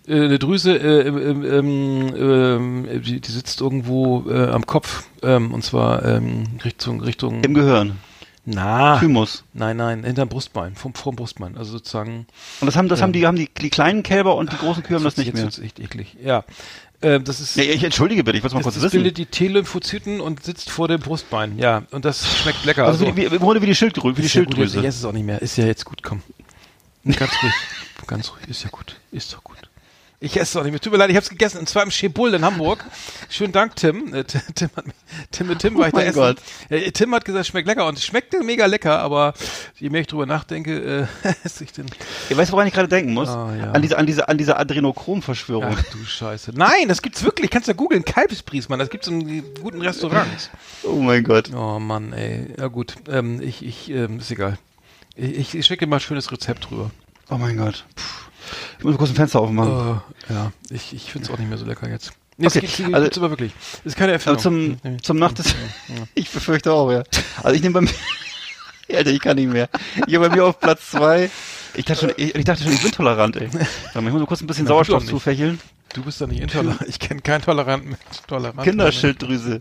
äh, eine Drüse, äh, ähm, ähm, ähm, die, die sitzt irgendwo äh, am Kopf ähm, und zwar ähm, Richtung Richtung. Im Gehirn. na, Thymus. nein, nein, hinterm Brustbein, vom, vom Brustbein. Also sozusagen. Und das haben, das haben die, haben die, die kleinen Kälber und die großen Kühe haben das nicht jetzt mehr. wird's echt eklig. Ja, äh, das ist. Nee, ich entschuldige bitte, ich wollte mal kurz das wissen. bildet die T-Lymphozyten und sitzt vor dem Brustbein. Ja, und das schmeckt lecker. also wie, wie, im Grunde wie die Schilddrüse, wie die Ist ja gut, Schilddrüse. jetzt, jetzt ist es auch nicht mehr. Ist ja jetzt gut, komm. Ganz ruhig. Ganz ruhig. Ist ja gut. Ist doch gut. Ich esse es auch nicht mehr. Tut mir leid, ich habe es gegessen. Und zwar im Chebull in Hamburg. Schönen Dank, Tim. Äh, Tim, hat, Tim mit Tim war ich da Oh mein essen. Gott. Ja, Tim hat gesagt, es schmeckt lecker. Und es schmeckte mega lecker, aber je mehr ich drüber nachdenke, äh, esse ich den. Ihr weißt, woran ich gerade denken muss? Ah, ja. An diese, an diese, an diese Adrenochrom-Verschwörung. Ach du Scheiße. Nein, das gibt's wirklich. Kannst ja googeln. Kalbsbries, Mann. Das gibt's in guten Restaurants. Oh mein Gott. Oh Mann, ey. Ja gut. Ähm, ich, ich, ähm, ist egal. Ich, ich schicke dir mal ein schönes Rezept drüber. Oh mein Gott. Ich muss mal kurz ein Fenster aufmachen. Äh, ja, ich, ich finde es auch nicht mehr so lecker jetzt. Nee, Okay, es also- gibt's aber wirklich. Das ist keine Erfindung. Also zum, Nee. zum Nacht des, ich befürchte auch, ja. Also ich nehme bei mir, Alter, ich kann nicht mehr. Ich habe bei mir auf Platz zwei, ich dachte schon, ich, ich dachte schon, ich bin tolerant, ey. Ich muss mal kurz ein bisschen Na, Sauerstoff zufächeln. Du bist doch nicht intolerant. Ich kenne keinen toleranten Mensch. Tolerant. Kinderschilddrüse.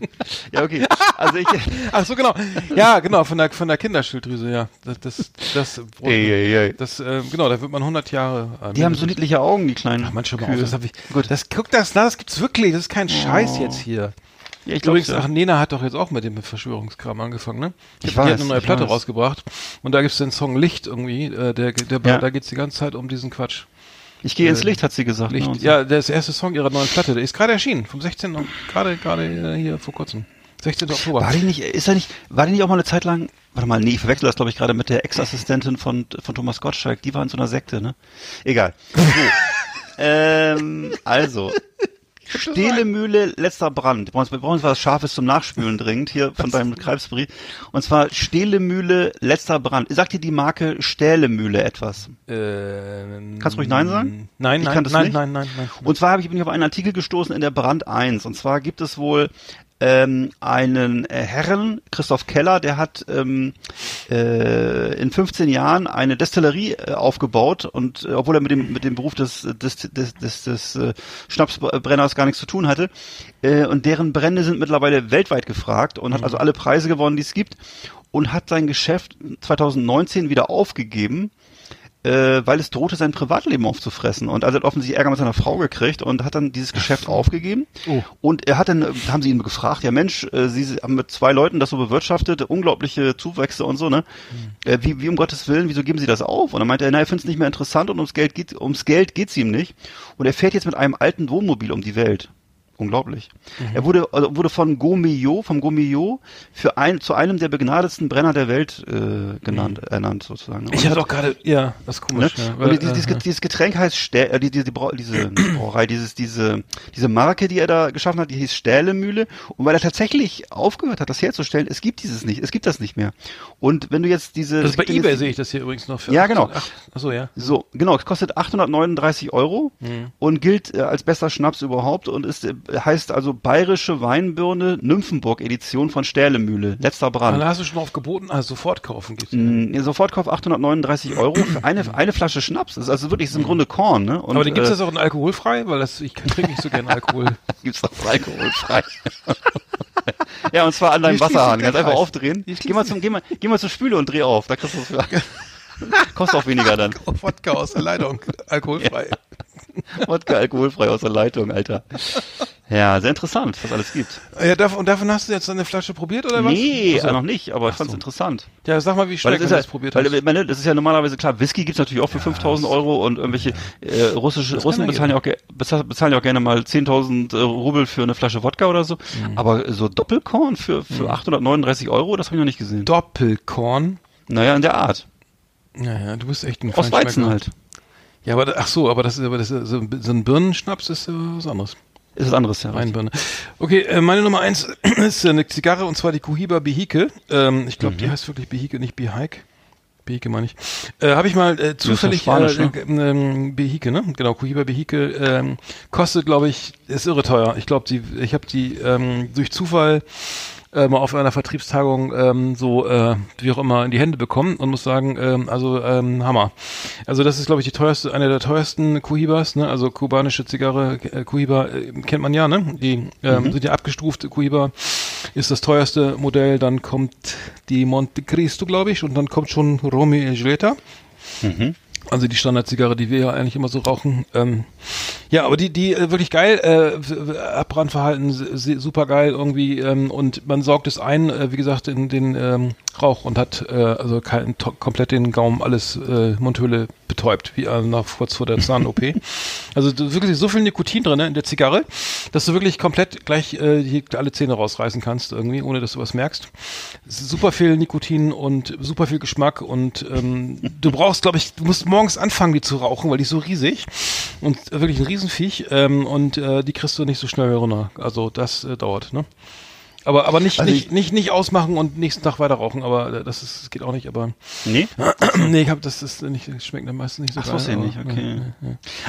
Ja, okay. Also ich, Ach so, genau. Ja, genau, von der, von der Kinderschilddrüse, ja. Das, das, das, ey, ey, ey. das äh, genau, da wird man 100 Jahre alt. Die haben so niedliche Augen, die kleinen. Ach, manche mal Kühe. auf, das hab ich. Gut. Das, guck das, na, das gibt's wirklich. Das ist kein Scheiß Oh. jetzt hier. Ja, ich glaube, Übrigens, ach, Nena hat doch jetzt auch mit dem Verschwörungskram angefangen, ne? Ich die hat weiß, eine neue ich Platte weiß. rausgebracht und da gibt's den Song Licht irgendwie, äh, der, der, Ja. da geht's die ganze Zeit um diesen Quatsch. Ich gehe ins äh, Licht, hat sie gesagt. Licht. ne, so. Ja, der erste Song ihrer neuen Platte, der ist gerade erschienen, vom 16. und gerade gerade äh, hier vor kurzem. 16. Oktober. War die nicht, ist er nicht, war die nicht auch mal eine Zeit lang, warte mal, nee, ich verwechsel das glaube ich gerade mit der Ex-Assistentin von, von Thomas Gottschalk, die war in so einer Sekte, ne? Egal. So. ähm, also. Stehlemühle, letzter Brand. Wir brauchen, was Scharfes zum Nachspülen dringend hier von deinem Krebsbrief. Und zwar Stehlemühle, letzter Brand. Sagt dir die Marke Stählemühle etwas? Äh, Kannst du ruhig Nein sagen? Nein, Ich nein, kann das nein, nicht. nein, nein, nein. Und zwar habe ich bin ich auf einen Artikel gestoßen in der Brand 1. Und zwar gibt es wohl ähm, einen äh, Herren, Christoph Keller, der hat ähm, äh, in 15 Jahren eine Destillerie äh, aufgebaut und äh, obwohl er mit dem mit dem Beruf des des des des, des äh, Schnapsbrenners gar nichts zu tun hatte äh, und deren Brände sind mittlerweile weltweit gefragt und hat also alle Preise gewonnen, die es gibt und hat sein Geschäft 2019 wieder aufgegeben äh, weil es drohte, sein Privatleben aufzufressen. Und also hat offensichtlich Ärger mit seiner Frau gekriegt und hat dann dieses Geschäft aufgegeben. Oh. Und er hat dann, äh, haben sie ihn gefragt, ja Mensch, äh, Sie haben mit zwei Leuten das so bewirtschaftet, unglaubliche Zuwächse und so, ne? Äh, wie, wie um Gottes Willen, wieso geben Sie das auf? Und dann meinte er, na, er findet es nicht mehr interessant und ums Geld geht, ums Geld geht's ihm nicht. Und er fährt jetzt mit einem alten Wohnmobil um die Welt. Unglaublich. Er wurde, also wurde von Gomillot, vom Gomillot für ein, zu einem der begnadetsten Brenner der Welt äh, genannt, ernannt sozusagen. Ich Und- hatte doch gerade, ja, das ist Ne? komisch. Ja, und weil, dieses, dieses, äh, dieses Getränk heißt Stä äh, die, die, die, diese Brauerei, dieses, diese, diese Marke, die er da geschaffen hat, die hieß Stählemühle. Und weil er tatsächlich aufgehört hat, das herzustellen, es gibt dieses nicht, es gibt das nicht mehr. Und wenn du jetzt diese, das ist bei eBay jetzt- sehe ich das hier übrigens noch für. Ja, genau. Ach, achso, ja. so, genau, es kostet 839 Euro Mhm. und gilt äh, als bester Schnaps überhaupt und ist, äh, heißt also Bayerische Weinbirne Nymphenburg Edition von Stählemühle. Letzter Brand. Dann hast du schon auf geboten, also sofort kaufen geht's. Mm, ja, Sofortkauf 839 Euro für eine, eine Flasche Schnaps. Das ist also wirklich, das ist im Grunde Korn, ne? Und, Aber den gibt's äh, das auch in alkoholfrei, weil das ich trinke nicht so gerne Alkohol. gibt's auch alkoholfrei. ja, und zwar an deinem Wasserhahn. Ganz einfach aufdrehen. Geh mal, zum, geh, mal, geh mal zur Spüle und dreh auf. Da kriegst du für, Kostet auch weniger dann. Wodka aus der Leitung, alkoholfrei. Wodka alkoholfrei aus der Leitung, Alter. Ja, sehr interessant, was alles gibt. Ja, dav und davon hast du jetzt eine Flasche probiert oder was? Nee, Ach so. noch nicht, aber ich fand's interessant. Ja, sag mal, wie schnell du ja, das probiert weil, hast. meine, das ist ja normalerweise klar, Whisky gibt's natürlich auch für 5000 Euro und irgendwelche äh, russische Russen bezahlen ja, auch, bezahlen ja auch gerne mal 10.000 äh, Rubel für eine Flasche Wodka oder so. Mhm. Aber so Doppelkorn für, für 839 Euro, das habe ich noch nicht gesehen. Doppelkorn. Naja, in der Art. Naja, du bist echt ein Aus. Weizen halt. Ja, aber ach so, aber das ist aber das ist, so, ein Birnenschnaps ist was anderes. Ist was anderes, ja. Weinbirne. Okay, äh, meine Nummer eins ist eine Zigarre und zwar die Cohiba Behike. Ähm, ich Mhm. glaube, die heißt wirklich Behike, nicht Behike. Behike meine ich. Äh, Habe ich mal äh, zufällig Spanisch, äh, ne? äh, ähm, Behike, ne? Genau, Cohiba Behike ähm, kostet, glaube ich, ist irre teuer. Ich glaube, die, ich habe die ähm, durch Zufall äh, mal auf einer Vertriebstagung ähm, so äh, wie auch immer in die Hände bekommen und muss sagen, ähm, also ähm, Hammer. Also das ist glaube ich die teuerste, eine der teuersten Cohibas, ne? Also kubanische Zigarre, äh, Cohiba äh, kennt man ja, ne? Die ähm, sind ja abgestuft. Cohiba ist das teuerste Modell. Dann kommt die Monte Cristo, glaube ich, und dann kommt schon Romeo und Julieta. Also die Standardzigarre, die wir ja eigentlich immer so rauchen. Ähm, ja, aber die, die äh, wirklich geil, äh, Abbrandverhalten super geil irgendwie ähm, und man saugt es ein, äh, wie gesagt, in den ähm, Rauch und hat äh, also kein, komplett den Gaumen alles äh, Mundhöhle betäubt, wie äh, nach kurz vor der Zahn-OP. also wirklich so viel Nikotin drin ne, in der Zigarre, dass du wirklich komplett gleich äh, hier alle Zähne rausreißen kannst irgendwie, ohne dass du was merkst. Super viel Nikotin und super viel Geschmack und ähm, du brauchst, glaube ich, du musst morgens anfangen, die zu rauchen, weil die ist so riesig und wirklich ein Riesenviech ähm, und äh, die kriegst du nicht so schnell runter. Also das äh, dauert, ne? Aber, aber nicht, Also nicht, ich- nicht, nicht ausmachen und nächsten Tag weiter rauchen, aber das ist, das geht auch nicht, aber Nee? nee, ich hab das ist nicht, das schmeckt dann meistens nicht so Ach, so geil. ist ja nicht, okay.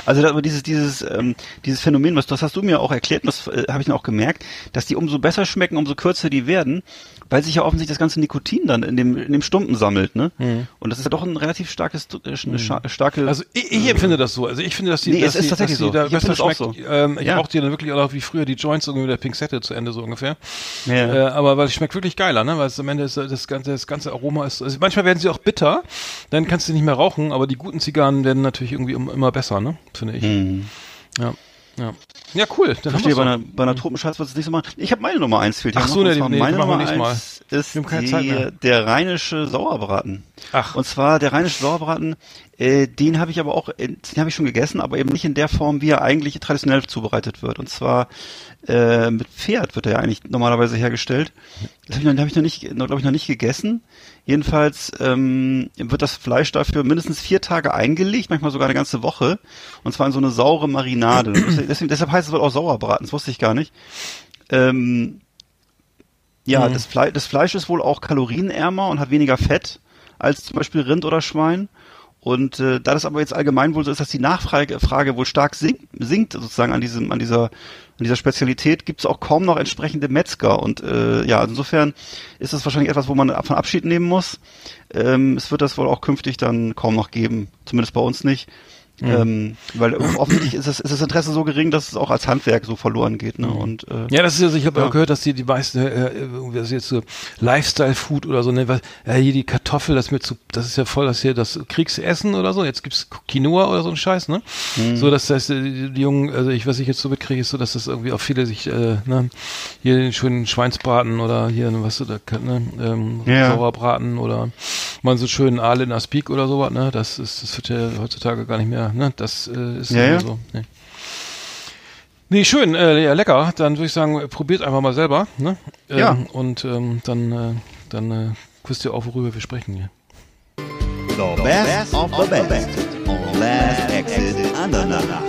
Also da, aber dieses, dieses, ähm, dieses Phänomen, was das hast du mir auch erklärt, und das äh, habe ich dann auch gemerkt, dass die umso besser schmecken, umso kürzer die werden, weil sich ja offensichtlich das ganze Nikotin dann in dem, in dem Stumpen sammelt, ne? Und das ist ja doch ein relativ starkes, äh, eine scha- starke. Also ich, ich empfinde das so. Also ich finde, dass die, Nee, dass es ist die, tatsächlich dass die so. da Ich besser schmeckt. Ähm, ich Ja. rauche die dann wirklich auch wie früher die Joints irgendwie mit der Pinzette zu Ende so ungefähr. ja. Äh, aber weil es schmeckt wirklich geiler, ne? Weil es am Ende ist, das ganze, das ganze Aroma ist. Also manchmal werden sie auch bitter, dann kannst du nicht mehr rauchen, aber die guten Zigarren werden natürlich irgendwie immer besser, ne? Finde ich. Hm. Ja. Ja. Ja, cool. Dann Verstehe, bei einer, bei einer Tropenschatz wird es nicht so machen. Ich habe meine Nummer eins fehlt Ach so, und nee, meine Nummer Mal. eins ist die, der rheinische Sauerbraten. Ach. Und zwar der rheinische Sauerbraten, äh, den habe ich aber auch, den habe ich schon gegessen, aber eben nicht in der Form, wie er eigentlich traditionell zubereitet wird. Und zwar äh, mit Pferd wird er ja eigentlich normalerweise hergestellt. Das habe ich, noch- hab ich noch nicht, glaube ich, noch nicht gegessen. Jedenfalls ähm, wird das Fleisch dafür mindestens vier Tage eingelegt, manchmal sogar eine ganze Woche. Und zwar in so eine saure Marinade. Deswegen, deshalb heißt es wohl auch Sauerbraten, das wusste ich gar nicht. Ähm, ja, Mhm. das, Fle das Fleisch ist wohl auch kalorienärmer und hat weniger Fett als zum Beispiel Rind oder Schwein. Und äh, da das aber jetzt allgemein wohl so ist, dass die Nachfrage Frage wohl stark sinkt, sinkt sozusagen an diesem, an dieser, an dieser Spezialität, gibt es auch kaum noch entsprechende Metzger. Und äh, ja, insofern ist das wahrscheinlich etwas, wo man von Abschied nehmen muss. Ähm, es wird das wohl auch künftig dann kaum noch geben, zumindest bei uns nicht. Ähm, weil offensichtlich ist, es, ist das Interesse so gering, dass es auch als Handwerk so verloren geht. Ne? Und äh, Ja, das ist also, ich habe Ja. auch gehört, dass die die meisten, äh, irgendwie das jetzt so Lifestyle-Food oder so, ne, was, ja, hier die Kartoffel, das mit so, das ist ja voll das hier, das Kriegsessen oder so, jetzt gibt's Quinoa oder so ein Scheiß, ne? So, dass das, äh, die, die Jungen, also ich, was ich jetzt so mitkriege, ist so, dass das irgendwie auch viele sich, äh, ne, hier den schönen Schweinsbraten oder hier, ne, was du da, ne, ähm, Ja. Sauerbraten oder mal so schönen Aal in Aspik oder sowas, ne, das ist, das wird ja heutzutage gar nicht mehr, ne, das äh, ist Ja, ja. so, ne. Nee, schön, äh, ja, lecker. Dann würde ich sagen, probiert einfach mal selber. Ne? Ähm, Ja. Und ähm, dann, äh, dann äh, wisst ihr auch, worüber wir sprechen hier. The best of the best on Last Exit Andernach.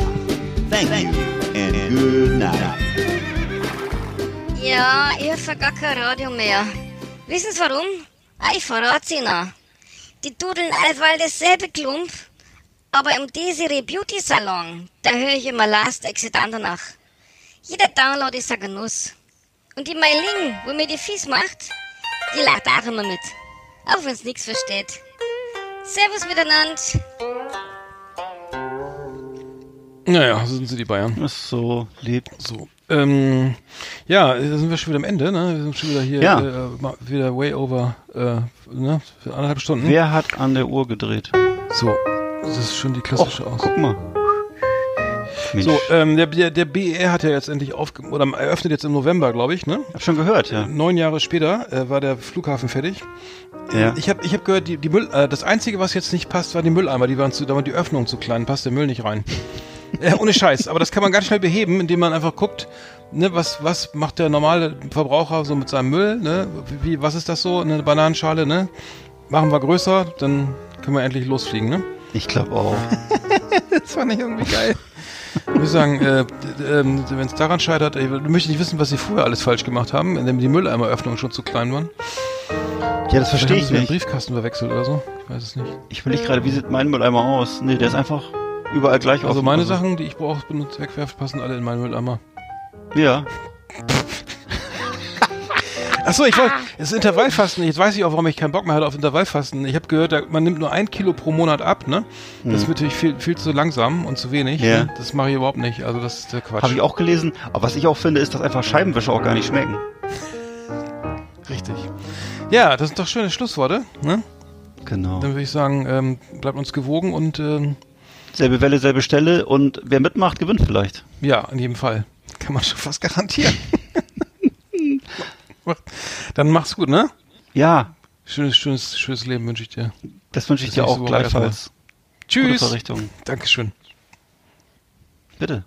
Thank you and good night. Ja, ich höre gar kein Radio mehr. Wissen Sie warum? Ich verrat's Ihnen. Die dudeln allweil dasselbe Klump, aber im Desiree Beauty Salon, da höre ich immer Last Exit Andernach. Jeder Download ist ein Genuss. Und die Meiling, wo mir die Fies macht, die lacht auch immer mit. Auch wenn's nix versteht. Servus miteinander. Naja, so sind sie die Bayern. ist so lebt. So. Ähm, ja, da sind wir schon wieder am Ende, ne? Wir sind schon wieder hier, Ja. äh, wieder way over, äh, ne? Für anderthalb Stunden. Wer hat an der Uhr gedreht? So. Das ist schon die Och, klassische Aus. guck mal. Mensch. So, ähm, der, der, der BER hat ja jetzt endlich aufge oder eröffnet jetzt im November, glaube ich, ne? Hab schon gehört, ja. Neun Jahre später äh, war der Flughafen fertig. ja. Ich habe ich hab gehört, die, die Müll, äh, das Einzige, was jetzt nicht passt, war die Mülleimer. Die waren zu, da waren die Öffnungen zu klein, passt der Müll nicht rein. Ja, ohne Scheiß. Aber das kann man ganz schnell beheben, indem man einfach guckt, ne, was, was macht der normale Verbraucher so mit seinem Müll, ne? Wie, was ist das so? Eine Bananenschale, ne? Machen wir größer, dann können wir endlich losfliegen, ne? Ich glaube auch. Das fand ich irgendwie geil. Ich muss sagen, äh, ähm, wenn es daran scheitert, ich möchte nicht wissen, was sie früher alles falsch gemacht haben, indem die Mülleimeröffnungen schon zu klein waren. Ja, das verstehe Vielleicht haben ich sie den nicht. Briefkasten verwechselt oder so. Ich weiß es nicht. Ich will nicht gerade, wie sieht mein Mülleimer aus? Nee, der ist einfach überall gleich Also offen. meine Sachen, die ich brauche, benutze, wegwerfe, passen alle in meinen Mülleimer. Ja. Achso, ich wollte, das Intervallfasten, jetzt weiß ich auch, warum ich keinen Bock mehr hatte auf Intervallfasten. Ich habe gehört, man nimmt nur ein Kilo pro Monat ab, ne? Das ist natürlich viel, viel zu langsam und zu wenig. Ja. Ne? Das mache ich überhaupt nicht. Also das ist der Quatsch. Habe ich auch gelesen. Aber was ich auch finde, ist, dass einfach Scheibenwischer auch gar nicht schmecken. Richtig. Ja, das sind doch schöne Schlussworte. Ne? Genau. Dann würde ich sagen, ähm, bleibt uns gewogen und ähm, Selbe Welle, selbe Stelle und wer mitmacht, gewinnt vielleicht. ja, in jedem Fall. Kann man schon fast garantieren. Dann mach's gut, ne? Ja, Schönes, schönes, schönes Leben wünsche ich dir. das wünsche ich Bis dir auch gleichfalls. Gute Tschüss. Verrichtung. Dankeschön. Bitte.